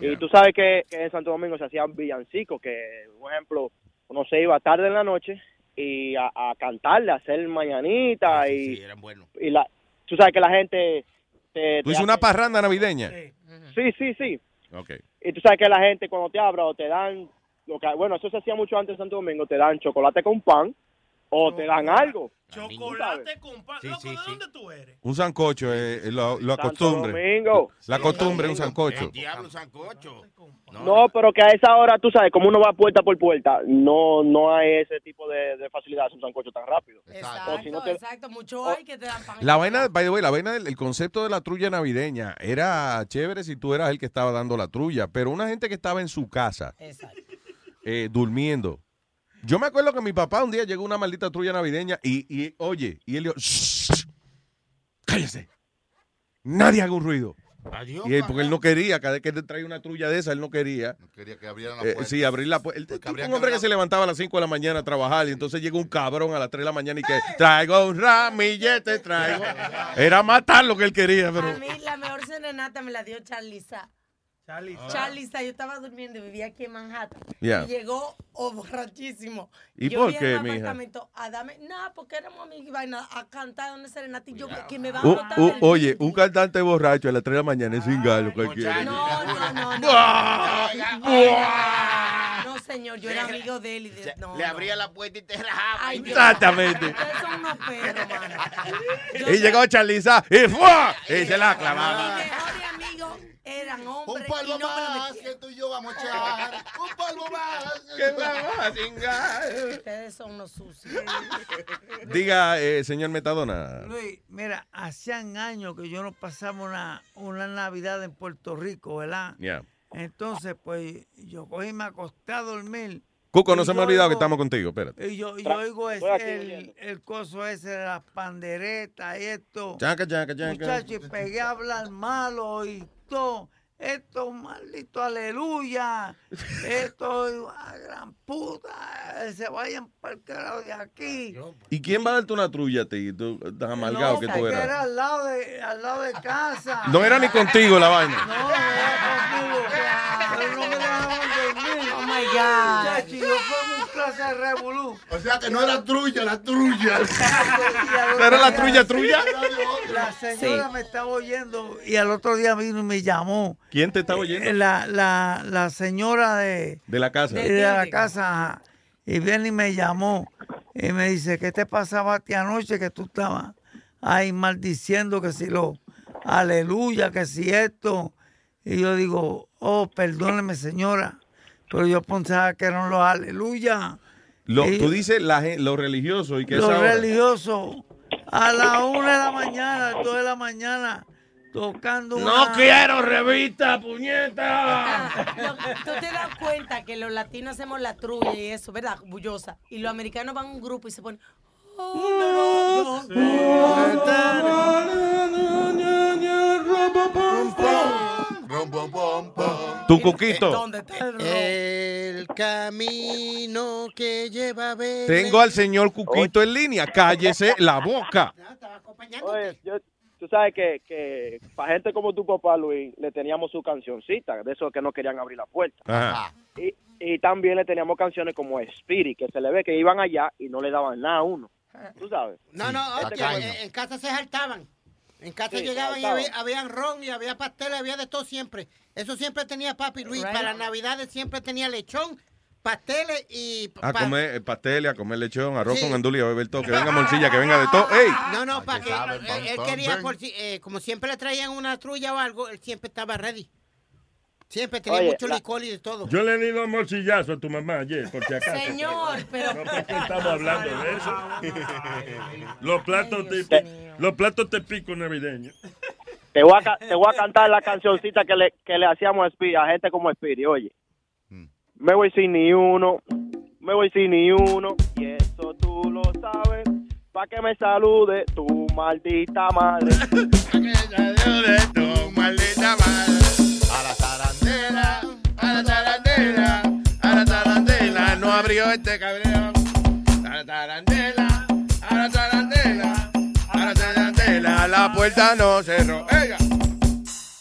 y tú sabes que, que en Santo Domingo se hacían villancicos, que, por ejemplo, uno se iba tarde en la noche y a, a cantarle, a hacer mañanita y, eran buenos. y la, tú sabes que la gente... Te, Tú te hiciste una hace- parranda navideña. Sí, sí, sí. Ok. Y tú sabes que la gente cuando te abra o te dan, lo que, bueno, eso se hacía mucho antes en Santo Domingo, te dan chocolate con pan o te dan algo. Chocolate con pan. Sí, sí, ¿de sí. dónde tú eres? Un sancocho, eh, eh, lo, lo Santo acostumbre. Domingo. La costumbre, un sancocho. El diablo sancocho. No, pero que a esa hora, tú sabes, como uno va puerta por puerta, no no hay ese tipo de, de facilidad un sancocho tan rápido. Exacto, O si no te- exacto. Mucho hay que te dan pan. La vaina, by the way, la vaina, del- el concepto de la trulla navideña era chévere si tú eras el que estaba dando la trulla, pero una gente que estaba en su casa Exacto. eh, durmiendo. Yo me acuerdo que mi papá un día llegó una maldita trulla navideña y, y, oye, y él dijo, "Shh, cállese, nadie haga un ruido. Adiós. Y él, porque él no quería, cada vez que él traía una trulla de esa, él no quería. Quería que abrieran la Eh, puerta. sí, abrir la puerta. Un hombre que que se levantaba a las 5 de la mañana a trabajar y entonces llega un cabrón a las 3 de la mañana y que traigo un ramillete, traigo. Era matar lo que él quería, pero. A mí la mejor serenata me la dio Charliza. Charlie. Charliza, yo estaba durmiendo y vivía aquí en Manhattan. Yeah. Y llegó oh, borrachísimo. ¿Y yo por vi qué, en el mija? apartamento a darme, no, porque éramos amigos y vaina, a cantar una serenata y yo que me va a botar oye, un cantante borracho a las 3 de la mañana es sin galo cualquiera. No, no, no, no. ¡Buah! No, señor, yo era amigo de él. Y de, no, Le no. abría la puerta y te rajaba. Exactamente. Ustedes son unos perros, mano. Y llegó Charliza y ¡fua! Y se la clavaba. Mi mejor amigo eran Un hombres y me lo más que tú y yo vamos a echar. Un polvo más. Que vamos a cingar. Ustedes son unos sucios. Diga, eh, señor Metadona. Luis, mira, hacían años que yo no pasaba una, una Navidad en Puerto Rico, ¿verdad? Yeah. Entonces, pues, yo cogí, me acosté a dormir. Cuco, no y se me ha olvidado que estamos contigo. Espérate. Y yo, yo oigo es- Estoy aquí el, el coso ese de las panderetas y esto. Chaca, chaca, chaca. Muchachos, y pegué a hablar malo y todo. Esto, maldito, aleluya. Esto, a gran puta. Se vayan para el carajo de aquí. ¿Y quién va a darte una trulla a ti? Tú tan amargado No, que tú eras. era al lado de, al lado de casa. No era ni contigo la vaina. No, no era conmigo. Pero no me dejaban dormir. Oh my God. Muchacho, yo fui un clase de revolú. O sea que no era trulla, la trulla. Pero la trulla, trulla? La señora me estaba oyendo y al otro día vino y me llamó. ¿Quién te está oyendo? Eh, La, la, la señora de, De la casa. de la casa y viene y me llamó y me dice, ¿qué te pasaba a ti anoche que tú estabas ahí maldiciendo que si lo, aleluya, que si esto? Y yo digo, oh, perdóneme señora, pero yo pensaba que eran los aleluya. Lo, Y- tú dices la, gen- lo religioso y que Los religiosos a la una de la mañana, a las dos de la mañana, tocando No una- quiero revista, puñeta. No, Tú te das cuenta que los latinos hacemos la trulla y eso, ¿verdad? Bullosa. Y los americanos van a un grupo y se ponen. "Oh, no, no, Tu cuquito. ¿Dónde está el? El camino que lleva a ver. Tengo al señor Cuquito en línea. Cállese la boca. Oye, yo- tú sabes que, que para gente como tu papá, Luis, le teníamos su cancioncita, de esos que no querían abrir la puerta. Ajá. Y, y también le teníamos canciones como Spirit, que se le ve que iban allá y no le daban nada a uno. ¿Tú sabes? No, no, oye, tacaño. en, en casa se saltaban. En casa Sí, llegaban y había, habían ron y había pasteles, había de todo siempre. Eso siempre tenía papi Luis. Right. Para las navidades siempre tenía lechón, pasteles y... A pa- comer eh, pasteles, a comer lechón, arroz Sí. con andulio, a beber todo. Que venga morcilla, que venga de todo. ¡Ey! No, no, para que que sabe, él, quería, por si, eh, como siempre le traían una trulla o algo, él siempre estaba ready. Siempre tenía Oye, mucho la- licor y de todo. Yo le di dos morcillazos a tu mamá ayer, por si acaso. Señor, pero. No porque estamos hablando de eso. Los platos típicos, los platos típicos navideños. Te voy, a, ca- te voy a cantar la cancioncita que le, que le hacíamos a, a gente como Spirit, oye. Me voy sin ni uno, me voy sin ni uno, y eso tú lo sabes, pa' que me salude tu maldita madre. tu maldita madre. A la tarantela, A la tarantela, a la tarantela, no abrió este cabrón. A la tarantela, a la tarantela, a la tarantela, la puerta no cerró.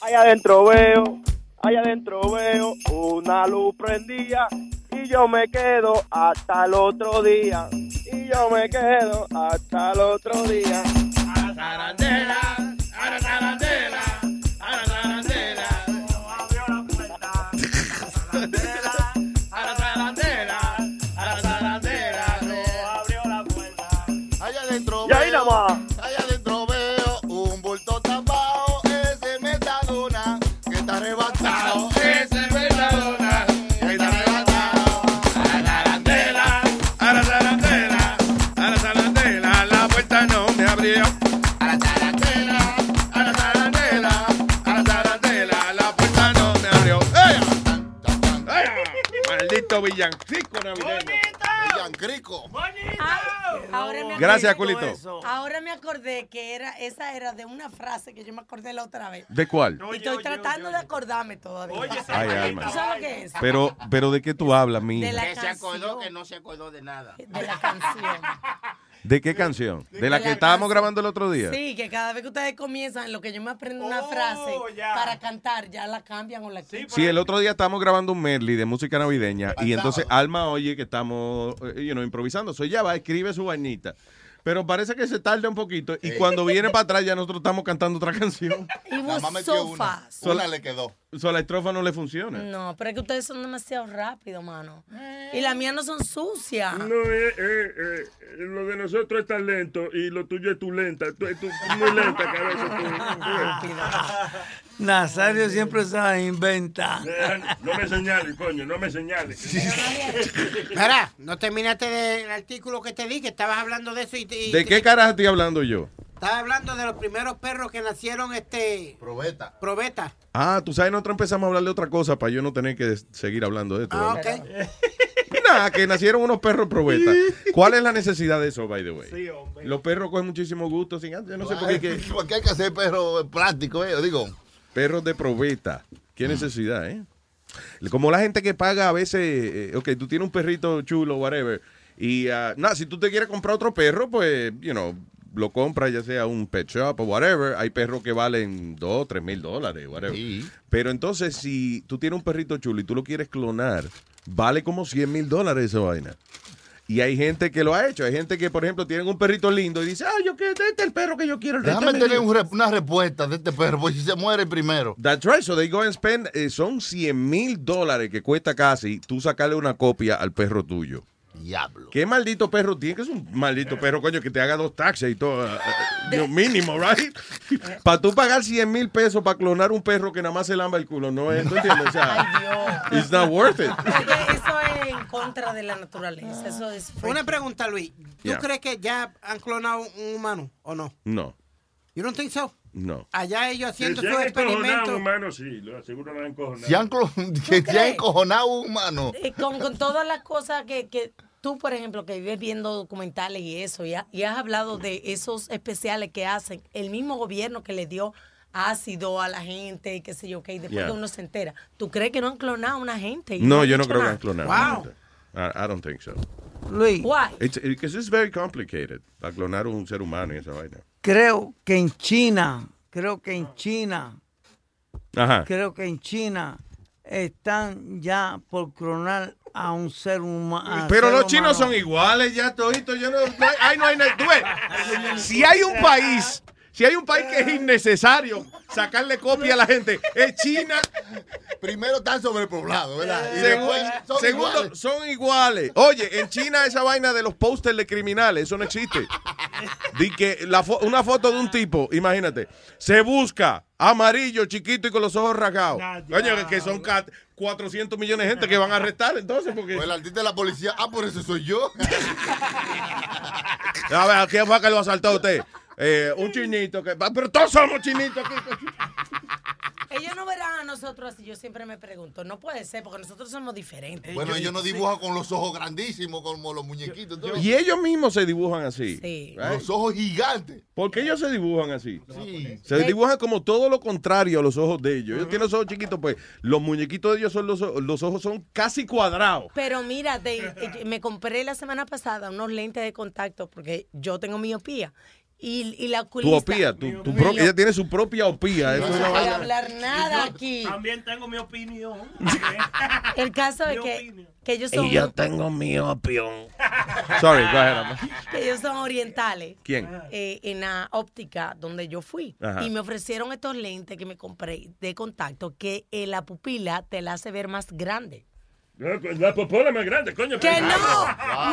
Allá adentro veo, allá adentro veo una luz prendida, y yo me quedo hasta el otro día, y yo me quedo hasta el otro día. A la tarantela, villancico navideño. Villancico. Ahora me Gracias, Culito. Ahora me acordé que era esa era de una frase que yo me acordé la otra vez. ¿De cuál? y estoy tratando de acordarme todavía. Ay, alma. ¿Tú sabes que es? Pero, pero ¿de qué tú hablas, mía? De la Que se acordó canción. que no se acordó de nada. De la canción. ¿De qué canción? ¿De la que la estábamos canción. grabando el otro día? Sí, que cada vez que ustedes comienzan, en lo que yo me aprendo una frase para cantar, ya la cambian o la quitan. Sí, el otro día estábamos grabando un medley de música navideña y entonces Alma oye que estamos eh, you know, improvisando. Soy ya va, escribe su vainita. Pero parece que se tarda un poquito y cuando viene para atrás ya nosotros estamos cantando otra canción. Mamá metió so una. fast. Una le quedó. So, la estrofa no le funciona. No, pero es que ustedes son demasiado rápidos, mano. Y las mías no son sucias. No, eh, eh, eh, lo de nosotros es tan lento y lo tuyo es tu lenta. Tú, tú muy lenta, cabeza. tú. Nazario siempre se la inventa. Eh, No me señales, coño, no me señales. Mira, no terminaste del artículo que te di, que estabas hablando de eso y, y- ¿De qué carajo estoy hablando yo? Estabas hablando de los primeros perros que nacieron, este... Probeta. Probeta. Ah, tú sabes, nosotros empezamos a hablar de otra cosa para yo no tener que seguir hablando de esto. Ah, ¿verdad? ok. Nada, que nacieron unos perros probeta. ¿Cuál es la necesidad de eso, by the way? Los perros cogen muchísimo gusto. Sin, yo no sé por qué. que- ¿Por qué hay que hacer perro plástico, eh? Digo. Perros de probeta. Qué necesidad, ¿eh? Como la gente que paga a veces, eh, ok, tú tienes un perrito chulo, whatever, y ah, nada, si tú te quieres comprar otro perro, pues, you know, lo compras ya sea un pet shop o whatever. Hay perros que valen 2, 3 mil dólares, whatever. Pero entonces, si tú tienes un perrito chulo y tú lo quieres clonar, vale como 100 mil dólares esa vaina. Y hay gente que lo ha hecho. Hay gente que, por ejemplo, tienen un perrito lindo y dice, ah, yo que este es el perro que yo quiero. Déjame este tener mío". un una respuesta de este perro, porque si se muere primero. That's right. So they go and spend, eh, son 100 mil dólares que cuesta casi tú sacarle una copia al perro tuyo. Diablo. ¿Qué maldito perro tiene? Que es un maldito perro, coño, que te haga dos taxis y todo. eh, eh, Dios mínimo, right? Para tú pagar 100 mil pesos para clonar un perro que nada más se lamba el culo, no es, ¿tú entiendes? O sea, it's not worth it. Eso es en contra de la naturaleza. Eso es. Una pregunta, Luis. ¿Tú Yeah. crees que ya han clonado un humano o no? No, You don't think so? No. Allá ellos haciendo Si sus experimentos. humanos, sí, lo aseguro no han encojonado. Se han, que se han encojonado un humano. Eh, con, con todas las cosas que, que tú, por ejemplo, que vives viendo documentales y eso, y, ha- y has hablado de esos especiales que hacen el mismo gobierno que le dio ácido a la gente y qué sé yo, que después Yeah. que uno se entera. ¿Tú crees que no han clonado a una gente? No, han yo no creo que nada? han clonado. Wow. I, I don't think so. Luis, Why? It's, because it's very complicated para clonar un ser humano y esa vaina. Creo que en China, creo que en China, Ajá. creo que en China están ya por clonar a un ser humano. Pero los chinos son iguales ya toditos. Yo no, no hay, ay, no hay nada. Tú ves, si hay un país, si hay un país que es innecesario sacarle copia a la gente, es China. Primero están sobrepoblados, ¿verdad? Y Segundo, después son segundo, iguales. son iguales. Oye, en China esa vaina de los pósters de criminales, eso no existe. Di que la fo- una foto de un tipo, imagínate, se busca amarillo, chiquito y con los ojos rasgados. Coño, que son ca- 400 millones de gente que van a arrestar entonces porque... O el artista de la policía, ah, por eso soy yo. A ver, ¿a quién fue que lo asaltó a usted? Eh, un chinito que... Pero todos somos chinitos aquí. Ellos no verán a nosotros así. Yo siempre me pregunto. No puede ser, porque nosotros somos diferentes. Bueno, ellos no dibujan con los ojos grandísimos como los muñequitos. Y ellos mismos se dibujan así. Sí. right? Los ojos gigantes. ¿Por qué ellos se dibujan así? Sí. Se dibujan como todo lo contrario a los ojos de ellos. Ellos tienen los ojos chiquitos, pues los muñequitos de ellos son los, los ojos son casi cuadrados. Pero mira, eh, me compré la semana pasada unos lentes de contacto porque yo tengo miopía. Y, y la Tu oculista... opía, tu, tu pro- ella tiene su propia opía. Eso No puede vaina- hablar nada aquí. También tengo mi opinión. El caso es que, ellos son... tengo mi opinión. Sorry, go ahead. Que ellos son orientales. ¿Quién? eh, en la óptica donde yo fui. Ajá. Y me ofrecieron estos lentes que me compré de contacto que eh, la pupila te la hace ver más grande. La popola más grande, coño. ¡Que no!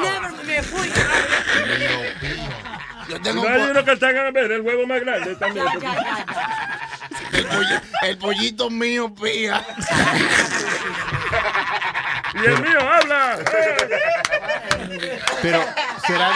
Never me fui. Yo No tengo hay uno que te haga ver el huevo más grande también. Ya, ya, ya, ya. el, polli- el pollito mío, pía. Y el mío habla. Pero será,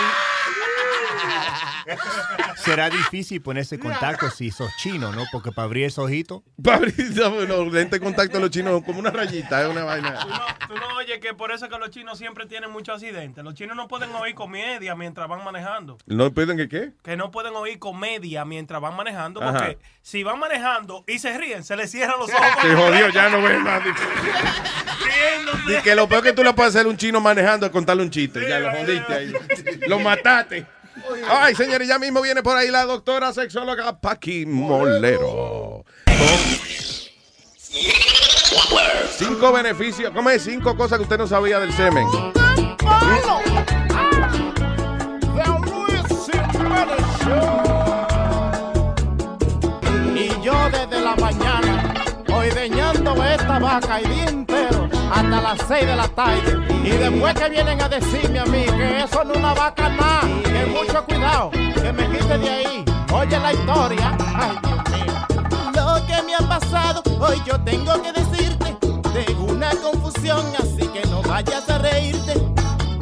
será difícil ponerse contacto si sos chino, ¿no? Porque para abrir esos ojitos. Para abrir los lentes de contacto de los chinos como una rayita, es una vaina. Tú no, tú no oyes que por eso es que los chinos siempre tienen muchos accidentes. Los chinos no pueden oír comedia mientras van manejando. ¿No piden que qué? Que no pueden oír comedia mientras van manejando. Ajá. Porque si van manejando y se ríen, se les cierran los ojos. Se jodió, ya no ves más. Riéndose. Y que lo peor que tú le puedes hacer a un chino manejando es contarle un chiste. Ya lo jodiste ahí. Lo mataste. Ay, señores, ya mismo viene por ahí la doctora sexóloga Paqui Molero. Cinco beneficios. ¿Cómo es? Cinco cosas que usted no sabía del semen. Y yo desde la mañana, hoy deñando vaca y día entero hasta las 6 de la tarde. Y después que vienen a decirme a mí que eso no es una vaca nada, que mucho cuidado, que me quite de ahí. Oye la historia. Ay, Dios mío. Lo que me ha pasado, hoy yo tengo que decirte. Tengo una confusión, así que no vayas a reírte.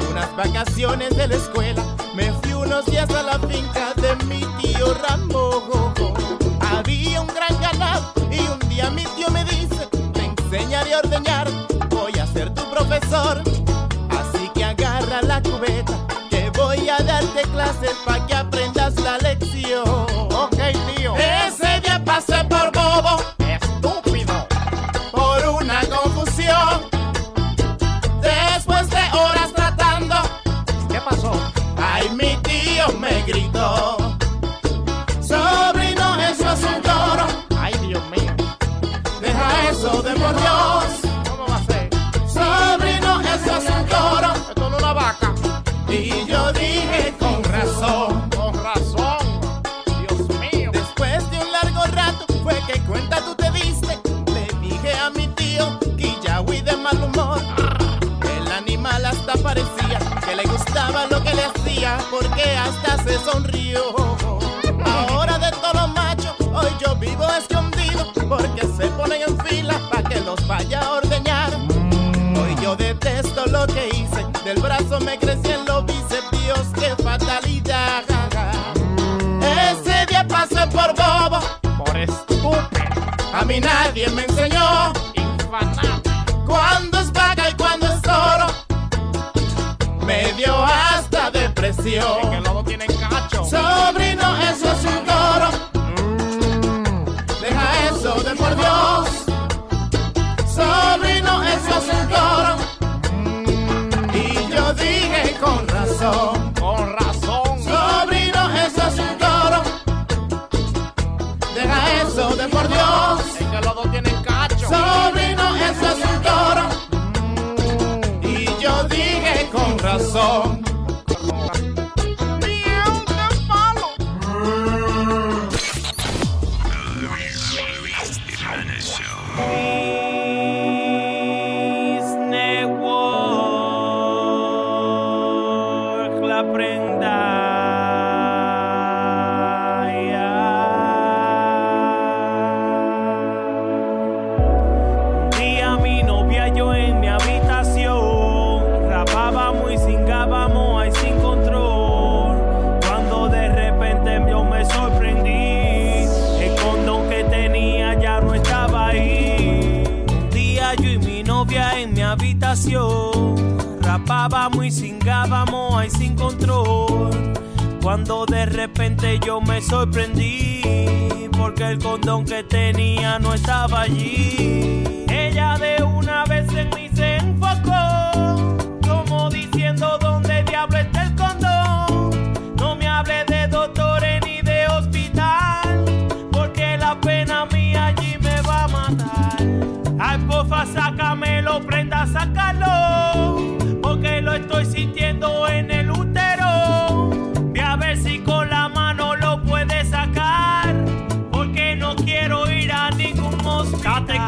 Unas vacaciones de la escuela, me fui unos días a la finca de mi tío Ramón. Había un gran ganado y un día mi tío me dice, te enseñaré a ordeñar, voy a ser tu profesor. Así que agarra la cubeta, que voy a darte clases para que aprendas la lección. Y yo dije con razón. Con razón. Dios mío. Después de un largo rato fue que cuenta tú te diste. Le dije a mi tío huí de mal humor. El animal hasta parecía que le gustaba lo que le hacía porque hasta se sonrió. Ahora de todos los machos, hoy yo vivo escondido porque se ponen en fila para que los vaya a ordeñar. Hoy yo detesto lo que hice, del brazo me bíceps, Dios, qué fatalidad. Ese día pasé por bobo, por estúpido. A mí nadie me enseñó cuándo es vaca y cuándo es toro. Me dio hasta depresión. que cacho. Sobrino, eso es un Cuando de repente yo me sorprendí porque el condón que tenía no estaba allí. Ella de una vez en mí se enfocó,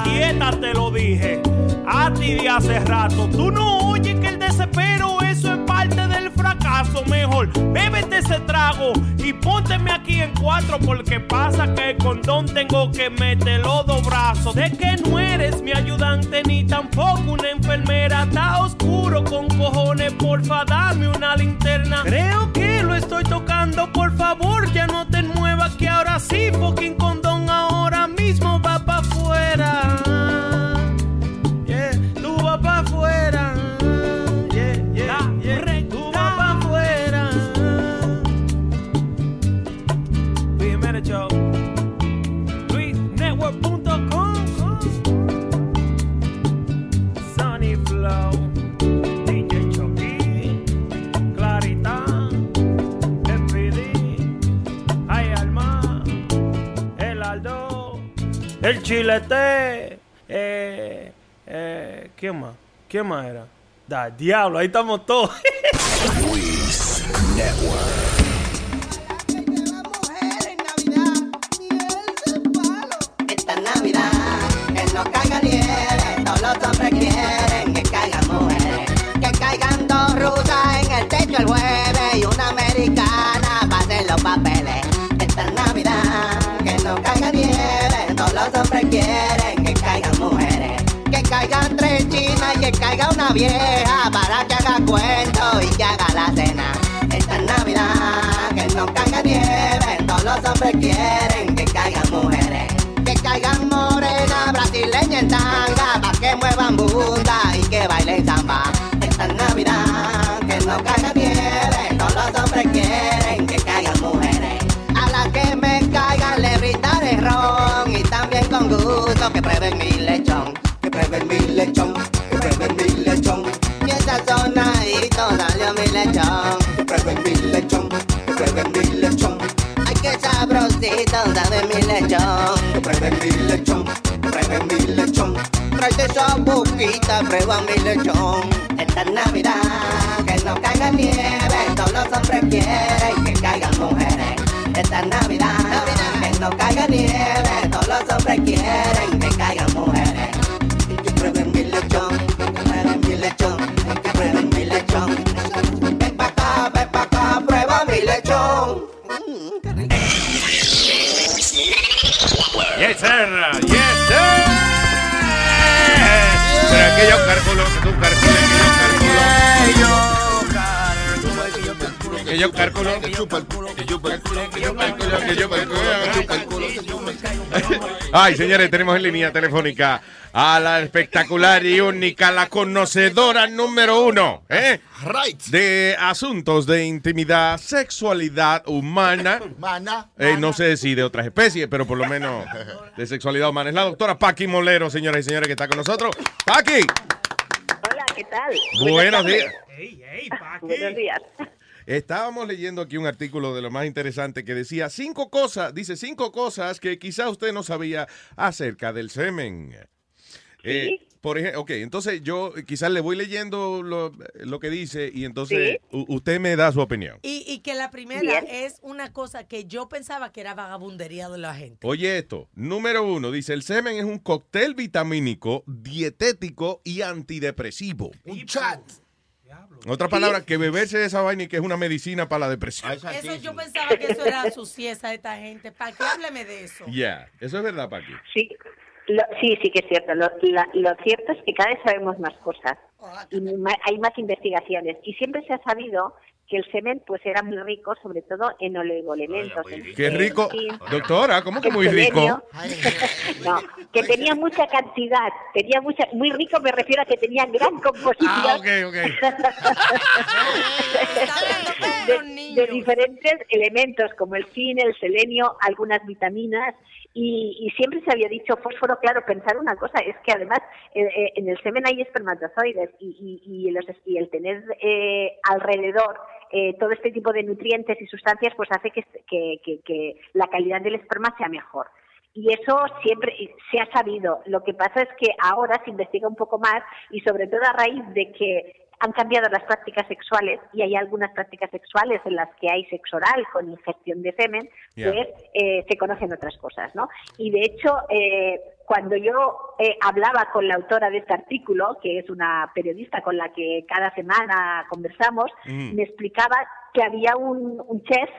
quieta, te lo dije, a ti de hace rato. Tú no oyes que el desespero, eso es parte del fracaso. Mejor, bébete ese trago y pónteme aquí en cuatro, porque pasa que el condón tengo que meterlo dos brazos. De que no eres mi ayudante ni tampoco una enfermera, está oscuro con cojones, porfa, dame una linterna. Creo que lo estoy tocando, por favor, ya no El Chilete eh, eh, ¿Quién más? ¿Quién más era? Da, diablo, ahí estamos todos. vieja para que haga cuento y que haga la cena. Esta es Navidad, que no caiga nieve, todos los hombres quieren sabe mi lechón, que prueben mi lechón, que prueben mi lechón. Tráete esa boquita, prueba mi lechón. Esta es Navidad, que no caiga nieve, todos los hombres quieren que caigan mujeres. Esta es Navidad, que no caiga nieve, todos los hombres quieren que caigan mujeres. Sir. Yes, sir. Pero que yo calculo, tú calcules, que yo calculo. Que yo calculo. Que yo calculo, que yo calculo, que yo calculo, que yo calculo, que yo calculo. Ay, señores, tenemos en línea telefónica a la espectacular y única, la conocedora número uno, ¿eh? De asuntos de intimidad, sexualidad humana. Mana. Eh, no sé si de otras especies, pero por lo menos de sexualidad humana. Es la doctora Paqui Molero, señoras y señores, que está con nosotros. Paqui, Hola, ¿qué tal? buenos días. Buenos días. Estábamos leyendo aquí un artículo de lo más interesante que decía cinco cosas, dice cinco cosas que quizá usted no sabía acerca del semen. Eh, por ejemplo, ok, entonces yo quizás le voy leyendo lo, lo que dice y entonces usted me da su opinión. Y, y que la primera es una cosa que yo pensaba que era vagabundería de la gente. Oye esto, número uno, dice el semen es un cóctel vitamínico, dietético y antidepresivo. Un chat. En otras palabras, que beberse esa vaina y que es una medicina para la depresión. Eso yo pensaba que eso era suciesa de esta gente. ¿Para qué hábleme de eso? Ya, eso es verdad, Paqui. Sí, lo- sí, sí que es cierto. Lo, la- lo cierto es que cada vez sabemos más cosas y hay más investigaciones. Y siempre se ha sabido que el semen pues era muy rico, sobre todo en oligoelementos. en- Qué rico. Doctora, ¿cómo que muy rico? No, que tenía mucha cantidad, tenía mucha, muy rico me refiero a que tenía gran composición. Ah, ok, ok. de, de diferentes elementos como el zinc, el selenio, algunas vitaminas y, y siempre se había dicho fósforo, claro, pensar una cosa es que además eh, eh, en el semen hay espermatozoides y, y, y los- el tener eh, alrededor eh, todo este tipo de nutrientes y sustancias pues hace que- que la calidad del esperma sea mejor. Y eso siempre se ha sabido. Lo que pasa es que ahora se investiga un poco más y sobre todo a raíz de que han cambiado las prácticas sexuales y hay algunas prácticas sexuales en las que hay sexo oral con ingestión de semen, pues eh, se conocen otras cosas, ¿no? Y de hecho, eh, cuando yo eh, hablaba con la autora de este artículo, que es una periodista con la que cada semana conversamos, Mm. me explicaba que había un, un chef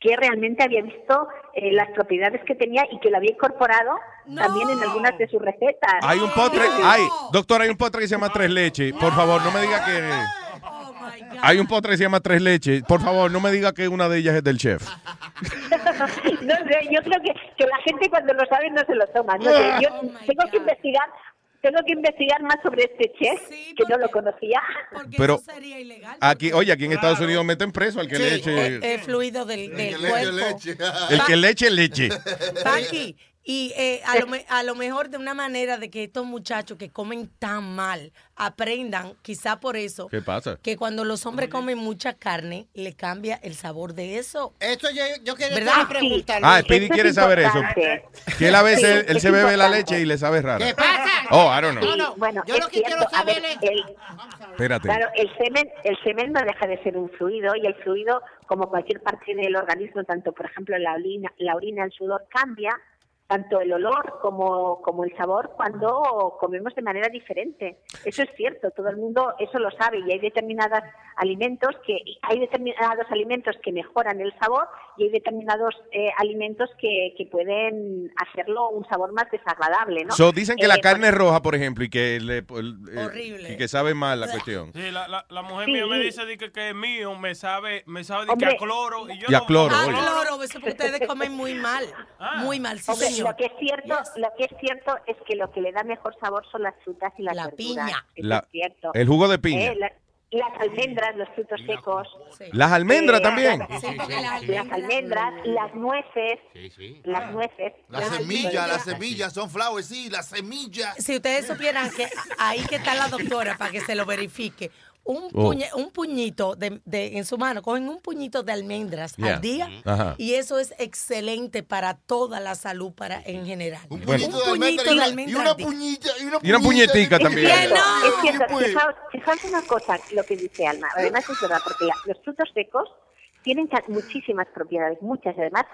que realmente había visto eh, las propiedades que tenía y que lo había incorporado también en algunas de sus recetas. Hay un postre, hay, doctor, hay un postre que se llama tres leches. Por favor, no me diga que. Hay un postre que se llama tres leches. Por favor, no me diga que una de ellas es del chef. no sé, yo creo que, que la gente cuando lo sabe no se lo toma. No sé, yo tengo que investigar. Tengo que investigar más sobre este chef, que no lo conocía. Pero aquí, oye, aquí en Estados Unidos meten preso al que le eche. El fluido del, del que le cuerpo. eche El que le eche leche. Paqui, y eh, a, lo, a lo mejor de una manera de que estos muchachos que comen tan mal aprendan, quizá por eso, ¿Qué pasa? que cuando los hombres comen mucha carne, le cambia el sabor de eso. Eso yo, yo quería ¿Verdad? Ah. Speedy quiere saber eso. Que él a veces Sí, él, se bebe la leche y le sabe rara. ¿Qué pasa? Oh, I don't know. Sí, bueno, yo lo que quiero cierto. Saber es- el- Espérate. Claro, el semen, el semen no deja de ser un fluido y el fluido, como cualquier parte del organismo, tanto por ejemplo la orina, la orina, el sudor cambia, tanto el olor como, como el sabor cuando comemos de manera diferente. Eso es cierto, todo el mundo eso lo sabe y hay determinados alimentos que hay determinados alimentos que mejoran el sabor y hay determinados eh, alimentos que, que pueden hacerlo un sabor más desagradable, ¿no? So, dicen que la Eh, carne es roja, por ejemplo, y que le, el- eh, Horrible. y que sabe mal la cuestión. Sí, la, la, la mujer Sí. mía me dice que, que es mío, me sabe, me sabe de que Hombre. a cloro. Y yo Y a no- cloro, Ah, eso porque ustedes comen muy mal. Muy mal, sí, Hombre, señor. Lo que es cierto, lo que es cierto es que lo que le da mejor sabor son las frutas y las La verduras. piña. Eso La- es cierto. el jugo de piña. Eh, la- las almendras, los frutos secos. Las almendras Eh, también. Sí, las almendras, las nueces, las nueces. Las semillas, las semillas, son flowers, sí, las semillas. Si ustedes supieran que ahí que está la doctora para que se lo verifique. Un, Oh. puñe- un puñito de, de- en su mano, cogen un puñito de almendras Yeah. al día Ajá. y eso es excelente para toda la salud para en general. Un puñito de almendra y una- y una puñita, y una Y una puñetica también. Es cierto, no. es cierto. Pues. Fijaos, fijaos una cosa, lo que dice Alma. Además es verdad, porque la- los frutos secos tienen muchísimas propiedades, muchas además.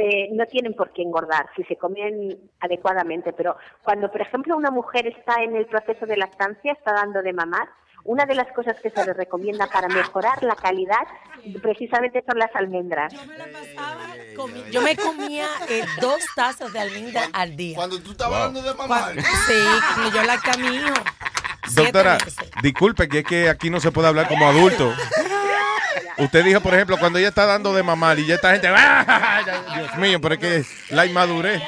eh, no tienen por qué engordar si se comen adecuadamente, pero cuando, por ejemplo, una mujer está en el proceso de lactancia, está dando de mamar, una de las cosas que se le recomienda para mejorar la calidad precisamente son las almendras. Comi- Yo me comía eh, dos tazas de almendra al día. Cuando tú estabas Wow. hablando de. Cuando- sí, cuando yo lacté a mi hijo. Doctora, disculpe que es que aquí no se puede hablar como adulto. Usted dijo, por ejemplo, cuando ella está dando de mamar y ya esta gente, ¡ah! Dios mío, pero es que la inmadurez.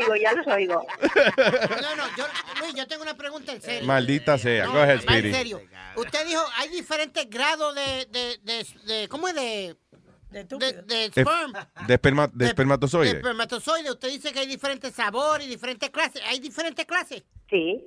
Ya los oigo, ya los oigo. No, no, yo, Luis, yo tengo una pregunta en serio. Maldita sea. No, va Speedy. En serio. Usted dijo, hay diferentes grados de, de, de, de- ¿cómo es de? De, de De, sperm. de esperma- de De espermatozoide. espermatozoide. Usted dice que hay diferentes sabores y diferentes clases. ¿Hay diferentes clases? Sí,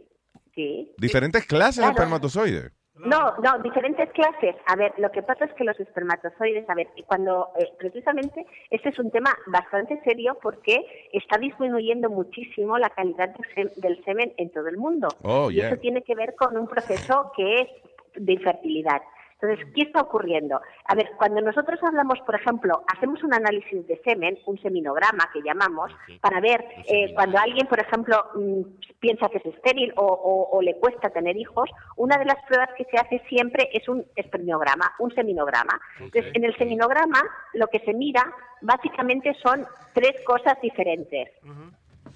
sí. Diferentes clases de Claro. espermatozoide. No, no, diferentes clases. A ver, lo que pasa es que los espermatozoides, a ver, cuando eh, precisamente este es un tema bastante serio porque está disminuyendo muchísimo la calidad de sem- del semen en todo el mundo. Oh, y yeah. eso tiene que ver con un proceso que es de infertilidad. Entonces, ¿qué está ocurriendo? A ver, cuando nosotros hablamos, por ejemplo, hacemos un análisis de semen, un seminograma que llamamos, para ver eh, cuando alguien, por ejemplo, mm, piensa que es estéril o, o- o le cuesta tener hijos, una de las pruebas que se hace siempre es un espermiograma, un seminograma. Entonces, en el seminograma lo que se mira básicamente son tres cosas diferentes.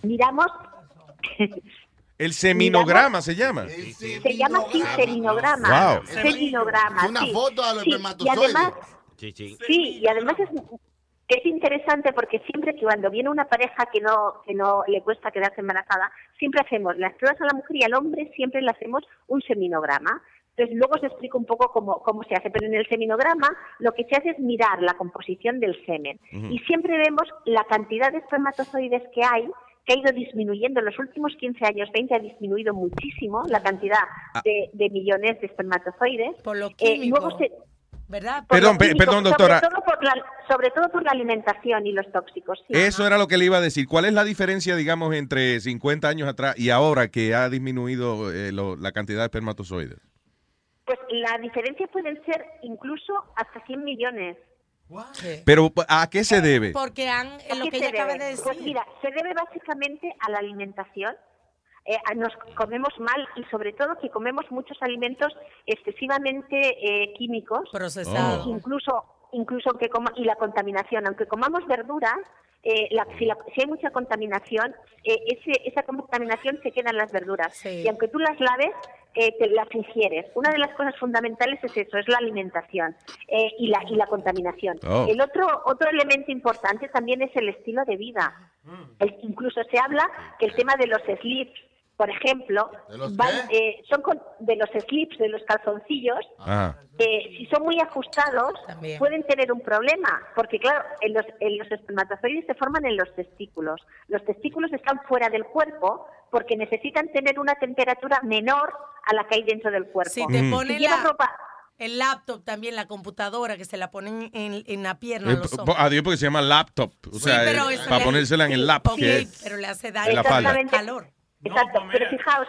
Miramos El seminograma se llama. se llama así seminograma. Wow. Seminograma. Una sí. foto a los Sí, Y espermatozoides. además, Sí, sí. sí, y además es, es interesante porque siempre que cuando viene una pareja que no, que no le cuesta quedarse embarazada, siempre hacemos las pruebas a la mujer y al hombre siempre le hacemos un seminograma. Entonces luego os explico un poco cómo, cómo se hace, pero en el seminograma lo que se hace es mirar la composición del semen y siempre vemos la cantidad de espermatozoides que hay que ha ido disminuyendo en los últimos 15 años, 20 ha disminuido muchísimo la cantidad Ah. de, de millones de espermatozoides. Por lo Eh, químico. luego se- ¿Verdad? por Perdón, químico, perdón, doctora. Sobre todo, por la, sobre todo por la alimentación y los tóxicos. sí. Eso era lo que le iba a decir. ¿Cuál es la diferencia, digamos, entre 50 años atrás y ahora que ha disminuido eh, lo- la cantidad de espermatozoides? Pues la diferencia pueden ser incluso hasta 100 millones. Pero, ¿a qué se debe? Porque han, ¿A lo que ella acaba de decir. Pues mira, se debe básicamente a la alimentación. Eh, nos comemos mal y sobre todo que comemos muchos alimentos excesivamente eh, químicos. Procesados. Y Incluso, incluso aunque coma, y la contaminación, aunque comamos verduras, eh, la- si, la- si hay mucha contaminación, eh, ese- esa contaminación se queda en las verduras. Y aunque tú las laves, eh, te las ingieres. Una de las cosas fundamentales es eso, es la alimentación eh, y, la, y la contaminación. Oh. El otro, otro elemento importante también es el estilo de vida. El- incluso se habla que el tema de los slips, por ejemplo, ¿De los van- eh, son con- de los slips, de los calzoncillos, Ajá. eh, si son muy ajustados, pueden tener un problema, porque claro, en los, en los espermatozoides se forman en los testículos. Los testículos están fuera del cuerpo porque necesitan tener una temperatura menor a la que hay dentro del cuerpo. Si te Mm. ponen Si llevas la- ropa- el laptop también, la computadora, que se la ponen en, en la pierna Eh, a los po- hombres. adiós, porque se llama laptop. O Sí, sea, eh, para le- ponérsela en sí, el lap. ok, que es- pero le hace en daño. la falda. Exactamente. Exacto, pero fijaos,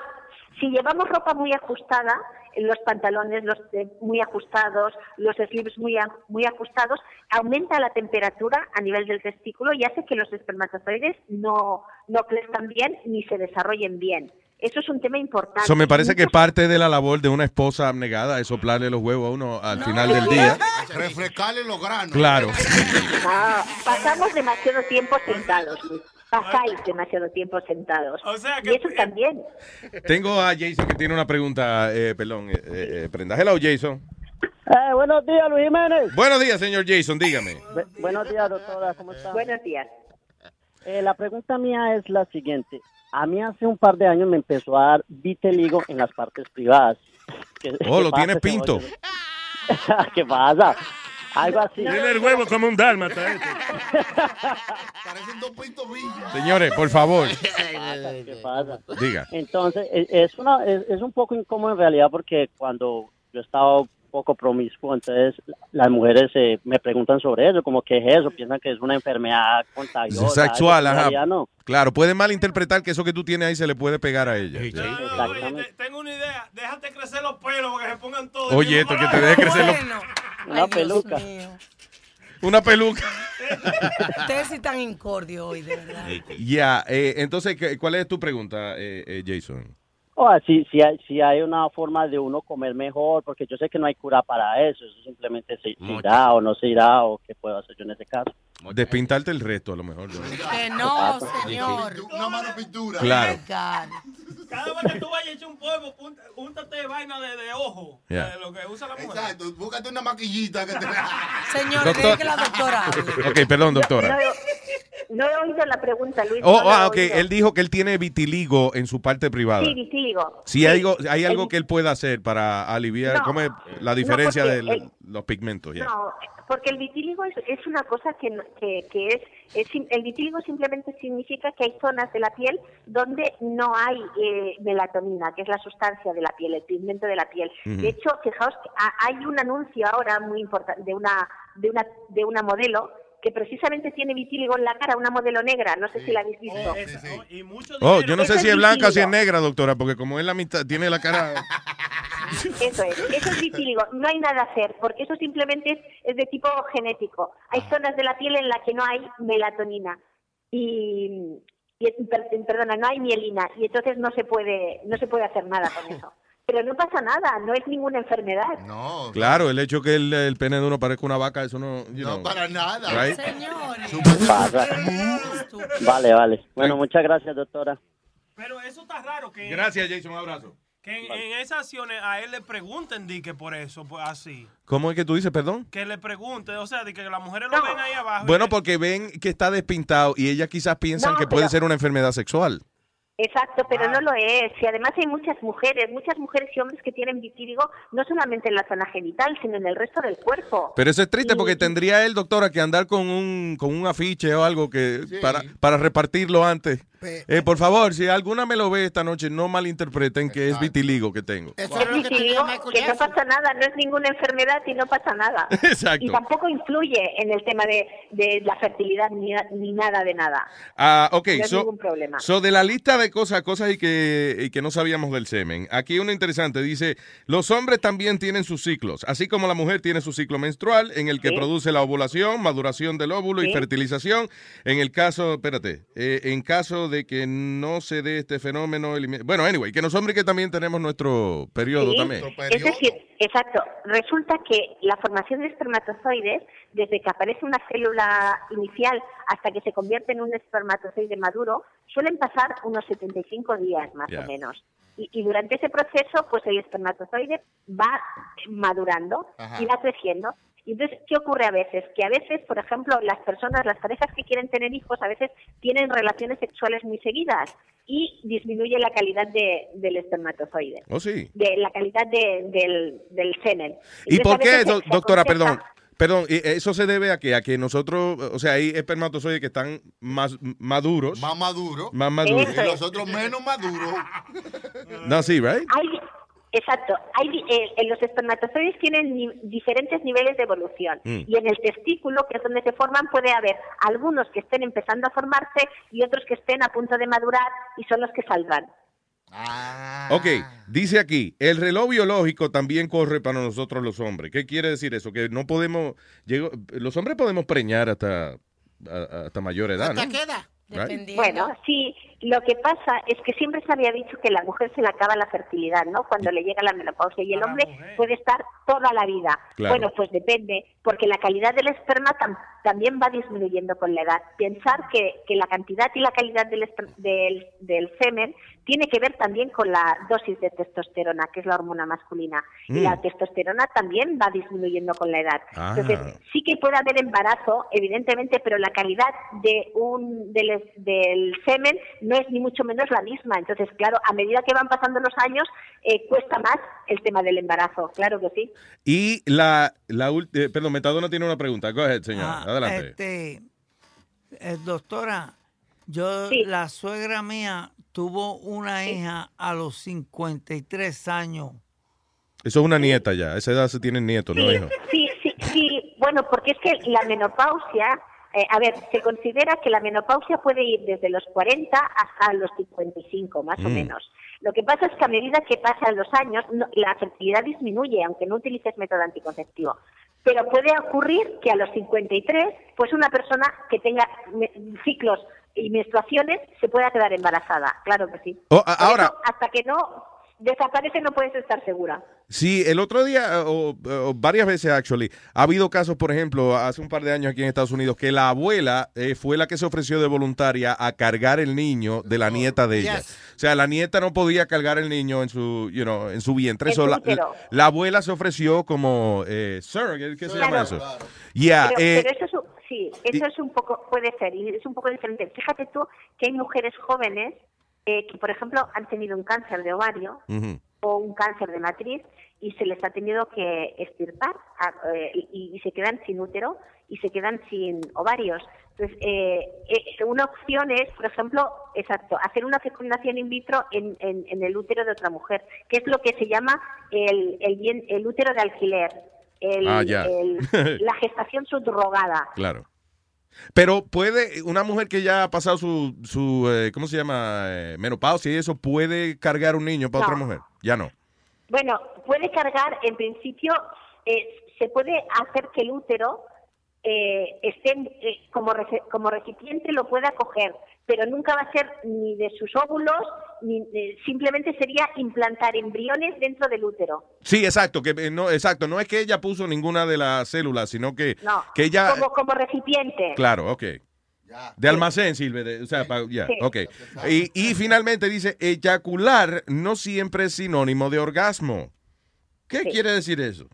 si llevamos ropa muy ajustada, los pantalones los de- muy ajustados, los slips muy, a- muy ajustados, aumenta la temperatura a nivel del testículo y hace que los espermatozoides no, no crezcan bien ni se desarrollen bien. Eso es un tema importante. Eso me parece que parte de la labor de una esposa abnegada es soplarle los huevos a uno al final del día. Refrescarle los granos. Claro. Ah, pasamos demasiado tiempo sentados. Pasáis demasiado tiempo sentados. y eso también. Tengo a Jason que tiene una pregunta, eh, perdón, eh, eh, prenda. Hello, Jason. Eh, buenos días, Luis Jiménez. Buenos días, señor Jason, dígame. Bu- buenos días, doctora, ¿cómo está? Buenos días. Eh, la pregunta mía es la siguiente. A mí hace un par de años me empezó a dar vitiligo en las partes privadas. ¿Qué- Oh, qué lo pasa, tiene pinto. ¿Qué pasa? Algo así. Tiene el huevo como un dálmata. este. Parecen dos pintos villas. Señores, por favor. ¿Qué pasa? Diga. Entonces, e- es, una, es, es un poco incómodo en realidad porque cuando yo estaba un poco promiscuo, entonces las mujeres eh, me preguntan sobre eso, como que es eso, piensan que es una enfermedad contagiosa. Sexual, ajá. no. Claro, puede malinterpretar que eso que tú tienes ahí se le puede pegar a ella. Exactamente. Tengo una idea. Déjate crecer los pelos para que se pongan todos. Oye, esto que te deje crecer los- Una peluca. Una peluca. Ustedes sí están incordios hoy, de verdad. Ya, eh, entonces, ¿qué- ¿cuál es tu pregunta, eh, eh, Jason? O si, si, hay, si hay una forma de uno comer mejor, porque yo sé que no hay cura para eso, eso simplemente se, se irá o no se irá, o qué puedo hacer yo en ese caso. Despintarte el resto, a lo mejor. ¿no? Que no, señor. Una mano pintura. Claro. Cada vez que tú vayas a echar un polvo, úntate vaina de, de ojo. Ya. de lo que usa la mujer. Exacto, búscate una maquillita que te Señor, Doctor- que la doctora. Ok, perdón, doctora. No, no he oído la pregunta, Luis. Oh, no ah, ok, oído. él dijo que él tiene vitiligo en su parte privada. Sí, vitíligo. Si hay algo, hay algo que él pueda hacer para aliviar, No. ¿cómo es la diferencia de el- los pigmentos? ya. No, porque el vitíligo es, es una cosa que, que, que es, el vitíligo simplemente significa que hay zonas de la piel donde no hay eh, melatonina, que es la sustancia de la piel, el pigmento de la piel. De hecho, fijaos que ha- hay un anuncio ahora muy importante de una de una de una modelo que precisamente tiene vitíligo en la cara, una modelo negra, no sé si la habéis visto. Oh, yo no sé si es blanca o si es negra, doctora, porque como es la mitad, tiene la cara... Eso es, eso es vitíligo. No hay nada a hacer, porque eso simplemente es, es de tipo genético. Hay zonas de la piel en las que no hay melatonina y, y- per- perdona, no hay mielina y entonces no se puede no se puede hacer nada con eso. Pero no pasa nada, no es ninguna enfermedad. No, Claro, el hecho que el, el pene de uno parezca una vaca, eso no... no know, para nada. right? Pasa. Vale, vale. Bueno, muchas gracias, doctora. Pero eso está raro que, Gracias, Jason, un abrazo. Que en, en esas acciones a él le pregunten di que por eso, pues así. ¿Cómo es que tú dices, perdón? Que le pregunten, o sea, de que las mujeres lo ven ahí abajo. y Bueno, porque ven que está despintado y ellas quizás piensan No, que puede pero- ser una enfermedad sexual. Exacto, pero no lo es. Y además hay muchas mujeres, muchas mujeres y hombres que tienen vitíligo no solamente en la zona genital, sino en el resto del cuerpo. Pero eso es triste porque tendría él, doctora, que andar con un, con un afiche o algo que para, para repartirlo antes. Eh, por favor, si alguna me lo ve esta noche, no malinterpreten que es vitiligo que tengo. Es vitiligo, que no pasa nada, no es ninguna enfermedad y no pasa nada. Exacto. Y tampoco influye en el tema de, de la fertilidad ni, ni nada de nada. Ah, ok, No hay so, ningún problema. so de la lista de cosas, cosas y que, y que no sabíamos del semen. Aquí uno interesante dice, los hombres también tienen sus ciclos, así como la mujer tiene su ciclo menstrual en el que Sí. produce la ovulación, maduración del óvulo y fertilización. En el caso, espérate, eh, en caso de que no se dé este fenómeno, bueno, anyway, que los hombres que también tenemos nuestro periodo Sí, también. Es decir, exacto, resulta que la formación de espermatozoides, desde que aparece una célula inicial hasta que se convierte en un espermatozoide maduro, suelen pasar unos 75 días más o menos. Y, y durante ese proceso, pues el espermatozoide va madurando Ajá. y va creciendo. Y entonces, ¿qué ocurre a veces? Que a veces, por ejemplo, las personas, las parejas que quieren tener hijos, a veces tienen relaciones sexuales muy seguidas y disminuye la calidad de- del espermatozoide Oh, sí. de la calidad de- del, del semen. ¿Y por qué, se- do- se doctora, aconseja- perdón? Perdón, ¿y eso se debe a que a que nosotros, o sea, hay espermatozoides que están más maduros. Más maduros. Más maduros. Y los otros menos maduros. No, sí, right? Hay, exacto, hay, di- eh, eh, los espermatozoides tienen ni- diferentes niveles de evolución Mm. y en el testículo, que es donde se forman, puede haber algunos que estén empezando a formarse y otros que estén a punto de madurar y son los que saldrán. Ok, dice aquí, el reloj biológico también corre para nosotros los hombres. ¿Qué quiere decir eso? Que no podemos, llego- los hombres podemos preñar hasta, a- hasta mayor edad, ¿no? Right? Bueno, sí, lo que pasa es que siempre se había dicho que la mujer se le acaba la fertilidad, ¿no? Cuando le llega la menopausia y el hombre puede estar toda la vida. Claro. Bueno, pues depende, porque la calidad del esperma tam- también va disminuyendo con la edad. Pensar que, que la cantidad y la calidad del, del, del semen tiene que ver también con la dosis de testosterona, que es la hormona masculina. Y Mm. la testosterona también va disminuyendo con la edad. Ah. Entonces, sí que puede haber embarazo, evidentemente, pero la calidad de un del, del semen no es ni mucho menos la misma. Entonces, claro, a medida que van pasando los años, eh, cuesta más el tema del embarazo, claro que sí. Y la, la eh, perdón, Metadona tiene una pregunta. Ahead, señor. Ah, Adelante. Este, eh, doctora, yo, la suegra mía tuvo una hija a los 53 años. Eso es una nieta ya. A esa edad se tienen nietos, ¿no, hijo? Sí, sí, sí. Bueno, porque es que la menopausia, eh, a ver, se considera que la menopausia puede ir desde los 40 hasta los 55, más o Mm. menos. Lo que pasa es que a medida que pasan los años, no- la fertilidad disminuye, aunque no utilices método anticonceptivo. Pero puede ocurrir que a los 53, pues una persona que tenga ciclos y menstruaciones se pueda quedar embarazada. Claro que sí. Oh, ahora- eso, hasta que no desaparece, no puedes estar segura. Sí, el otro día, o, o varias veces, actually, ha habido casos, por ejemplo, hace un par de años aquí en Estados Unidos, que la abuela eh, fue la que se ofreció de voluntaria a cargar el niño de la nieta de ella. O sea, la nieta no podía cargar el niño en su, you know, en su vientre. En So, su la, abuela se ofreció como eh, surrogate, ¿qué se Claro. llama eso? Yeah, pero, eh, pero eso es sí, eso es un poco, puede ser, y es un poco diferente. Fíjate tú que hay mujeres jóvenes eh, que, por ejemplo, han tenido un cáncer de ovario o un cáncer de matriz y se les ha tenido que extirpar a- eh, y, y se quedan sin útero y se quedan sin ovarios. Entonces, eh, eh, una opción es, por ejemplo, exacto, hacer una fecundación in vitro en, en- en el útero de otra mujer, que es lo que se llama el, el, bien- el útero de alquiler, el- Ah, el- la gestación subrogada. Claro. Pero puede, una mujer que ya ha pasado su, su eh, ¿cómo se llama? Eh, menopausia y eso, ¿puede cargar un niño para No. otra mujer? Ya no. Bueno, puede cargar, en principio, eh, se puede hacer que el útero eh, esté eh, como, como recipiente, lo pueda coger, pero nunca va a ser ni de sus óvulos, simplemente sería implantar embriones dentro del útero. Sí, exacto, que eh, no, exacto, no es que ella puso ninguna de las células, sino que, No, que ella, como, como recipiente. claro, ok. De almacén sirve, de- o sea, ya, Sí. ok. Y, y finalmente dice, eyacular no siempre es sinónimo de orgasmo. ¿Qué Sí. quiere decir eso?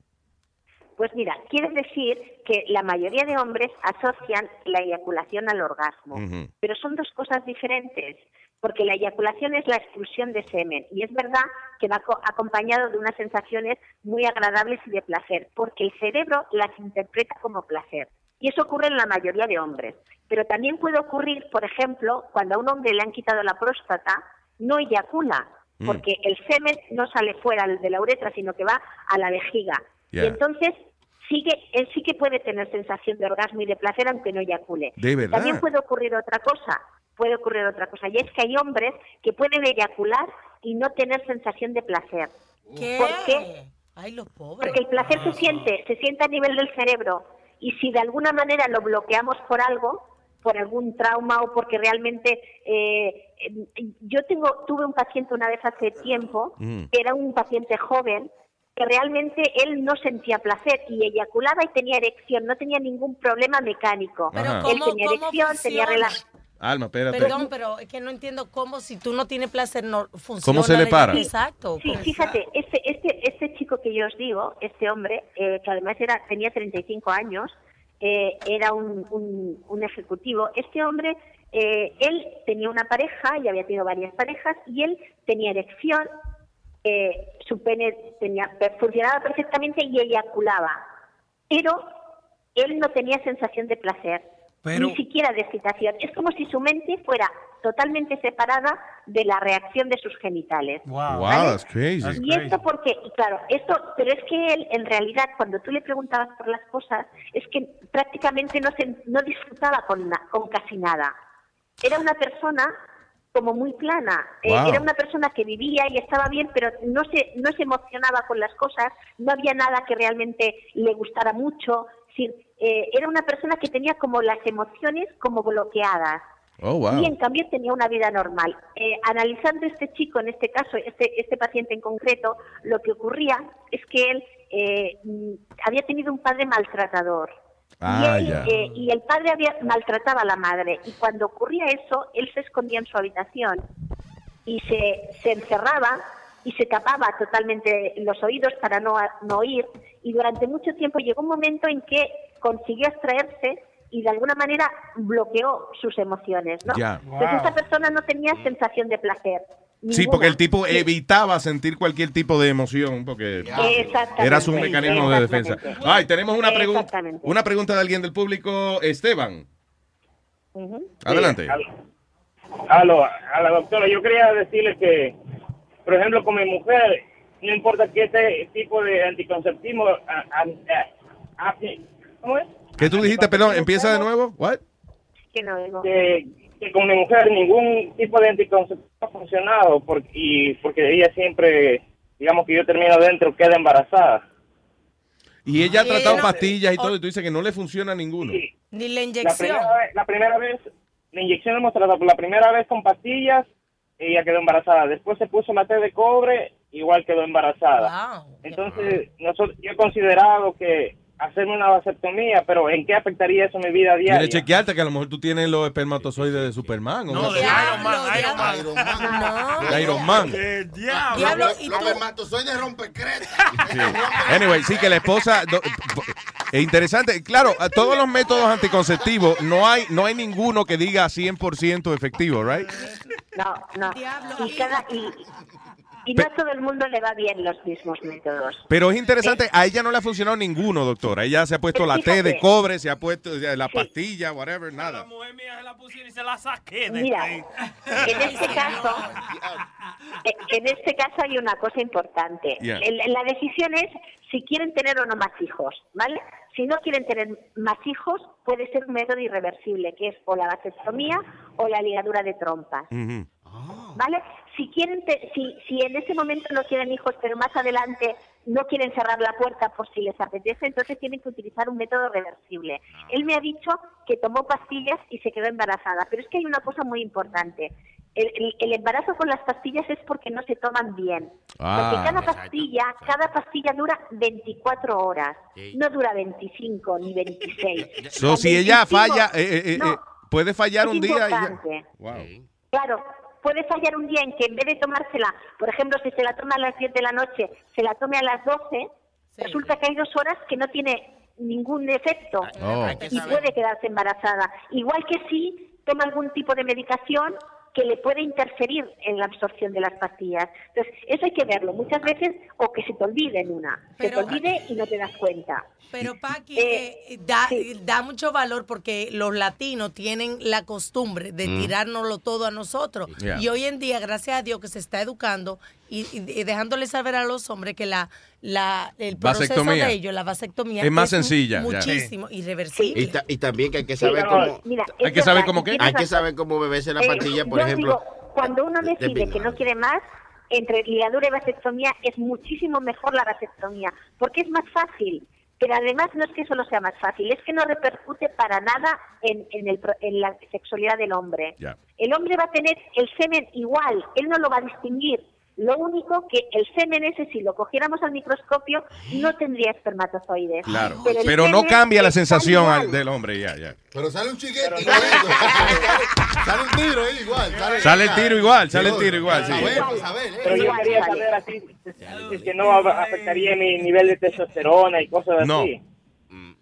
Pues mira, quiere decir que la mayoría de hombres asocian la eyaculación al orgasmo. Pero son dos cosas diferentes, porque la eyaculación es la expulsión de semen y es verdad que va co- acompañado de unas sensaciones muy agradables y de placer, porque el cerebro las interpreta como placer. Y eso ocurre en la mayoría de hombres. Pero también puede ocurrir, por ejemplo, cuando a un hombre le han quitado la próstata, no eyacula, Mm. porque el semen no sale fuera de la uretra, sino que va a la vejiga. Y entonces sigue, él sí que puede tener sensación de orgasmo y de placer aunque no eyacule. De verdad. También puede ocurrir otra cosa, puede ocurrir otra cosa, y es que hay hombres que pueden eyacular y no tener sensación de placer. ¿Qué? ¿Por qué? Ay, los pobres. Porque el placer se siente, se siente a nivel del cerebro, y si de alguna manera lo bloqueamos por algo, por algún trauma o porque realmente eh, eh, yo tengo tuve un paciente una vez hace tiempo Mm. que era un paciente joven que realmente él no sentía placer y eyaculaba y tenía erección, no tenía ningún problema mecánico. Pero él ¿cómo- tenía cómo erección, tenía relación. Alma, espérate. Perdón, pero es que no entiendo cómo si tú no tienes placer no funciona. ¿Cómo se le para? Exacto. Sí, fíjate, este, este, este chico que yo os digo, este hombre, eh, que además era, tenía 35 años, eh, era un, un, un ejecutivo, este hombre, eh, él tenía una pareja y había tenido varias parejas y él tenía erección, eh, su pene tenía, funcionaba perfectamente y eyaculaba, pero él no tenía sensación de placer, Pero- ni siquiera de excitación. Es como si su mente fuera totalmente separada de la reacción de sus genitales. Wow, ¿vale? that's crazy. Y esto porque, y claro, esto, pero es que él, en realidad, cuando tú le preguntabas por las cosas, es que prácticamente no, se, no disfrutaba con, na- con casi nada. Era una persona como muy plana. Eh, Wow. era una persona que vivía y estaba bien, pero no se, no se emocionaba con las cosas, no había nada que realmente le gustara mucho. Es decir, eh, era una persona que tenía como las emociones como bloqueadas. Oh, wow. Y en cambio tenía una vida normal. Eh, analizando este chico, en este caso, este, este paciente en concreto, lo que ocurría es que él eh, mm, había tenido un padre maltratador. Ah, y, él, eh, y el padre había maltrataba a la madre. Y cuando ocurría eso, él se escondía en su habitación y se, se encerraba y se tapaba totalmente los oídos para no, no oír. Y durante mucho tiempo llegó un momento en que consiguió extraerse y de alguna manera bloqueó sus emociones. ¿no? Ya. Entonces Wow. esa persona no tenía sensación de placer. Sí, ninguna. porque el tipo Sí. evitaba sentir cualquier tipo de emoción porque Exactamente. era su mecanismo de defensa. Ay, tenemos una pregunta una pregunta de alguien del público, Esteban. Ujú. Adelante. Aló, a la doctora, yo quería decirle que, por ejemplo, con mi mujer, no importa qué este tipo de anticonceptivo, a- a- a- ¿cómo es? ¿Qué tú dijiste? Perdón, empieza de nuevo. What? Que no digo. Que, que con mi mujer ningún tipo de anticonceptivo ha funcionado porque, y porque ella siempre, digamos que yo termino dentro, queda embarazada. Y ella ha tratado ella no- pastillas y todo y tú dices que no le funciona ninguno. Ni la La inyección. primera, vez, la primera vez, la inyección hemos tratado por la primera vez con pastillas, ella quedó embarazada. Después se puso la T de cobre, igual quedó embarazada. Entonces, nosotros, yo he considerado que hacerme una vasectomía, pero ¿en qué afectaría eso mi vida Quiere diaria? chequearte que a lo mejor tú tienes los espermatozoides de Superman. No, de. Iron Man, Iron Man. Iron Man. No. De Iron Man. Diablo, Los- espermatozoides rompecretas. Sí. Anyway, sí que la esposa do- es interesante. Claro, a todos los métodos anticonceptivos no hay no hay ninguno que diga 100% efectivo, right? No, no. Y, cada, y, y no a todo el mundo le va bien los mismos métodos. Pero es interesante, a ella no le ha funcionado ninguno, doctora. Ella se ha puesto la T de cobre, se ha puesto la pastilla, whatever, nada. Y se la saqué de Mira, ahí. en este caso, eh, en este caso hay una cosa importante. Yeah. La decisión es si quieren tener o no más hijos, ¿vale? Si no quieren tener más hijos, puede ser un método irreversible, que es o la vasectomía o la ligadura de trompas. ¿Vale? Si quieren, te- si, si en ese momento no quieren hijos, pero más adelante no quieren cerrar la puerta por si les apetece, entonces tienen que utilizar un método reversible. Él me ha dicho que tomó pastillas y se quedó embarazada, pero es que hay una cosa muy importante. El, el- el embarazo con las pastillas es porque no se toman bien. Ah, porque cada exacto. pastilla, cada pastilla dura 24 horas, Sí. no dura 25 ni 26. So, si ella 25 falla, eh, eh, eh, no, eh, puede fallar un día y ya. Wow. Claro, puede fallar un día en que en vez de tomársela, por ejemplo, si se la toma a las 10 de la noche, se la tome a las 12, resulta que hay dos horas que no tiene ningún efecto Oh. Y puede quedarse embarazada. Igual que si toma algún tipo de medicación que le puede interferir en la absorción de las pastillas. Entonces, eso hay que verlo. Muchas veces, o que se te olvide en una. se te Pero- olvide y no te das cuenta. Pero Paqui, eh, da, da mucho valor porque los latinos tienen la costumbre de Mm. tirárnoslo todo a nosotros. Yeah. Y hoy en día, gracias a Dios que se está educando y, y- y dejándole saber a los hombres que la, la el proceso Vasectomía. de ellos, la vasectomía, Es más sencilla, ya. Muchísimo, irreversible. Y, ta- y también que hay que Sí, saber no, cómo. mira, Hay que saber cómo qué. Hay que saber cómo beberse la Eh, pastilla, por yo ejemplo. digo, cuando uno de decide que no quiere más, entre ligadura y vasectomía es muchísimo mejor la vasectomía, porque es más fácil. Pero además no es que solo sea más fácil, es que no repercute para nada en, en el pro- en la sexualidad del hombre. El hombre va a tener el semen igual, él no lo va a distinguir. Lo único que el semen ese, si lo cogiéramos al microscopio, no tendría espermatozoides. Claro. Pero no cambia la sensación al- del hombre, ya, ya. Pero sale un chiquete igualito. sale un tiro ahí igual. Sale el tiro igual, sale el tiro igual, sí. Pero yo quería saber así, si- si no afectaría mi nivel de testosterona y cosas No. así.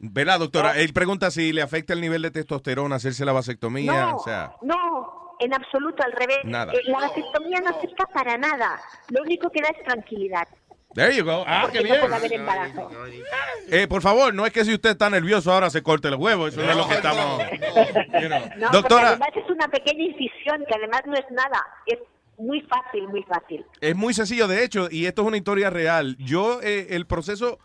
¿Verdad, doctora? Él pregunta si le afecta el nivel de testosterona hacerse la vasectomía, No, o sea... no, en absoluto, al revés. Nada. Eh, la vasectomía no afecta para nada. Lo único que da es tranquilidad. There you go. Ah, porque qué no bien. puede haber embarazo. Eh, por favor, no es que si usted está nervioso ahora se corte el huevo, eso no, es lo que estamos... you know. No, porque Doctora, además es una pequeña incisión que además no es nada. Es muy fácil, muy fácil. es muy sencillo, de hecho, y esto es una historia real. Yo, eh, el proceso,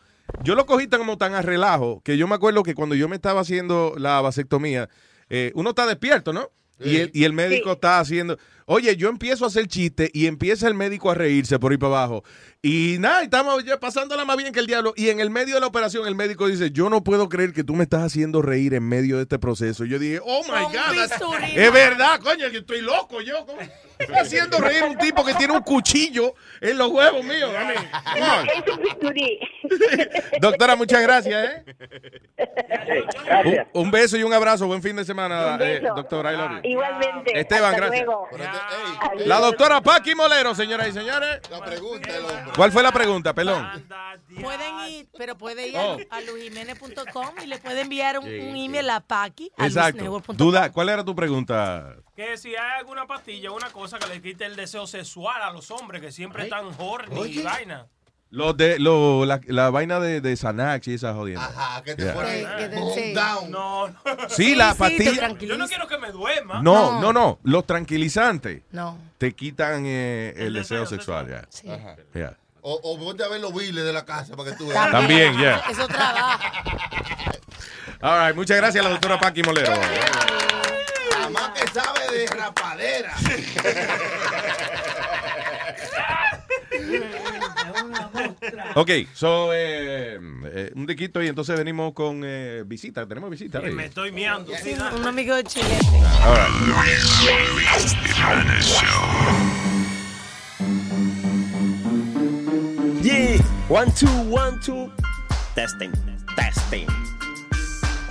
yo lo cogí tan como tan a relajo, que yo me acuerdo que cuando yo me estaba haciendo la vasectomía, eh, uno está despierto, ¿no? Y el, y el médico está haciendo, Oye, yo empiezo a hacer chiste y empieza el médico a reírse por ahí para abajo. Y nada, estamos ya pasándola más bien que el diablo. Y en el medio de la operación, el médico dice: Yo no puedo creer que tú me estás haciendo reír en medio de este proceso. Y yo dije: Oh my God. Es verdad, coño, que estoy loco yo. ¿cómo? Estoy haciendo reír a un tipo que tiene un cuchillo en los huevos míos. Doctora, muchas gracias, ¿eh? Un, un beso y un abrazo. Buen fin de semana, eh, doctora. Igualmente. Esteban, Hasta gracias. luego. La doctora Paqui Molero, señoras y señores. La pregunta el hombre. ¿Cuál fue la pregunta? Pelón. Pueden ir, pero puede ir Oh. a, a luisjimenez.com y le puede enviar un, Sí, un email a Paqui. a Exacto. Duda, ¿cuál era tu pregunta? Que si hay alguna pastilla, una cosa que le quite el deseo sexual a los hombres que siempre están horny y vaina. Los de, lo, la, la vaina de, de Xanax y esas jodiendas. Ajá, que te Yeah. pone Que- que te- boom sí. down. No, no. Sí, la pastilla. Yo no quiero que me duerma. No, no, no. Los tranquilizantes No. te quitan eh, el, deseo, sexual. ya. Sí. Ajá. Yeah. O, o ponte a ver los biles de la casa para que tú veas. También, ya. Eso trabaja. All right, muchas gracias a la doctora Paqui Molero. La más que sabe de rapadera. Ok, so, eh, eh, un diquito y entonces venimos con eh, visita. Tenemos visita. Me estoy miando. Sí, un, amigo de Chile. Yeah, one, two, one, two. Testing, testing.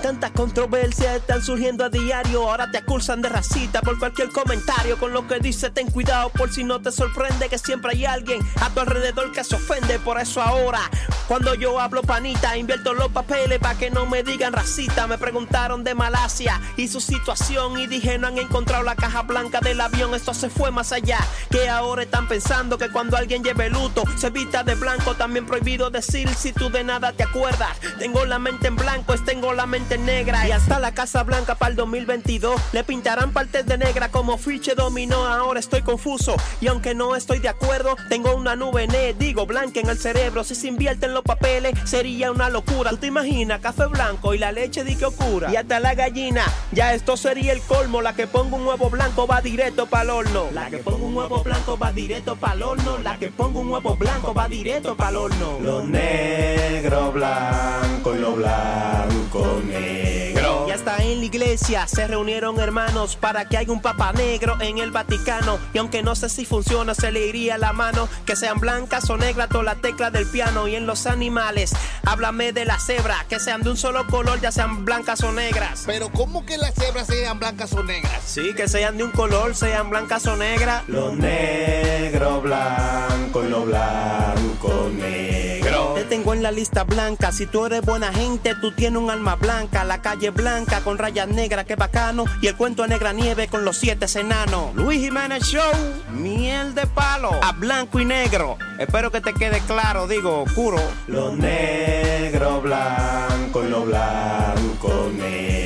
Tantas controversias están surgiendo a diario. Ahora te acusan de racista por cualquier comentario. Con lo que dice, ten cuidado por si no te sorprende que siempre hay alguien a tu alrededor que se ofende. Por eso ahora, cuando yo hablo panita, invierto los papeles para que no me digan racista. Me preguntaron de Malasia y su situación y dije no han encontrado la caja blanca del avión. Esto se fue más allá. Que ahora están pensando que cuando alguien lleve luto se vista de blanco. También prohibido decir si tú de nada te acuerdas. Tengo la mente en blanco, es tengo la mente Y hasta la Casa Blanca para el 2022 le pintarán partes de negra como fiche dominó. Ahora estoy confuso y aunque no estoy de acuerdo, tengo una nube ne, digo blanca en el cerebro. Si se invierten los papeles sería una locura. ¿Tú te imaginas café blanco y la leche di que ocurra? Y hasta la gallina, ya esto sería el colmo. La que ponga un huevo blanco va directo para el horno. La que ponga un huevo blanco va directo para el horno. La que ponga un huevo blanco va directo para el horno. Lo negro blanco y lo blanco negro. Y hasta en la iglesia se reunieron hermanos para que haya un papa negro en el Vaticano. Y aunque no sé si funciona, se le iría la mano. Que sean blancas o negras, todas las teclas del piano. Y en los animales, háblame de la cebra. Que sean de un solo color, ya sean blancas o negras. Pero ¿cómo que las cebras sean blancas o negras? Sí, que sean de un color, sean blancas o negras. Lo negro, blanco y lo blanco, negro. Te tengo en la lista blanca. Si tú eres buena gente, tú tienes un alma blanca. La calle blanca con rayas negras, qué bacano. Y el cuento de negra nieve con los siete enanos. Luis Jiménez Show, miel de palo. A blanco y negro. Espero que te quede claro, digo, oscuro. Lo negro, blanco y lo blanco, negro.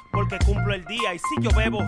porque cumplo el día. Y si yo bebo,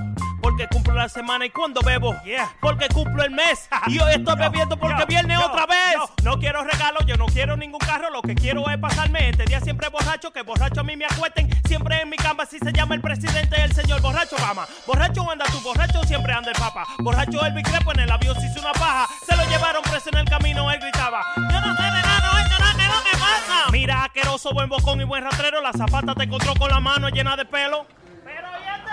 porque cumplo la semana. Y cuando bebo, porque cumplo el mes. Y hoy estoy bebiendo porque viene otra vez. No quiero regalos, yo no quiero ningún carro. Lo que quiero es pasarme este día siempre borracho. Que borracho a mí me acuesten siempre en mi cama. Si se llama el presidente, el señor borracho Obama. Borracho anda tú, borracho siempre anda el papa. Borracho el Crepo en el avión se hizo una paja. Se lo llevaron preso en el camino, él gritaba. Yo no sé de nada, no, no, ¿qué es lo que pasa? Mira, asqueroso, buen bocón y buen rastrero. La zapata te encontró con la mano llena de pelo. Pero ya este pajero, ya.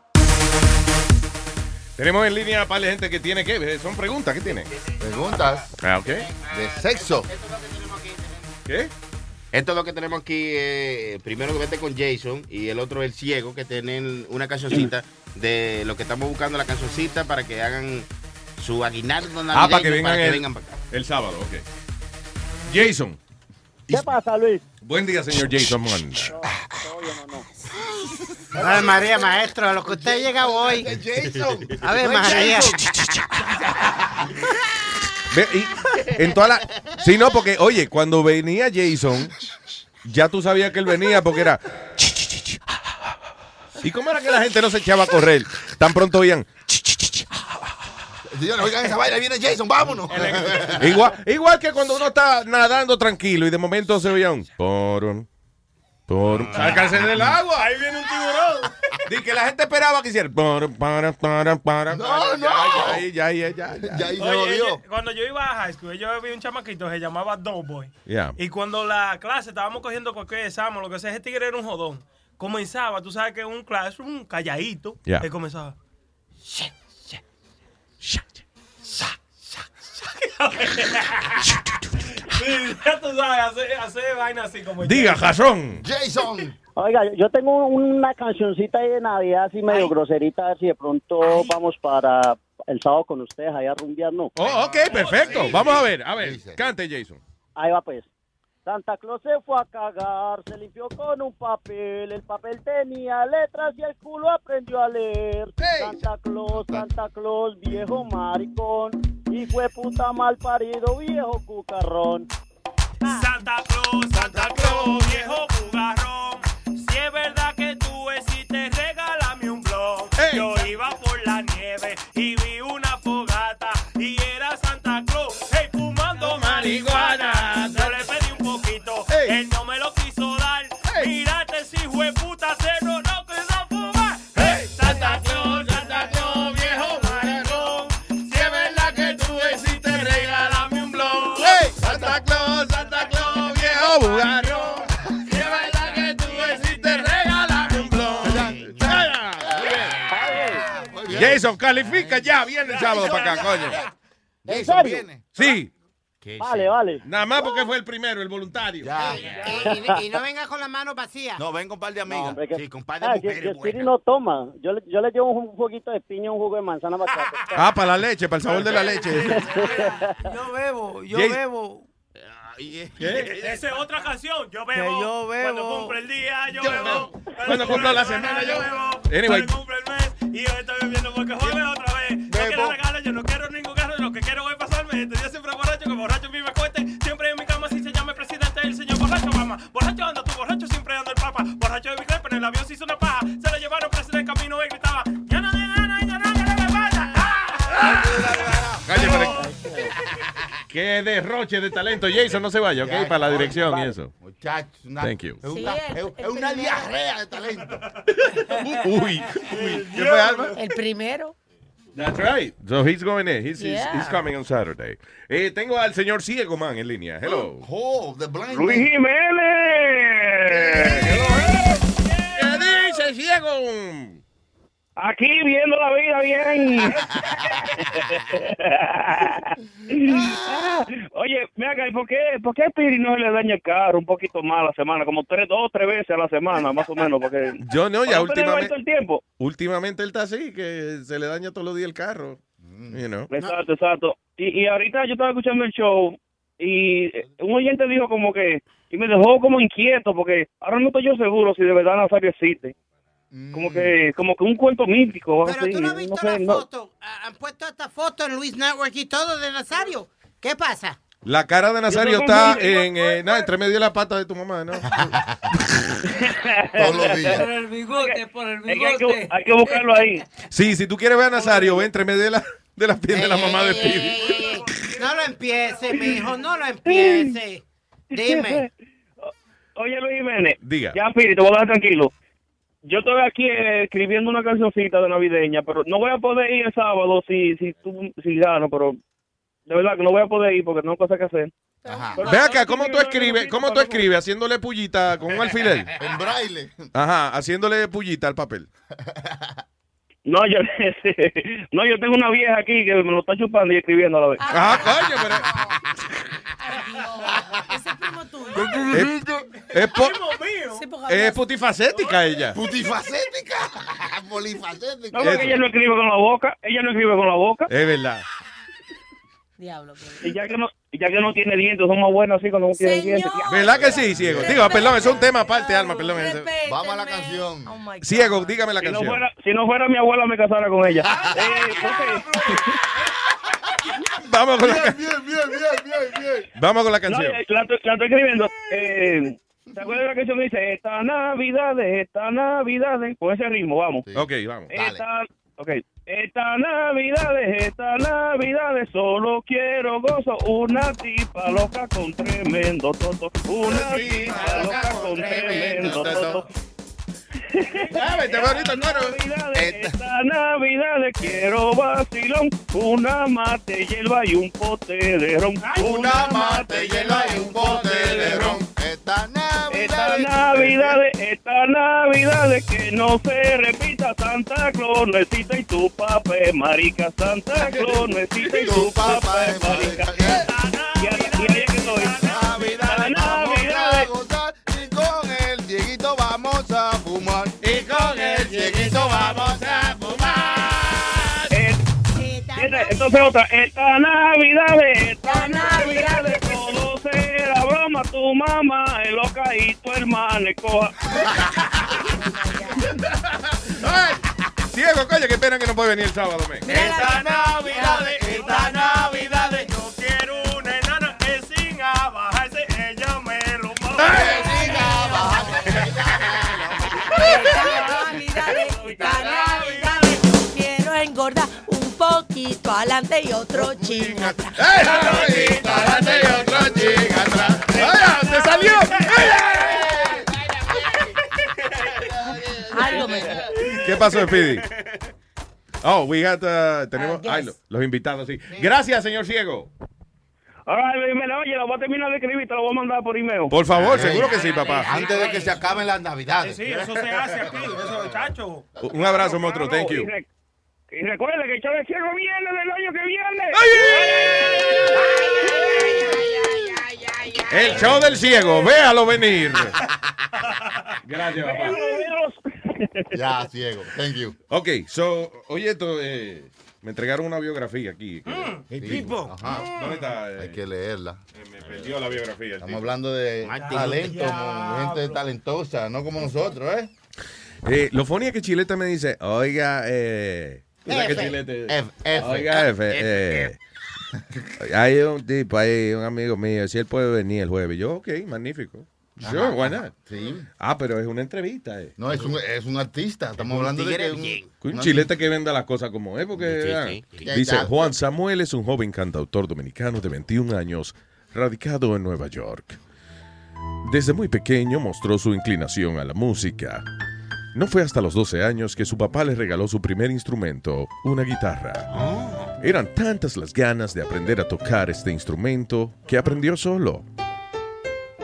Tenemos en línea para la gente que tiene que. Son preguntas, ¿qué tiene? Preguntas. Ah, ok. De sexo. ¿Qué? Esto es lo que tenemos aquí. eh, primero que vete con Jason y el otro el ciego, que tienen una cancioncita de lo que estamos buscando, la cancioncita para que hagan su aguinaldo Ah, navideño para que vengan, el, vengan para acá. el sábado, ok. Jason. ¿Qué pasa, Luis? Buen día, señor Jason. Mon. Ay, María, maestro, a lo que usted llega hoy. A ver, María. Ve, y en toda la. Sí, no, porque, oye, cuando venía Jason, ya tú sabías que él venía porque era. ¿Y cómo era que la gente no se echaba a correr? Tan pronto oían. Señores, oigan esa vaina, viene Jason, vámonos. Igual, igual que cuando uno está nadando tranquilo y de momento se oía un. Porum. Sácarse del agua. Ahí viene un tiburón. Y que la gente esperaba que hiciera. porum, para, para, para, No, no. Ya, ya, ya, ya, ya. Oye, ella- cuando yo iba a high school, yo vi un chamaquito que se llamaba Doughboy. Yeah. Y cuando la clase estábamos cogiendo cualquier examen, lo que sea, ese tigre era un jodón. Comenzaba, tú sabes que un classroom calladito. Yeah. Él comenzaba. ya tú sabes, hacer vaina así como. Diga, Jason. Jason. Oiga, yo tengo una cancioncita ahí de Navidad así medio groserita, a ver si de pronto vamos para el sábado con ustedes allá a rumbear, ¿no? Oh, ok, perfecto. Vamos a ver, a ver. Cante, Jason. Ahí va pues. Santa Claus se fue a cagar, se limpió con un papel, el papel tenía letras y el culo aprendió a leer. Santa Claus, Santa Claus, viejo maricón, y fue puta mal parido, viejo cucarrón. Santa Claus, Santa Claus, viejo bugarrón. Si es verdad que ya. Viene el sábado para acá, coño. ¿En serio? Sí. Vale, vale. Nada más porque fue el primero, el voluntario. Y, y no venga con las manos vacías. No, ven con par de amigas. hombre, que- sí, con par de Ah, mujeres que- que buenas. Speedy no toma. Yo le, yo le llevo un juguito de piña, un jugo de manzana para acá. Ah, para la leche, para el sabor de la leche. Yo bebo, yo Jason- Esa es otra canción. Yo bebo. Que yo bebo. Cuando cumple el día, yo, Yo bebo. Cuando cumplo la semana, yo bebo. Anyway. Cuando cumple el mes, y yo estoy bebiendo porque juegue otra vez. No quiero regalos, yo no quiero ningún carro. Lo que quiero es pasarme este día siempre borracho. Que borracho a mí me cueste. Siempre en mi cama, si se llama el presidente, el señor borracho, mamá. Borracho anda tú, borracho siempre anda el papa. Borracho de mi crepe, en el avión se hizo una paja. Qué derroche de talento. Jason, no se vaya, ¿ok? Para la dirección y eso. Muchachos, una, Thank you. es una, es- es una diarrea de talento. Uy, uy. ¿Qué fue, Alma? El primero. That's right. So he's going in. He's, he's, Yeah. he's coming on Saturday. Eh, tengo al señor Ciego Man en línea. Hello. Oh, the blind Luis. Jiménez. ¿Qué dice Ciego? Aquí viendo la vida bien. Oye, mira ¿y por qué, por qué Piri no le daña el carro un poquito más a la semana? Como tres, dos o tres veces a la semana, más o menos, porque... Yo no, ya últimamente. el tiempo. Últimamente él está así, que se le daña todos los días el carro. You know. Exacto, exacto. Y, y ahorita yo estaba escuchando el show y eh, un oyente dijo como que, y me dejó como inquieto porque ahora no estoy yo seguro si de verdad Nazario existe. Como que, como que un cuento místico. o Pero así, tú no has visto sé, la no- foto. Ah, Han puesto esta foto en Luis Network y todo de Nazario. ¿Qué pasa? La cara de Nazario está en, eh, nada, entre medio de la pata de tu mamá, ¿no? Todos los días. Por el bigote, por el bigote. hay, que, hay que buscarlo ahí. Sí, si tú quieres ver a Nazario, ve entre medio de la, de la piel de la mamá de. Eh, No lo empiece, mijo, no lo empiece. Dime. Oye, Luis Jiménez. Diga. Ya, Piri, te voy a dejar tranquilo. Yo estoy aquí eh, escribiendo una cancioncita de navideña, pero no voy a poder ir el sábado si, si, tú, si gano, pero de verdad que no voy a poder ir porque no hay cosas que hacer. Ve acá, ¿cómo tú escribes? ¿Cómo tú escribes? Haciéndole pullita con un alfiler. En braille. Ajá, haciéndole pullita al papel. No, yo, no, yo tengo una vieja aquí que me lo está chupando y escribiendo a la vez. Ah, coño, pero... Ese es primo tuyo. Es, es po- es putifacética ella. Putifacética. Polifacética. No, porque ella no escribe con la boca, ella no escribe con la boca. Es verdad. Diablo. Y ya que no, ya que no tiene dientes, son más buenos así cuando no tiene dientes. ¿Verdad que sí, ciego? Digo, perdón, eso es un tema aparte, Alma, perdón. Vamos a la canción. Ciego, dígame la Si no, canción. fuera, si no fuera mi abuela, me casara con ella. Eh, ok. Vamos con la, Bien, bien, bien, bien, bien, bien. vamos con la No, canción. eh, la, estoy- la estoy escribiendo. Eh, ¿Te acuerdas de la canción que dice Esta Navidad, esta Navidad? Con ese ritmo, vamos. Ok, vamos. Esta, okay. Esta Navidad, esta Navidad, solo quiero gozo. Una tipa loca con tremendo toto. Una tipa loca con tremendo toto. Esta Navidad quiero vacilón, una mate, hierba y un pote de ron. Una mate, hierba y un pote de ron. Esta Esta Navidad. Navidad, esta Navidad, que no se repita Santa Claus, necesita y tu papá marica. Santa Claus, necesita y tu papá marica. Entonces otra, esta Navidad, esta Navidad, todo será broma, tu mamá es loca y tu hermana es coja. Ay, ciego, coño, qué pena que no puede venir el sábado, men. Esta Navidad, esta Navidad, yo quiero una enana que sin abajarse, ella me lo Esta un poquito adelante y otro chin atrás. Adelante y otro atrás. ¡Ay, te salió! Algo. ¿Qué pasó, Speedy? Oh, we got, uh, tenemos Ah, yes. ay, lo- los invitados, sí. Gracias, señor ciego. Ahora, me oye, lo voy a terminar de escribir, te lo voy a mandar por email. Por favor, seguro que sí, papá. Antes de que se acaben las navidades. Sí, eso se hace aquí, eso, chacho. Un abrazo, monstruo. Thank you. Y, re- y recuerde que Chávez Ciego viene del año que viene. El show del ciego, véalo venir. Gracias, papá. Ya, ciego. Thank you. Ok, so, oye, esto, eh, me entregaron una biografía aquí. Sí, tipo. Ajá. ¿Dónde está? Hay que leerla. Me perdió la biografía. Estamos hablando de talento, mo- gente talentosa, no como nosotros, ¿eh? Eh, lo funny es que Chilete me dice, oiga, eh... ¿tú sabes F. F, F. Oiga, F, F, eh, hay un tipo ahí, un amigo mío, si él puede venir el jueves. Yo, ok, magnífico. Sure, Ajá, why ajá, not? sí. Ah, pero es una entrevista. Eh. No, es un, es un artista. Estamos hablando de que. Un una- chilete que venda las cosas como es, porque Sí, sí, sí. dice. Juan Samuel es un joven cantautor dominicano de 21 años, radicado en Nueva York. Desde muy pequeño mostró su inclinación a la música. No fue hasta los 12 años que su papá le regaló su primer instrumento, una guitarra. Eran tantas las ganas de aprender a tocar este instrumento que aprendió solo.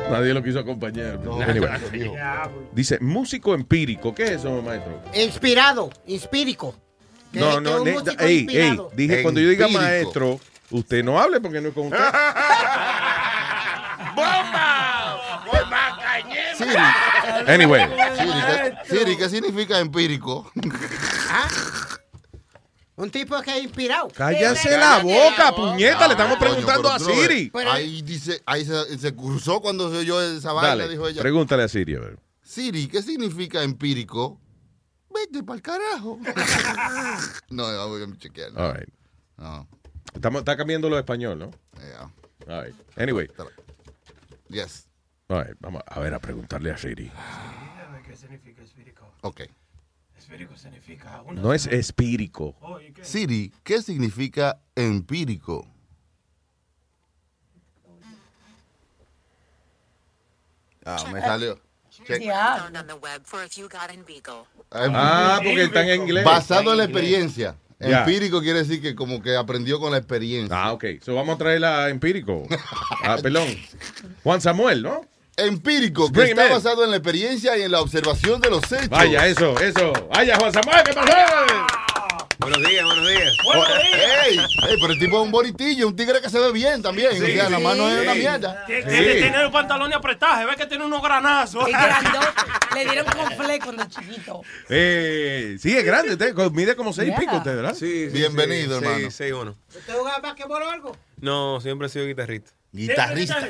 Nadie lo quiso acompañar. Anyway. Dice, músico empírico. ¿Qué es eso, maestro? Inspirado, inspírico. No, no, ne- ey, ey, dije, cuando yo diga maestro, usted no hable porque no es con usted. Siri. Anyway. Siri, ¿qué, Siri, ¿qué significa empírico? Un tipo que es inspirado. Cállase la boca, puñeta, le estamos preguntando a no. Siri. Ahí dice, ahí se, se cruzó cuando se oyó esa vaina, Dale, dijo ella. pregúntale a Siri, a ver. Siri, ¿qué significa empírico? Vete pa'l carajo. no, voy a chequear. All right. No. Estamos, está cambiando lo de español, ¿no? Yeah. All right. Anyway. Yes. Vamos a ver a preguntarle a Siri. ¿Qué significa espíritu? Ok. Espíritu significa una No es espírico. Siri, ¿qué significa empírico? Ah, me salió. Beagle. Ah, porque está en inglés. Basado en la experiencia. Empírico quiere decir que como que aprendió con la experiencia. Ah, ok. So vamos a traer la empírico. Ah, perdón. Juan Samuel, ¿no? Empírico, que Bring está basado en la experiencia y en la observación de los hechos. Vaya, eso, eso. Vaya, Juan Samuel, ¿qué pasó? Buenos días, buenos días. Ey, ey, pero el tipo es un bonitillo, un tigre que se ve bien también. o sea, la mano es una mierda. Tiene los pantalones apretados, ve que tiene unos granazos. Y grandote. Le dieron confle cuando chiquito. Eh, sí, es grande. usted, mide como seis Yeah. pico usted, ¿verdad? Sí, sí, Bienvenido, sí, hermano. Sí, 6-1. ¿Usted juega basquetbol o algo? No, siempre he sido guitarrista. Guitarrista.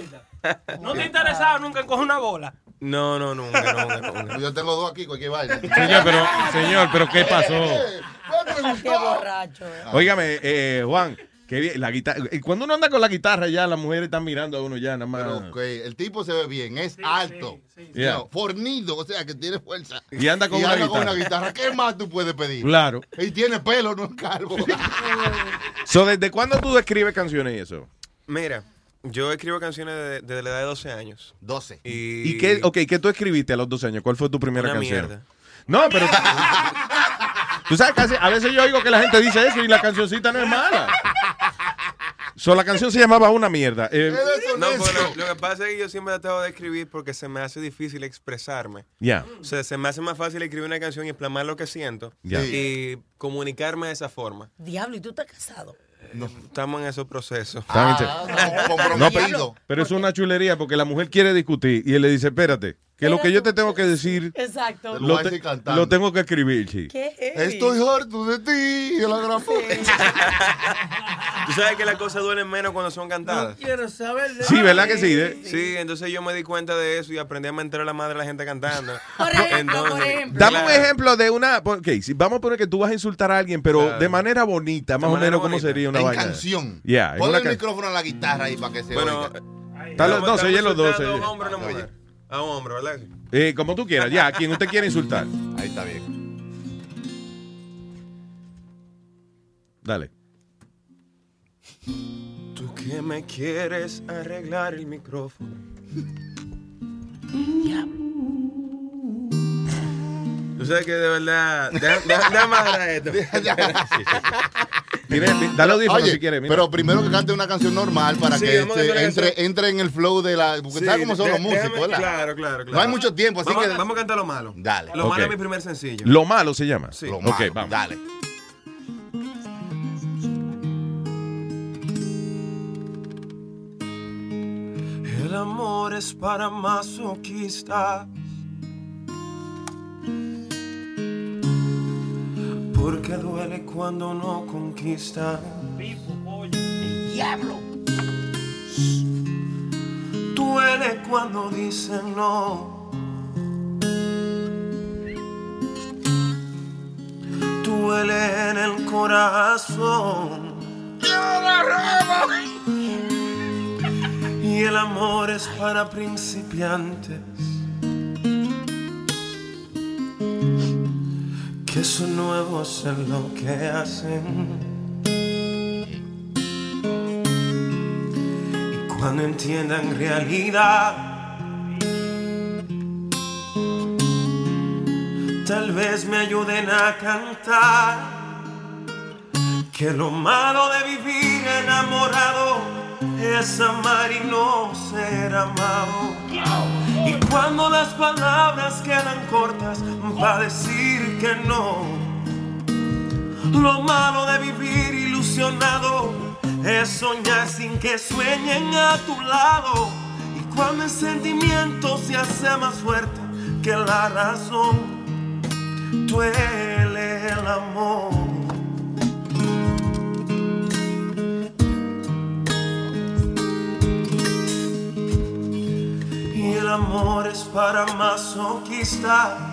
¿No te interesaba nunca en coger una bola? No, no, nunca, nunca, nunca. Yo tengo dos aquí, cualquier vaina. Señor, pero, señor, pero ¿qué pasó? Qué borracho. eh. Óigame, eh, Juan, qué bien, la guitarra. eh, Cuando uno anda con la guitarra ya, las mujeres están mirando a uno ya, nada más. Pero, ok, el tipo se ve bien, es alto, Yeah. no, fornido, o sea, que tiene fuerza. Y anda con una anda con guitarra. una guitarra. ¿Qué más tú puedes pedir? Claro. Y tiene pelo, no es calvo. So, ¿Desde cuándo tú escribes canciones y eso? Mira, yo escribo canciones de- desde la edad de 12 años. 12. Y, ¿Y qué, ok, qué tú escribiste a los 12 años? ¿Cuál fue tu primera Una canción? mierda. No, pero. Tú sabes, casi, a veces yo oigo que la gente dice eso y la cancioncita no es mala. So, la canción se llamaba Una mierda. Eh, No, pues, lo, lo que pasa es que yo siempre he tratado de escribir porque se me hace difícil expresarme. Ya. O sea, se me hace más fácil escribir una canción y plamar lo que siento Ya. y comunicarme de esa forma. Diablo, ¿y tú estás casado? Estamos en esos procesos. Ah, No, pero, pero es una chulería porque la mujer quiere discutir y él le dice, espérate, que lo que yo te tengo que decir Exacto. lo, te- lo tengo que escribir, sí. ¿Qué heavy. Estoy harto de ti. y la gran. Tú sabes que las cosas duelen menos cuando son cantadas. Quiero saber de Sí, ¿verdad que sí? De- Sí, entonces yo me di cuenta de eso y aprendí a mentir a la madre de la gente cantando. Por ejemplo, Entonces, por ejemplo. Dame un ejemplo de una. Ok, si vamos a poner que tú vas a insultar a alguien, pero Claro. de manera bonita, más o menos, ¿cómo bonita. sería una En vaina? canción. Ponle una el can- micrófono a la guitarra ahí para que se Bueno, oiga. Está los Estamos- dos, oye estamos los dos. hombre una mujer. A un hombre, ¿verdad? Eh, como tú quieras, ya, a quien usted quiera insultar. Ahí está bien. Dale. Tú que me quieres arreglar el micrófono. Tú sabes que de verdad. Déjame agarrar esto. Mire, mi- dale audífono Oye, si quiere. mira. pero primero que cante una canción normal para Sí, que este, entre, entre en el flow de la. Porque Sí, sabes cómo son de- los músicos, déjame- ¿verdad? Claro, claro, claro. No hay mucho tiempo, así vamos, que. Vamos a cantar lo malo. Dale. Lo malo Ok. es mi primer sencillo. Lo malo se llama. Sí. Lo Ok, malo, vamos. Dale. El amor es para masoquistas. Porque duele cuando no conquista. Diablo. Duele cuando dicen no. Duele en el corazón. Y el amor es para principiantes. Que son nuevos en lo que hacen. Y cuando entiendan realidad. Tal vez me ayuden a cantar que lo malo de vivir enamorado es amar y no ser amado. Y cuando las palabras quedan cortas va a decir que no. Lo malo de vivir ilusionado es soñar sin que sueñen a tu lado. Y cuando el sentimiento se hace más fuerte que la razón, duele el amor. Y el amor es para masoquistas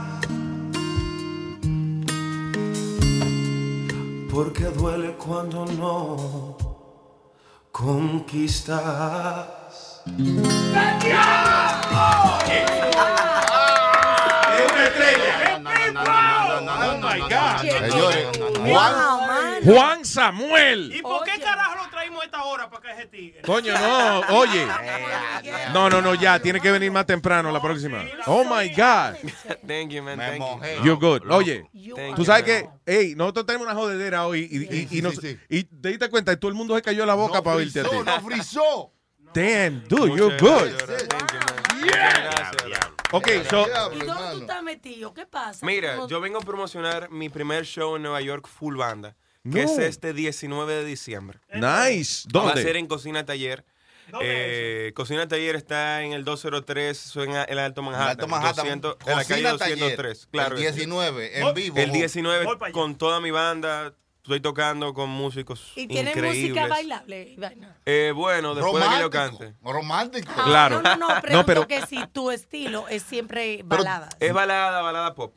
Porque duele cuando no conquistas. Señores, Juan, Juan Samuel. ¿Y por qué carajo esta hora para que se tigre? Coño, no, oye. No, no, no, ya, tiene que venir más temprano la próxima. Oh my God. Thank you, man. Thank you. You're good. Oye, tú sabes que, hey, nosotros tenemos una jodedera hoy y, y, y, nos- y te diste cuenta, y todo el mundo se cayó la boca para oírte a ti. no frizó. Damn, dude, you're good. man. Ok, so, ¿Y dónde tú estás metido? ¿Qué pasa? Mira, ¿Cómo- yo vengo a promocionar mi primer show en Nueva York full banda, No. que es este 19 de diciembre. nice. Va a ¿Dónde? ser en Cocina Taller. Eh, Cocina Taller está en el 203, eso en el Alto Manhattan. Alto Manhattan. 200, en la calle Cocina Taller, 203. Claro. el 19, en vivo. El Voy 19 para allá. con toda mi banda. Estoy tocando con músicos ¿Y tiene increíbles. música bailable? Eh, bueno, después de que yo cante. Romántico. Ah, Claro. No, no, no, No, pero- que si tu estilo es siempre balada. Es balada, balada pop.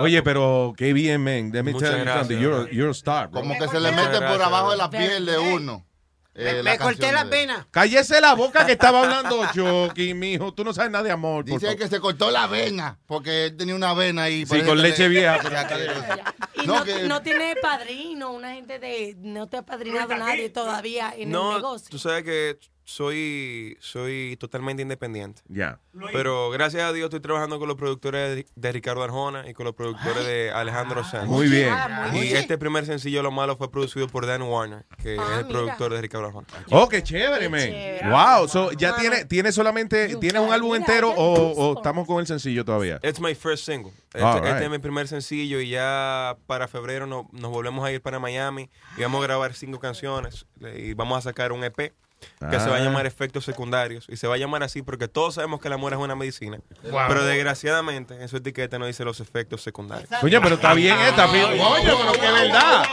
Oye, pop. pero qué bien, man. Let me Muchas tell you something. You're, you're a star, bro. Como que se le mete por abajo de la piel de uno. eh, Me, la me corté las venas. Cállese la boca que estaba hablando Chucky, mijo. Tú no sabes nada de amor. Dice que se cortó la vena, porque él tenía una vena ahí. Sí, con leche le- vieja. Y No, no, que- no tiene padrino, una gente de. No te ha padrinado nadie todavía en el No, negocio. tú sabes que soy, soy totalmente independiente. Ya. Pero gracias a Dios estoy trabajando con los productores de, de Ricardo Arjona y con los productores de Alejandro Sanz. Muy bien. Y este primer sencillo, Lo Malo, fue producido por Dan Warner, que es el productor de Ricardo Arjona. Oh, qué chévere, man. Wow. So, ¿Ya tiene, tiene solamente, tienes un álbum entero o, o estamos con el sencillo todavía? It's my first single. Este, este es mi primer sencillo y ya para febrero no- nos volvemos a ir para Miami y vamos a grabar cinco canciones y vamos a sacar un EP que se va a Ah. llamar Efectos Secundarios y se va a llamar así porque todos sabemos que el amor es una medicina, Wow. pero desgraciadamente en su etiqueta no dice los efectos secundarios. Coño, pero está bien esta. Coño, pero qué verdad.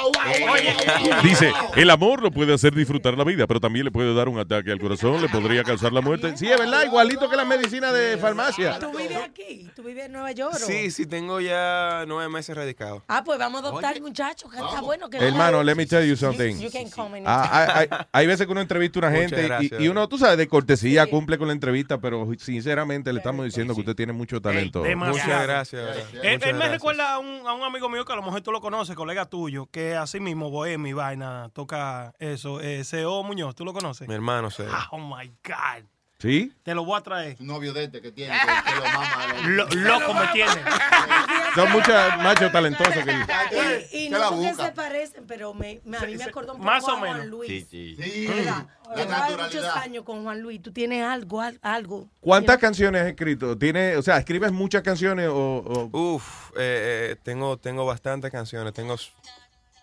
Dice, el amor lo puede hacer disfrutar la vida, pero también le puede dar un ataque al corazón, le podría causar la muerte. Sí, es verdad, igualito que la medicina de farmacia. ¿Tú vives aquí? ¿Tú vives en Nueva York? o? Sí, sí, tengo ya nueve meses radicado. Ah, pues vamos a adoptar muchachos, que está bueno. Que Hermano, let me tell you something. You can come anytime. Ah, hay, hay- hay veces que uno entrevista a una Muchas gente y- gracias. y, uno, tú sabes, de cortesía cumple con la entrevista, pero sinceramente le estamos diciendo que usted tiene mucho talento. Muchas gracias. Él, Muchas él me recuerda a un, a un amigo mío que a lo mejor tú lo conoces, colega tuyo, que así mismo, bohemio y vaina, toca eso. Eh, C.O. Muñoz, ¿tú lo conoces? Mi hermano, sí. Ah, oh my God. ¿Sí? Te lo voy a traer. Un novio de este que tiene, que, que lo mama. Lo- loco me tiene. Son muchos machos talentosos que... Y, y Se no la porque busca. se parecen, pero me, me- a mí me acordó un poco más o a Juan menos. Luis. Sí, la Yo trabajé muchos años con Juan Luis. Tú tienes algo, al- algo. ¿Cuántas canciones has escrito? ¿Tiene, o sea, escribes muchas canciones o...? o- Uf, eh, eh, tengo, tengo bastantes canciones. Tengo,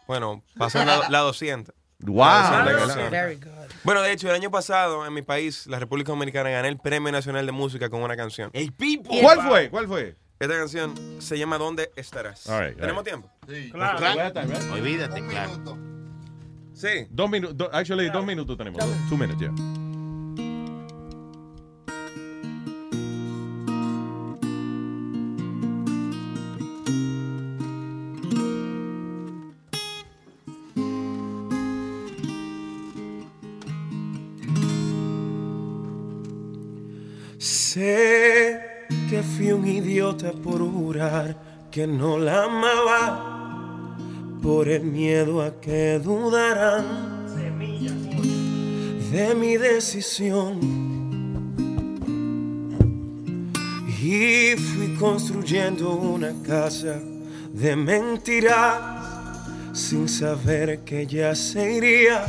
bueno, pasan la, la 200. Wow. La 200 Very good. Bueno, de hecho, el año pasado en mi país, la República Dominicana, gané el Premio Nacional de Música con una canción. El Pipo. ¿Cuál fue? ¿Cuál fue? Esta canción se llama ¿Dónde estarás? All right, all ¿Tenemos right. tiempo? Sí. Claro. Olvídate, claro. Sí. Dos minutos, actually, dos minutos tenemos. Two minutes, ya. Sé que fui un idiota por jurar que no la amaba, por el miedo a que dudaran de mi decisión. Y fui construyendo una casa de mentiras sin saber que ya se iría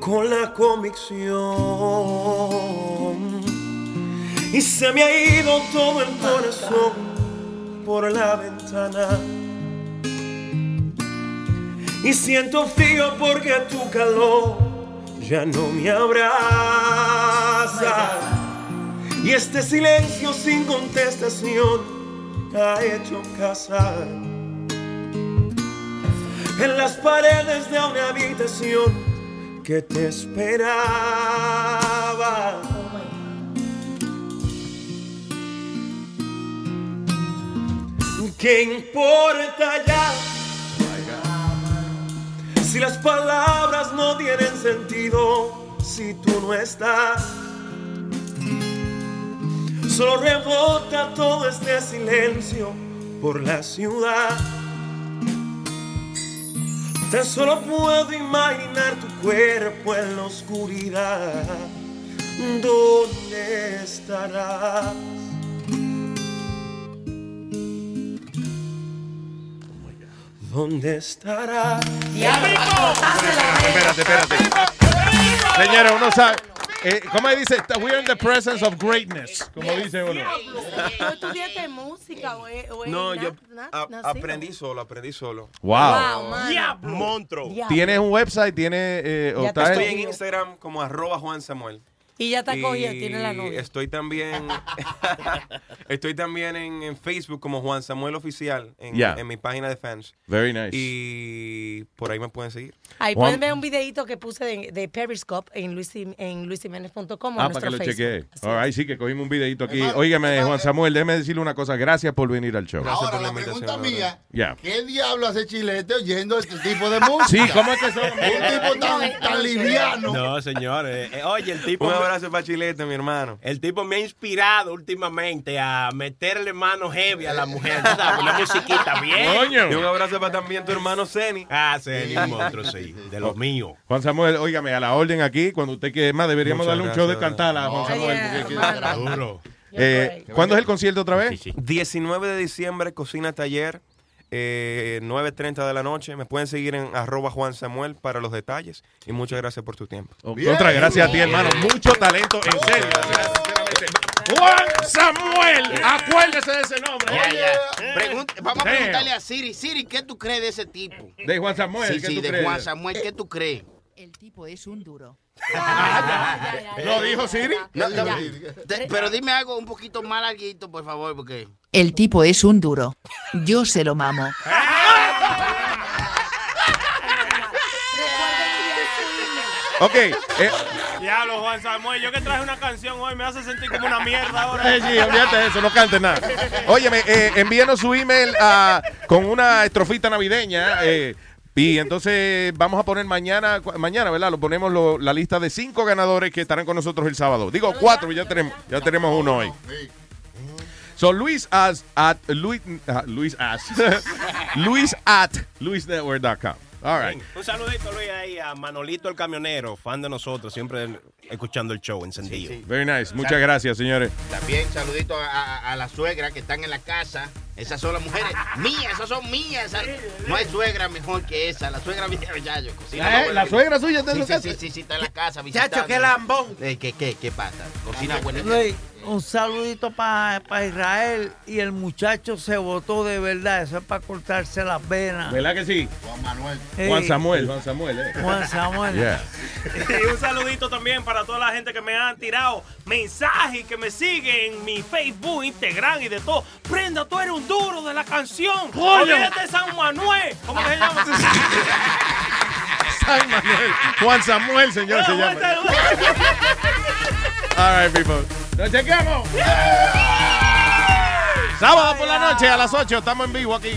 con la convicción. Y se me ha ido todo el corazón por la ventana. Y siento frío porque tu calor ya no me abraza. Y este silencio sin contestación ha hecho casa en las paredes de una habitación que te esperaba. ¿Qué importa ya? Si las palabras no tienen sentido, si tú no estás, solo rebota todo este silencio por la ciudad. Tan solo puedo imaginar tu cuerpo en la oscuridad. ¿Dónde estarás? ¿Dónde estarás? Espérate, espérate. Señora, uno sabe. Eh, ¿Cómo dice? We're in the presence of greatness. Como dice uno. ¿Tú estudiaste música o No, yo a- aprendí solo, aprendí solo. Wow. Wow, mano. Monstruo. ¿Tienes un website? ¿Tienes eh, o Ya estoy en- en Instagram como arroba Juan Samuel. Y ya está cogida, tiene la novia. Estoy también, estoy también en, en Facebook como Juan Samuel Oficial, en, Yeah. en mi página de fans. Very nice. Y por ahí me pueden seguir. Ahí Juan- pueden ver un videito que puse de, de Periscope en, luis, en luisimenez.com Ah, para que lo chequee. Right, sí, que cogimos un videito aquí. Óigame, Juan Samuel, déjeme decirle una cosa. Gracias por venir al show. Ahora, la pregunta mía. ¿qué diablo hace Chilete oyendo este tipo de música? Sí, ¿cómo es que son? Un tipo tan, tan liviano. No, señores. Eh, oye, el tipo. Un abrazo para Chilete, mi hermano. El tipo me ha inspirado últimamente a meterle mano heavy a la mujer. ¿tú sabes? Una musiquita bien. Y un abrazo para también tu hermano Ceni. Ah, Ceni, un monstruo, sí. De los míos. Juan Samuel, óigame, a la orden aquí, cuando usted quiera más, deberíamos Muchas darle un show de gracias. cantar a Juan Samuel. porque- Duro. Eh, ¿Cuándo es el concierto otra vez? 19 de diciembre, Cocina Taller, eh, 9.30 de la noche. Me pueden seguir en arroba Juan Samuel para los detalles. Y muchas gracias por tu tiempo. Otra, gracias a ti, hermano. Mucho talento, en serio. Juan Samuel, acuérdese de ese nombre. Ya, ya. Pregunta- vamos a preguntarle a Siri. Siri, ¿qué tú crees de ese tipo? De Juan Samuel, Sí, ¿qué sí, tú de crees? Juan Samuel, ¿qué tú crees? El tipo es un duro. ¿Lo dijo Siri? No, no, de- pero dime algo un poquito más larguito, por favor, porque... El tipo es un duro. Yo se lo mamo. Ok. eh, Diablo, Juan Samuel, yo que traje una canción hoy me hace sentir como una mierda ahora. eh, sí, olvídate de eso, no cantes nada. Óyeme, eh, envíenos su email ah, con una estrofita navideña. eh, y entonces vamos a poner mañana, mañana, ¿verdad? Lo ponemos lo- la lista de cinco ganadores que estarán con nosotros el sábado. Digo cuatro, ya tenemos, ya tenemos uno hoy. So Luis as at Luis, ah, Luis as Luis at luisnetwork.com. All right. Un saludito, Luis, ahí a Manolito el camionero, fan de nosotros, siempre escuchando el show encendido. Very nice. Muchas gracias, señores. También saludito a, a, a la suegra que están en la casa. Esas son las mujeres mías, esas son mías. esas- No hay suegra mejor que esa. La suegra mía, ya yo cocina. ¿La- buena. la suegra suya está en sí, sí, casa? Sí, sí, sí, está en la casa. Chacho, qué lambón. Eh, ¿Qué, qué, qué pasa? Cocina buena. Un saludito para Israel y el muchacho se votó de verdad. Eso es para cortarse las venas. ¿Verdad que sí? Juan Manuel. Juan Samuel, Juan Samuel. eh. Juan Samuel. Yeah. Y un saludito también para toda la gente que me han tirado mensajes y que me siguen en mi Facebook, Instagram y de todo. Prenda, tú eres un duro de la canción. Olvídate de San Manuel. ¿Cómo que se llama? San Manuel. Juan Samuel, señor, se llama. All right, people. ¡Nos chequeamos! Sábado por la noche a las 8 estamos en vivo aquí.